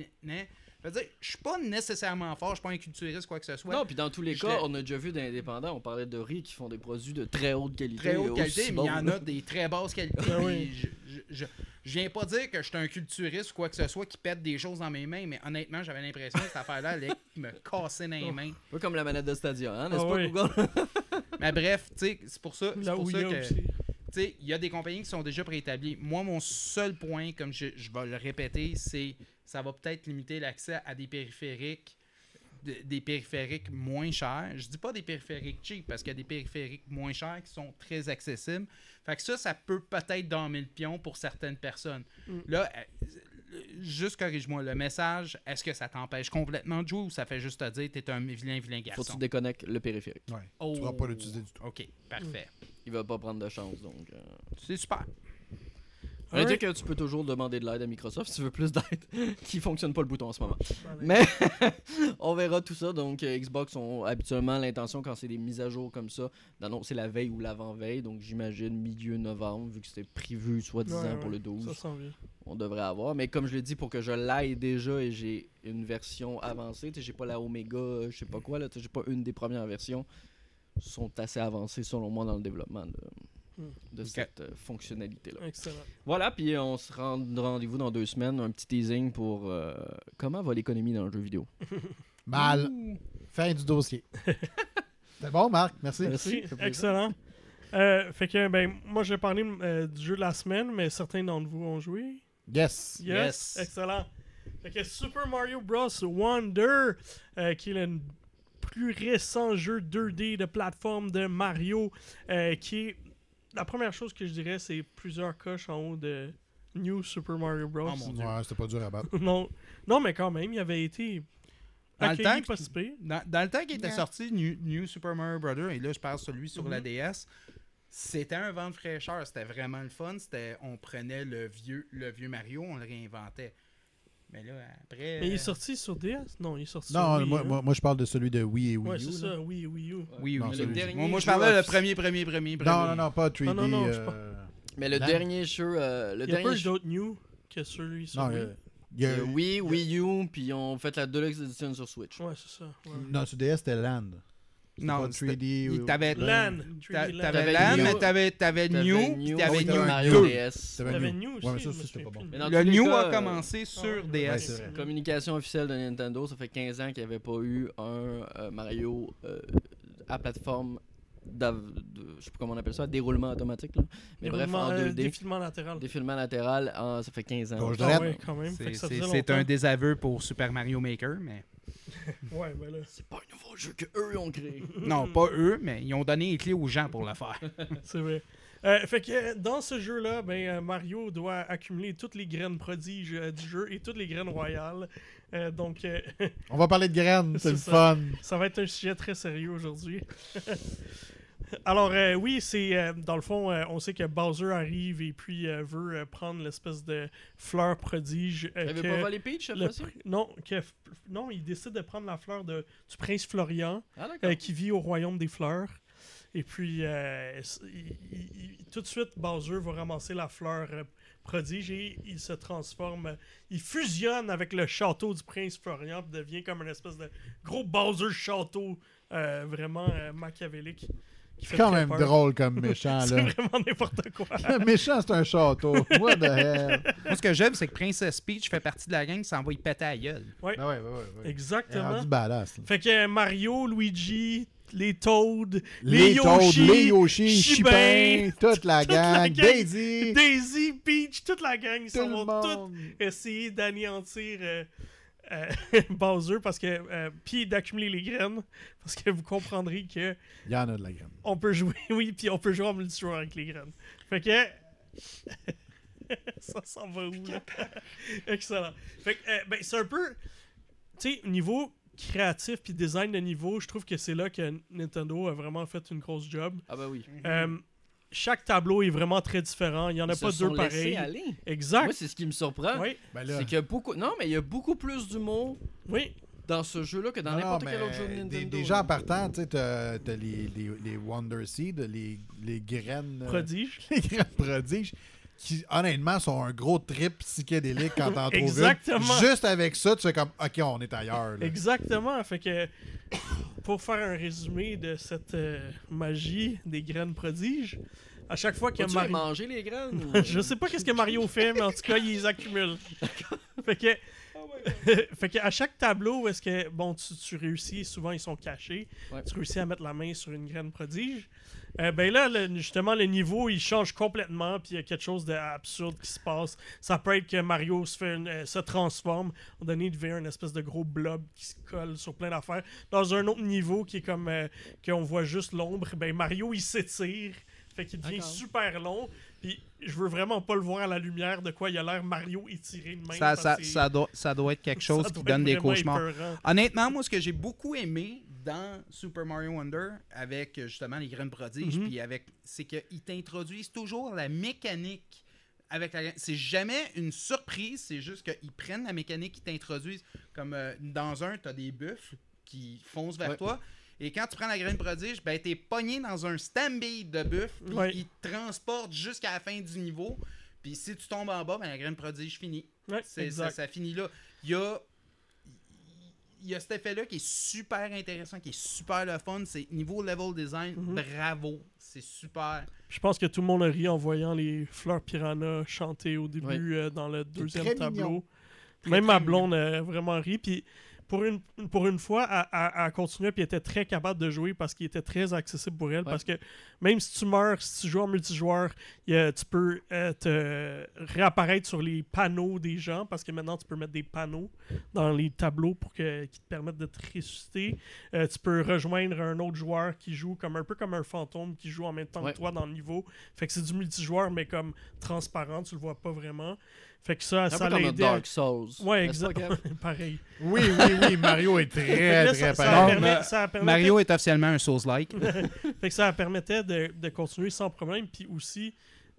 Je veux dire, je suis pas nécessairement fort, je suis pas un culturiste, quoi que ce soit. Non, puis dans tous les cas, on a déjà vu d'indépendants, on parlait de riz qui font des produits de très haute qualité. très haute qualité, mais il y en a des très basses qualités. Ah oui. je, je, je- je viens pas dire que je suis un culturiste ou quoi que ce soit qui pète des choses dans mes mains, mais honnêtement, j'avais l'impression que cette affaire-là allait me casser dans les mains. Un peu comme la manette de Stadia, hein, n'est-ce Ah pas, oui. Google? Mais bref, tu sais, c'est pour ça, c'est pour ça que. aussi. Tu sais, il y a des compagnies qui sont déjà préétablies. Moi, mon seul point, comme je, je vais le répéter, c'est ça va peut-être limiter l'accès à des périphériques de- des périphériques moins chers. Je dis pas des périphériques cheap parce qu'il y a des périphériques moins chers qui sont très accessibles. Fait que ça, ça peut peut-être dormir le pion pour certaines personnes. Mm. Là, euh, juste corrige-moi, le message, est-ce que ça t'empêche complètement de jouer ou ça fait juste te dire t'es un vilain, vilain Faut que garçon? tu déconnectes le périphérique. Ouais. Oh. Tu pourras pas l'utiliser du tout. Ok, parfait. Il va pas prendre de chance, donc... euh. C'est super. On va dire que tu peux toujours demander de l'aide à Microsoft si tu veux plus d'aide, qui fonctionne pas le bouton en ce moment. Allez. Mais on verra tout ça. Donc, euh, Xbox ont habituellement l'intention, quand c'est des mises à jour comme ça, d'annoncer la veille ou l'avant-veille. Donc, j'imagine milieu novembre, vu que c'était prévu soi-disant Ouais, pour ouais, le 12. Ça s'en vient. On devrait avoir. Mais comme je l'ai dit, pour que je l'aille déjà et j'ai une version avancée, tu sais, j'ai pas la Omega, euh, je sais pas quoi, là, tu sais, j'ai pas une des premières versions, sont assez avancées selon moi dans le développement de, Hmm. de cette euh, fonctionnalité-là. Excellent. Voilà, puis on se rend rendez-vous dans deux semaines, un petit teasing pour euh, comment va l'économie dans le jeu vidéo? Mal. Fin du dossier. C'est bon, Marc? Merci. Merci. Excellent. Euh, fait que, ben, moi, je vais parler euh, du jeu de la semaine, mais certains d'entre vous ont joué. Yes. Yes. Yes. Excellent. Fait que Super Mario Bros. Wonder, euh, qui est le plus récent jeu 2D de plateforme de Mario, euh, qui est. La première chose que je dirais, c'est plusieurs coches en haut de New Super Mario Bros. Oh mon Dieu. Ouais, c'était pas dur à battre. non, non, mais quand même, il avait été. Dans le temps pas si. Dans, dans le temps qu'il était Yeah. sorti, New, New Super Mario Brother, et là je parle celui sur la Mhm. DS, c'était un vent de fraîcheur. C'était vraiment le fun. C'était, on prenait le vieux, le vieux Mario, on le réinventait. Mais là, après. Mais il est euh, sorti sur DS Non, il est sorti Non, sur Wii. moi, moi, moi, je parle de celui de Wii et Wii Ouais, U. c'est là. ça, oui, Wii U. Oui, oui. Non, oui. celui- dernier Moi, moi, je parlais le premier, premier, premier, premier. Non, non, non, pas 3D. Ah, non, non, je euh, Mais le Lan- dernier jeu, euh, le Il y a pas dernier eu jeu, d'autres New que celui sur Non, Wii? euh, il y a- Wii, Wii U, puis ils ont fait la Deluxe Edition sur Switch. Ouais, c'est ça. ouais. Non, sur DS, c'était Land. Non, pas c'était- 3D. il ou- t'avait- LAN. T'a- 3D LAN. T'avais T'avais LAN, New. mais t'avais, t'avais T'avais New, New, puis t'avais oui, New Mario 2. DS. T'avais T'avais New. Aussi. Ouais, mais ça c'était pas bon. Le New cas, a euh, commencé sur DS. Communication officielle de Nintendo, ça fait 15 ans qu'il n'y avait pas eu un euh, Mario euh, à plateforme, de, je sais pas comment on appelle ça, déroulement automatique. Là. Mais bref, en euh, 2D, défilement latéral. défilement latéral, en- ça fait 15 ans. Gauche Ah. Fait C'est, un désaveu pour Super Mario Maker, mais. Ouais, ben là. C'est pas un nouveau jeu que eux ont créé. Non, pas eux, mais ils ont donné les clés aux gens pour le faire. C'est vrai. Euh, fait que euh, dans ce jeu-là, ben, euh, Mario doit accumuler toutes les graines prodiges euh, du jeu et toutes les graines royales. Euh, donc, euh, On va parler de graines, c'est C'est le ça. fun. ça va être un sujet très sérieux aujourd'hui. Alors, euh, oui, c'est euh, dans le fond, euh, on sait que Bowser arrive et puis veut prendre l'espèce de fleur prodige. T'avais que pas volé Peach le pr- non, que non, il décide de prendre la fleur de, du prince Florian. Ah qui vit au royaume des fleurs. Et puis, il- il- il- tout de suite, Bowser va ramasser la fleur prodige et il se transforme, il fusionne avec le château du prince Florian et devient comme une espèce de gros Bowser château euh, vraiment euh, machiavélique. Qui C'est fait quand même peur. drôle comme méchant, C'est là. vraiment n'importe quoi. Le méchant, c'est un château. What the hell? Moi, ce que j'aime, c'est que Princess Peach fait partie de la gang qui s'en va y péter à la gueule. Ah ouais, ouais, ouais. ouais. Exactement. rendu badass. là. Fait que Mario, Luigi, les Toads, les, Les Toads, Yoshi, les Yoshi, Chipin, toute la toute la gang. Daisy, Daisy, Peach, toute la gang, ils tout vont tous essayer d'anéantir euh, euh, Bowser parce que euh, puis d'accumuler les graines parce que vous comprendrez que Il y en a de la graine. on peut jouer oui puis on peut jouer en multijoueur avec les graines. Fait que ça s'en va où là? Excellent. Fait que euh, ben c'est un peu tu sais niveau créatif puis design de niveau, je trouve que c'est là que Nintendo a vraiment fait une grosse job. Ah bah oui. Euh, chaque tableau est vraiment très différent, il y en a Ils pas se deux sont laissés pareils. aller. Exact. Moi, c'est ce qui me surprend. Oui, Ben là, C'est qu'il y a beaucoup. Non, mais il y a beaucoup plus d'humour oui. dans ce jeu-là que dans non, non, n'importe quel mais autre jeu de des- Nintendo. Déjà en partant, tu sais, t'as t'as les, les, les Wonder Seed, les, les graines. euh, Prodige. les graines prodiges, qui honnêtement sont un gros trip psychédélique quand t'en trouves une. Exactement. Juste avec ça, tu fais comme, ok, on est ailleurs. là. Exactement. Fait que pour faire un résumé de cette euh, magie des graines prodiges, à chaque fois que Mario. manger les graines ou- Je sais pas qu'est-ce que Mario fait, mais en tout cas, il les accumule. fait que. fait que à chaque tableau où est-ce que bon tu, tu réussis, souvent ils sont cachés, Ouais. tu réussis à mettre la main sur une graine prodige. euh, ben là, le- justement, le niveau il change complètement, puis il y a quelque chose d'absurde qui se passe. Ça peut être que Mario se, fait une- euh, se transforme, moment donné, il devient une espèce de gros blob qui se colle sur plein d'affaires. Dans un autre niveau qui est comme euh, qu'on voit juste l'ombre, ben Mario il s'étire, fait qu'il devient super long. Puis je veux vraiment pas le voir à la lumière de quoi il a l'air Mario étiré de même. Ça, ça, doit, ça doit être quelque chose qui donne des cauchemars. épeurant. Honnêtement, moi, ce que j'ai beaucoup aimé dans Super Mario Wonder, avec justement les graines prodiges, Mhm. puis avec, c'est qu'ils t'introduisent toujours la mécanique avec la. C'est jamais une surprise, c'est juste qu'ils prennent la mécanique qu'ils t'introduisent. Comme euh, dans un, t'as des buffles qui foncent vers Ouais. toi. Et quand tu prends la graine prodige, ben t'es pogné dans un stampede de buffles, puis Ouais. ils te transportent jusqu'à la fin du niveau. Puis si tu tombes en bas, ben la graine prodige finit. Ouais, C'est- ça, ça finit là. Il y a, il y a cet effet-là qui est super intéressant, qui est super le fun. C'est niveau level design, Mhm. bravo. C'est super. Je pense que tout le monde a ri en voyant les fleurs piranha chanter au début euh, dans le deuxième tableau. Très, Même très ma blonde a vraiment ri. Puis pour une, pour une fois, elle- elle continuait puis était très capable de jouer parce qu'il était très accessible pour elle. Parce que même si tu meurs, si tu joues en multijoueur, a- tu peux euh, te réapparaître sur les panneaux des gens parce que maintenant tu peux mettre des panneaux dans les tableaux pour que, qui te permettent de te ressusciter. Euh, tu peux rejoindre un autre joueur qui joue comme un peu comme un fantôme qui joue en même temps Ouais. que toi dans le niveau. Fait que c'est du multijoueur mais comme transparent, tu le vois pas vraiment. Fait que ça, Un ça peu comme Dark Souls. Ouais, exactement. Pareil. Oui, oui, oui, Mario est très, Là, très ça, ça pareil. permet- mais ça permettait- Mario est officiellement un Souls-like. fait que ça permettait de, de continuer sans problème. Puis aussi,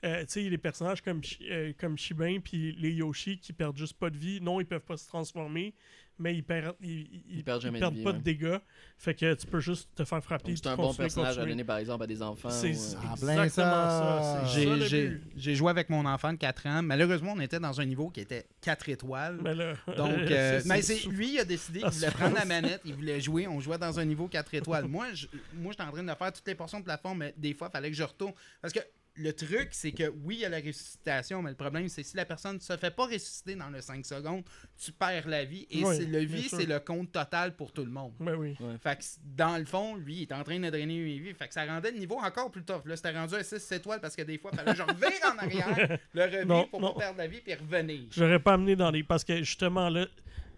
euh, tu sais, les personnages comme, euh, comme Shibin puis les Yoshi qui perdent juste pas de vie. Non, ils peuvent pas se transformer, mais ils perdent, ils, ils- Ils perdent jamais de perdent vie, pas ouais. de dégâts. Fait que tu peux juste te faire frapper. C'est un bon personnage à donner par exemple à des enfants. C'est ou, exactement ça. J'ai- joué avec mon enfant de 4 ans. Malheureusement, on était dans un niveau qui était 4 étoiles. Mais là, Donc, euh, mais lui, il a décidé qu'il voulait prendre la manette, il voulait jouer. On jouait dans un niveau 4 étoiles. moi, je, moi, j'étais en train de faire toutes les portions de plafond, mais des fois, il fallait que je retourne. Parce que le truc, c'est que oui, il y a la ressuscitation, mais le problème, c'est si la personne ne se fait pas ressusciter dans les 5 secondes, tu perds la vie. Et Oui, c'est le vie, c'est le compte total pour tout le monde. Ben oui. Fait que dans le fond, lui, il est en train de drainer mes vies. Fait que ça rendait le niveau encore plus tough. Là, c'était rendu à 6 étoiles parce que des fois, il fallait que je revire en arrière, le revivre pour non. pas perdre la vie puis revenir. J'aurais pas amené dans les. Parce que justement, là,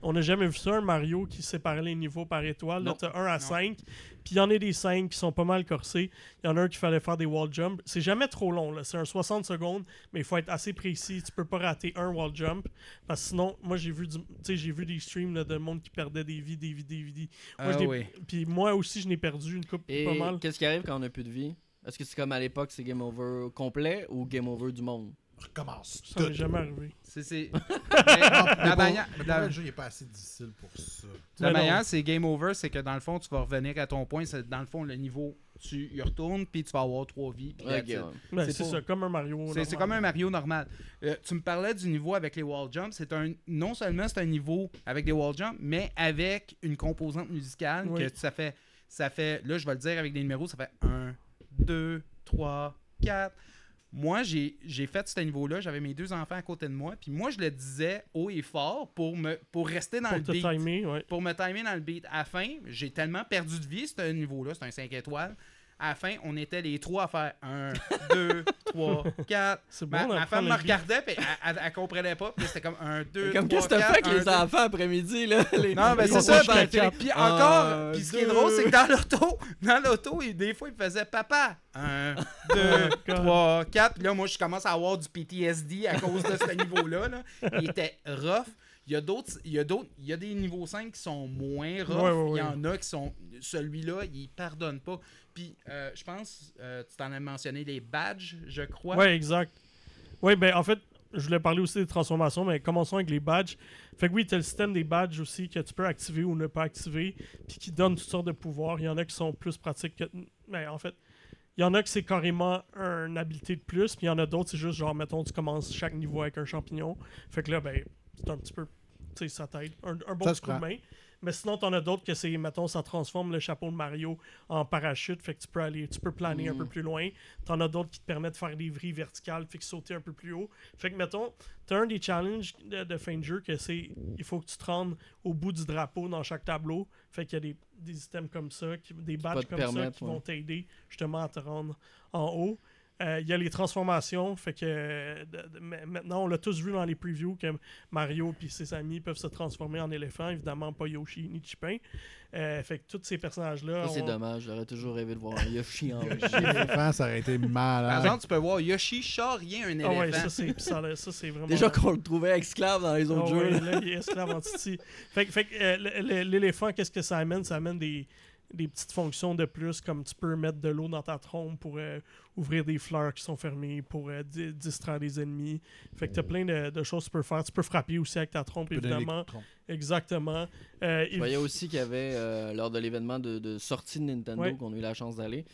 on n'a jamais vu ça, un Mario qui séparait les niveaux par étoile. Là, Non. t'as 1 à Non. 5. Puis il y en a des 5 qui sont pas mal corsés. Il y en a un qui fallait faire des wall jump. C'est jamais trop long, là. C'est un 60 secondes, mais il faut être assez précis. Tu peux pas rater un wall jump. Parce que sinon, moi, j'ai vu, du... tu sais, j'ai vu des streams là, de monde qui perdait des vies, des vies, des vies. Moi, Ah oui. Puis moi aussi, je n'ai perdu une coupe Et pas mal. qu'est-ce qui arrive quand on a plus de vie Est-ce que c'est comme à l'époque, c'est game over complet ou game over du monde? Recommence. Ça m'est jamais arrivé. C'est. c'est- la manière- le jeu, il est pas assez difficile pour ça. La manière, c'est game over, c'est que dans le fond, tu vas revenir à ton point. C'est dans le fond le niveau, tu y retournes, puis tu vas avoir trois vies. ouais. Ben, C'est c'est pas- ça, comme un Mario. C'est- normal. C'est comme un Mario normal. Euh, tu me parlais du niveau avec les wall jumps. C'est un non seulement c'est un niveau avec des wall jumps, mais avec une composante musicale Oui. que ça fait ça fait là je vais le dire avec des numéros, ça fait 1 2 3 4 moi, j'ai fait ce niveau-là. J'avais mes deux enfants à côté de moi. Puis moi, je le disais haut et fort pour, me, pour rester dans Pour le te beat timer, ouais. pour me timer dans le beat. À la fin, j'ai tellement perdu de vie, ce niveau-là, c'est un 5 étoiles. À la fin, on était les trois à faire 1, 2, 3, 4. C'est bon Ma, d'apprendre femme me regardait, puis elle, elle, elle comprenait pas. Puis c'était comme 1, 2, Comme 3, qu'est-ce que t'as 4. fait avec les enfants après-midi là? Les- Non, ben les c'est ça. enfants Puis, encore, Un, puis ce qui est deux. drôle, c'est que dans l'auto, dans l'auto, il- des fois, il faisait papa. 1, 2, Oh. 3, 4. Puis là, moi, je commence à avoir du PTSD à cause de ce niveau-là. là. Il était rough. Il y a d'autres, il y a d'autres, il y a des niveaux 5 qui sont moins rough. Ouais, ouais, Il y ouais. en a qui sont, celui-là, il pardonne pas. Puis, euh, je pense, euh, tu t'en as mentionné les badges, je crois. Ouais, exact. Ouais, ben en fait, je voulais parler aussi des transformations, mais commençons avec les badges. Fait que oui, tu as le système des badges aussi que tu peux activer ou ne pas activer, puis qui donnent toutes sortes de pouvoirs. Il y en a qui sont plus pratiques que. Ben, en fait, il y en a que c'est carrément une habilité de plus, puis il y en a d'autres, c'est juste genre, mettons, tu commences chaque niveau avec un champignon. Fait que là, ben, c'est un petit peu. Tu sais, ça t'aide. Un, un bon Ça coup de main. Mais sinon, t'en as d'autres que c'est, mettons, ça transforme le chapeau de Mario en parachute, fait que tu peux aller, tu peux planer un Mm. peu plus loin. T'en as d'autres qui te permettent de faire des vrilles verticales, fait que sauter un peu plus haut. Fait que, mettons, t'as un des challenges de, de fin de jeu que c'est, il faut que tu te rendes au bout du drapeau dans chaque tableau. Fait qu'il y a des, des items comme ça, qui- des badges comme ça qui ouais. vont t'aider justement à te rendre en haut. Euh, Il y a les transformations, fait que de- de- ma- maintenant on l'a tous vu dans les previews que Mario et ses amis peuvent se transformer en éléphant, évidemment pas Yoshi ni Chipin. Euh, fait que tous ces personnages-là. Ça, c'est ont- dommage, j'aurais toujours rêvé de voir un Yoshi en L'éléphant, ça aurait été Par malade. exemple, tu peux voir Yoshi charrien un Ah ouais, éléphant. ça c'est ça, c'est vraiment. Déjà qu'on le trouvait esclave dans les autres Ah jeux. ouais, là. là, il est esclave en Titi. Fait, que- fait que, euh, l'éléphant, qu'est-ce que ça amène? Ça amène des, des petites fonctions de plus, comme tu peux mettre de l'eau dans ta trompe pour euh, ouvrir des fleurs qui sont fermées, pour euh, di- distraire les ennemis. Fait que t'as plein de, de choses que tu peux faire. Tu peux frapper aussi avec ta trompe, évidemment. Exactement. Euh, Je il- voyais aussi qu'il y avait, euh, lors de l'événement de, de sortie de Nintendo Ouais. qu'on a eu la chance d'aller,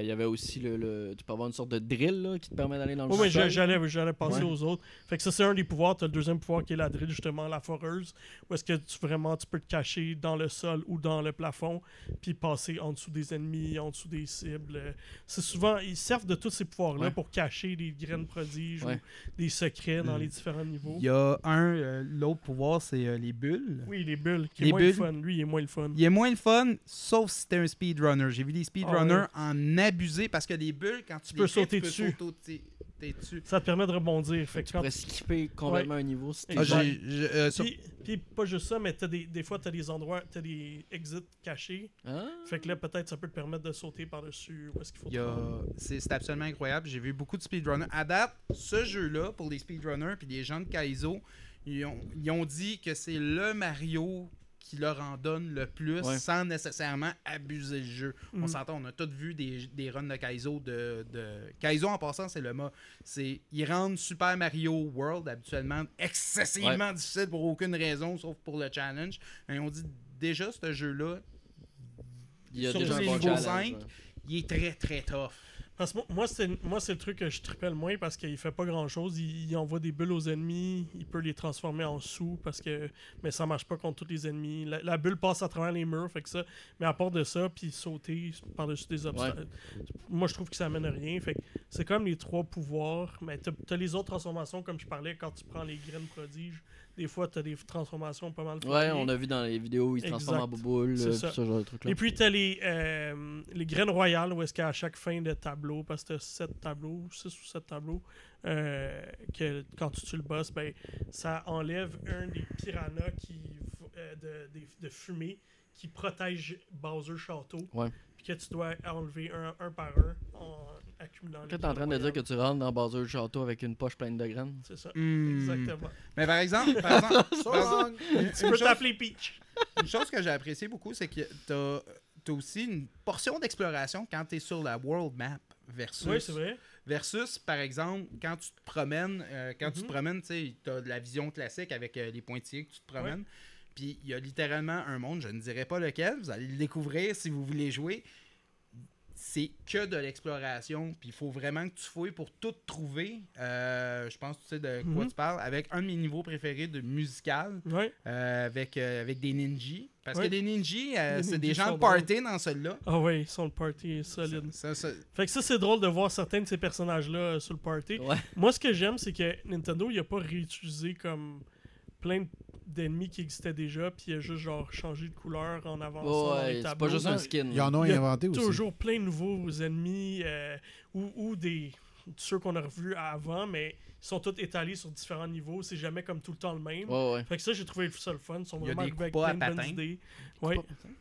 Il y avait aussi le, le- Tu peux avoir une sorte de drill là, qui te permet d'aller dans le Oui, j'allais, j'allais passer Ouais. aux autres. Fait que ça, c'est un des pouvoirs. T'as le deuxième pouvoir qui est la drill, justement, la foreuse. Où est-ce que tu vraiment tu peux te cacher dans le sol ou dans le plafond, puis passer en dessous des ennemis, en dessous des cibles. Euh, C'est souvent, ils servent de tous ces pouvoirs-là Ouais. pour cacher des graines prodiges Ouais. ou des secrets dans Mm. les différents niveaux. Il y a un, euh, l'autre pouvoir, c'est euh, les bulles. Oui, les bulles, qui Les est moins le bulles. fun. Lui, il est moins le fun. Il est moins le fun, sauf si t'es un speedrunner. J'ai vu des speedrunners Ah en abuser parce que les bulles, quand tu, peux les fais, sauter tu dessus. peux sauter dessus. Ça te permet de rebondir. Fait que Tu quand pourrais skipper complètement un niveau. si Ah, euh, sur- Puis, puis pas juste ça, mais t'as des, des fois, t'as des endroits, t'as des exits cachés. Ah. Fait que là, peut-être, ça peut te permettre de sauter par-dessus où est-ce qu'il faut il y te a- rendre. c'est c'est absolument incroyable. J'ai vu beaucoup de speedrunners. À date, ce jeu-là, pour les speedrunners puis les gens de Kaizo, ils ont, ils ont dit que c'est le Mario qui leur en donne le plus Ouais. sans nécessairement abuser le jeu. On Mhm. s'entend, on a tous vu des, des runs de Kaizo de, de... Kaizo en passant, c'est le mot. C'est ils rendent Super Mario World habituellement excessivement difficile pour aucune raison sauf pour le challenge. Et on dit déjà ce jeu-là, Il y a sur déjà un les bon niveaux challenge. 5, ouais. il est très très tough. Parce que mo- moi, c'est moi, c'est le truc que je trippelle le moins parce qu'il fait pas grand chose. Il, il envoie des bulles aux ennemis, il peut les transformer en sous parce que. Mais ça marche pas contre tous les ennemis. La, la bulle passe à travers les murs, fait que ça. Mais à part de ça, puis sauter par-dessus des obstacles. Moi, je trouve que ça amène à rien. Fait que c'est comme les trois pouvoirs. Mais t'as as les autres transformations, comme je parlais, quand tu prends les graines prodiges. Des fois, t'as des transformations pas mal Ouais, on a vu dans les vidéos, il se transforme en bouboule, euh, ce genre de trucs-là. Et puis, tu as les, euh, les graines royales, où est-ce qu'à chaque fin de tableau, parce que tu as 7 tableaux, 6 ou 7 tableaux, euh, que quand tu tues le boss, ben, ça enlève un des piranhas qui, euh, de, de fumée qui protège Bowser Château. Ouais. Puis que tu dois enlever un, un par un en accumulant Là, t'es en train de dire que tu rentres dans Bowser Château avec une poche pleine de graines? C'est ça. Hmm. Exactement. Mais par exemple, par exemple So par- Tu peux t'appeler Peach. une chose que j'ai apprécié beaucoup, c'est que t'as as aussi une portion d'exploration quand tu es sur la world map versus Oui, c'est vrai. versus par exemple quand tu te promènes euh, quand tu te Mhm. promènes, tu sais, t'as de la vision classique avec euh, les pointillés que tu te promènes. Puis il y a littéralement un monde, je ne dirais pas lequel, vous allez le découvrir si vous voulez jouer. C'est que de l'exploration, puis il faut vraiment que tu fouilles pour tout trouver. Euh, je pense que tu sais de quoi Mhm. tu parles. Avec un de mes niveaux préférés de musical, Ouais. euh, avec, euh, avec des ninjas. Parce Ouais. que les ninjas, euh, c'est des gens sont de party dans celui-là. Ah oui, son party est solide. Ça, ça- Fait que ça, c'est drôle de voir certains de ces personnages-là euh, sur le party. Ouais. Moi, ce que j'aime, c'est que Nintendo, il a pas réutilisé comme plein d'ennemis qui existaient déjà, puis il a juste genre changé de couleur en avançant dans les Ouais, c'est pas juste un skin. Ils en ont Il y a inventé aussi. Toujours plein de nouveaux ennemis euh, ou, ou des ceux qu'on a revus avant, mais ils sont tous étalés sur différents niveaux. C'est jamais comme tout le temps le même. Ouais. Fait que ça, j'ai trouvé ça le fun. Ils sont y vraiment des arrivés avec plein de bonnes idées. Ouais,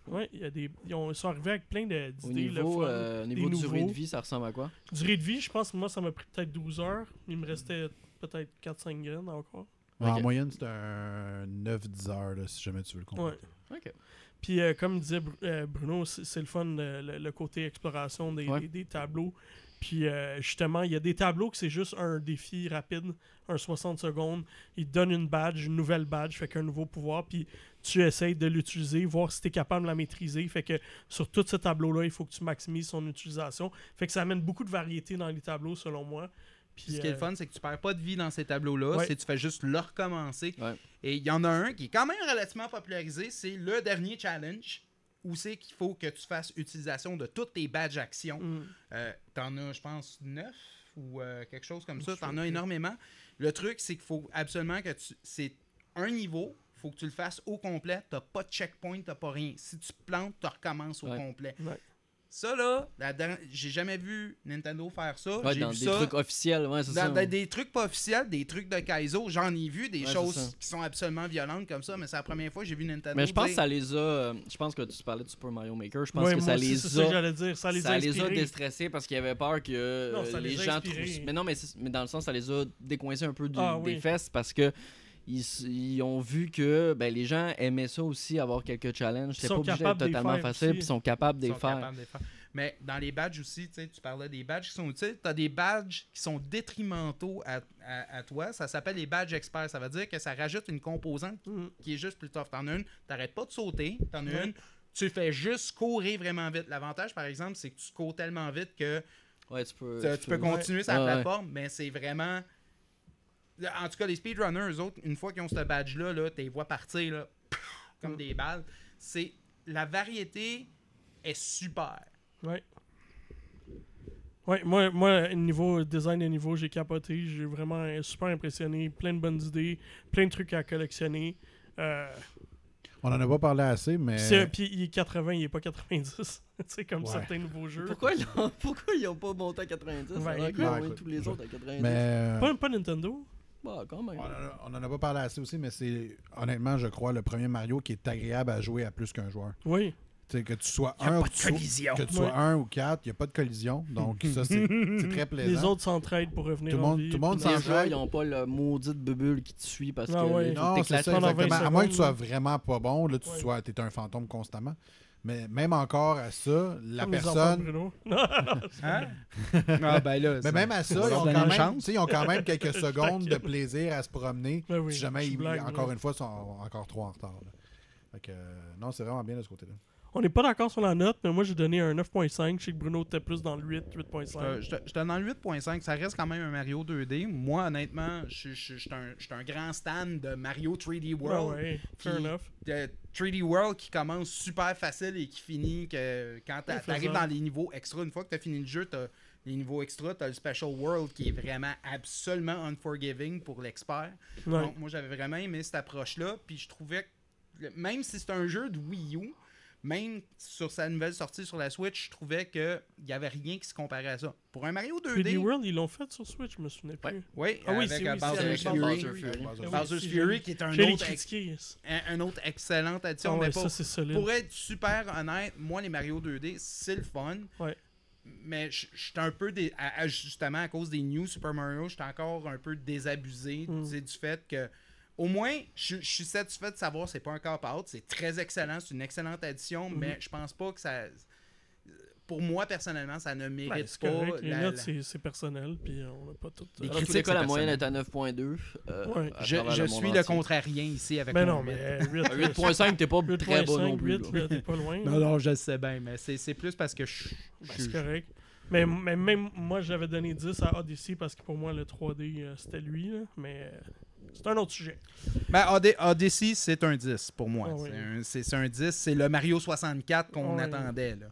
ouais, y a des, ils, ont- ils sont arrivés avec plein de- Au d'idées. le niveau, fun. euh, niveau de durée de vie, ça ressemble à quoi? Durée de vie, je pense que moi, ça m'a pris peut-être 12 heures. Il me restait peut-être 4-5 graines encore. En moyenne, c'est un 9-10 heures, là, si jamais tu veux le Ouais. compter. Ok. Puis, euh, comme disait Bru- euh, Bruno, c'est le fun, le, le côté exploration des, Ouais. des- des tableaux. Puis, euh, justement, il y a des tableaux que c'est juste un défi rapide, un 60 secondes. Il te donne une badge, une nouvelle badge, fait qu'un nouveau pouvoir. Puis, tu essayes de l'utiliser, voir si tu es capable de la maîtriser. Fait que sur tout ce tableau-là, il faut que tu maximises son utilisation. Fait que ça amène beaucoup de variété dans les tableaux, selon moi. Puis, Ce qui est le euh, fun, c'est que tu perds pas de vie dans ces tableaux-là. Ouais. C'est tu fais juste le recommencer. Ouais. Et il y en a un qui est quand même relativement popularisé. C'est le dernier challenge où c'est qu'il faut que tu fasses utilisation de toutes tes badges actions. mm, Euh, T'en as, je pense, neuf ou euh, quelque chose comme ça. T'en as énormément. Le truc, c'est qu'il faut absolument que tu. C'est un niveau. faut que tu le fasses au complet. T'as pas de checkpoint, t'as pas rien. Si tu te plantes, tu recommences au Ouais. complet. Ouais. Ça, là, j'ai jamais vu Nintendo faire ça. Ouais, J'ai dans vu des ça trucs officiels, ouais, c'est dans, ça. dans des trucs pas officiels, des trucs de Kaizo, j'en ai vu des Ouais, choses ça. qui sont absolument violentes comme ça, mais c'est la première fois que j'ai vu Nintendo. Mais je pense que ça les a. euh, Je pense que tu parlais de Super Mario Maker. Je pense ouais, que moi ça aussi, les ça que a. j'allais dire. Ça les a inspirés. déstressés parce qu'ils avaient peur que euh, Non, ça les, les a gens trouvent. Mais non, mais, dans le sens, ça les a décoincés un peu du- Ah, des oui. fesses parce que. Ils, ont vu que ben, les gens aimaient ça aussi, avoir quelques challenges. Ils C'était sont pas obligé d'être capables de les totalement faire facile, puis ils sont capables de Ils les sont faire. Mais dans les badges aussi, tu parlais des badges qui sont utiles. Tu as des badges qui sont détrimentaux à, à- à toi. Ça s'appelle les badges experts. Ça veut dire que ça rajoute une composante Mm. qui est juste plus tough. T'en as une, t'arrêtes pas de sauter. T'en as une, tu fais juste courir vraiment vite. L'avantage, par exemple, c'est que tu cours tellement vite que Ouais, tu peux. tu, tu peux continuer sur la Ouais, ouais. plateforme, mais c'est vraiment. En tout cas, les speedrunners, eux autres, une fois qu'ils ont ce badge-là, là, tu les vois partir là, comme des balles. C'est La variété est super. Ouais. Ouais, moi, moi, niveau design de niveau, j'ai capoté. J'ai vraiment super impressionné. Plein de bonnes idées, plein de trucs à collectionner. Euh, On en a pas parlé assez, mais. c'est- Puis il est 80, il est pas 90. C'est comme Ouais. certains nouveaux jeux. Pourquoi ils, ont, pourquoi ils ont pas monté à 90 Ouais, alors Ouais, écoute, tous les je- autres à 90 Mais. euh, Pas, pas Nintendo. Bah, quand même. On en, a, pas parlé assez aussi, mais c'est honnêtement, je crois, le premier Mario qui est agréable à jouer à plus qu'un joueur. Oui. Que tu sois Y a un pas ou de que tu sois- collision. que tu Ouais. sois un ou quatre, il n'y a pas de collision. Donc, ça, c'est très plaisant. Les autres s'entraident pour revenir Tout le en monde- vie, tout le monde s'entraide. joueurs, ils ont pas le maudite bubule qui te suit parce Ah que ouais. Non, ça, pendant 20 exactement. À moins que tu sois vraiment pas bon, là, tu Ouais. sois, es un fantôme constamment. Mais même encore à ça, la Comme personne. Hein? ah, ben là. Mais même à ça, ils ont, quand même, chance. tu sais, ils ont quand même quelques secondes de plaisir à se promener. Ben oui, si jamais, ils, blague, encore une fois, sont encore trop en retard. Fait que, euh, non, c'est vraiment bien de ce côté-là. On n'est pas d'accord sur la note, mais moi j'ai donné un 9.5. Je sais que Bruno était plus dans le 8, 8.5. Euh, je donne le 8.5. Ça reste quand même un Mario 2D. Moi, honnêtement, je je- je suis un, grand stan de Mario 3D Ah World. ouais, fair enough. de 3D World qui commence super facile et qui finit que quand t'arrives dans les niveaux extra, une fois que t'as fini le jeu, t'as les niveaux extra, t'as le Special World qui est vraiment absolument unforgiving pour l'expert. Ouais. Donc, moi, j'avais vraiment aimé cette approche-là. Puis je trouvais que, même si c'est un jeu de Wii U, même sur sa nouvelle sortie sur la Switch, je trouvais qu'il n'y avait rien qui se comparait à ça. Pour un Mario 2D, 3D World, ils l'ont fait sur Switch, je me souvenais plus. Ouais. oui, Ah oui, avec Bowser's Fury, Bowser Fury. Bowser's Fury. Qui est un autre, ex- critiqué. un, un autre excellente addition. Ah ouais, mais ça. Pour être super honnête, moi, les Mario 2D, c'est le fun. Ouais. Mais je suis un peu, dé- à- à- justement, à cause des New Super Mario, je suis encore un peu désabusé Mm. du fait que, au moins, je je suis satisfait de savoir que c'est pas un cop-out. C'est très excellent, c'est une excellente addition, Mm-hmm. mais je pense pas que ça. Pour moi, personnellement, ça ne Ben, mérite pas. correct, les la- notes la- c'est personnel, puis on n'a pas tout. Les euh, critiques, la moyenne est à 9.2. euh, Ouais. Je, le suis le contrarien ici avec Ben mon non, mais 8, Un 8.5, t'es pas très bon non 8.5, plus. 8, là. là, t'es pas loin. Non, non, je le sais bien, mais c'est c'est plus parce que je, Ben, c'est correct. Mais, mais même moi, j'avais donné 10 à Odyssey parce que pour moi, le 3D, euh, c'était lui. là. Mais euh, c'est un autre sujet. Ben, Odyssey, c'est un 10 pour moi. Ah oui. C'est un- C'est c'est un 10. C'est le Mario 64 qu'on Ah attendait. Là.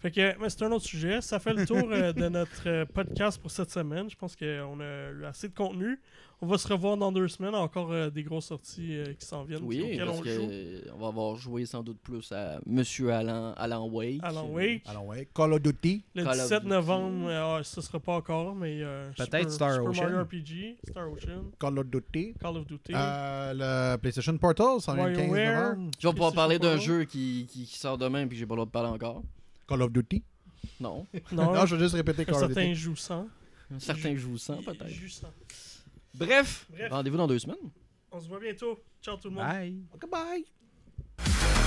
Fait que, mais c'est un autre sujet. Ça fait le tour euh, de notre euh, podcast pour cette semaine. Je pense qu'on a eu assez de contenu. On va se revoir dans deux semaines. Encore euh, des grosses sorties euh, qui s'en viennent. Oui, parce on joue. qu'on va avoir joué sans doute plus à Monsieur Alan, Alan Wake. Alan Wake. Alors, ouais, Call of Duty. Le Call of 17 Duty. novembre, euh, ah, ce sera pas encore, mais euh, Peut-être Super- Star Super Ocean. Mario RPG, Star Ocean, Call of Duty. Call of Duty. Euh, le PlayStation Portal, ça vient le 15 WarioWare. novembre. Je vais pouvoir parler d'un jeu qui, qui, qui sort demain puis que j'ai pas le droit de parler encore. Call of Duty? Non. non, Non, je veux juste répéter Call of certains Duty. jouent sans. Certains jouent sans, peut-être. Ils jouent sans. Bref, Bref. rendez-vous dans deux semaines. On se voit bientôt. Ciao tout le monde. Bye. Goodbye.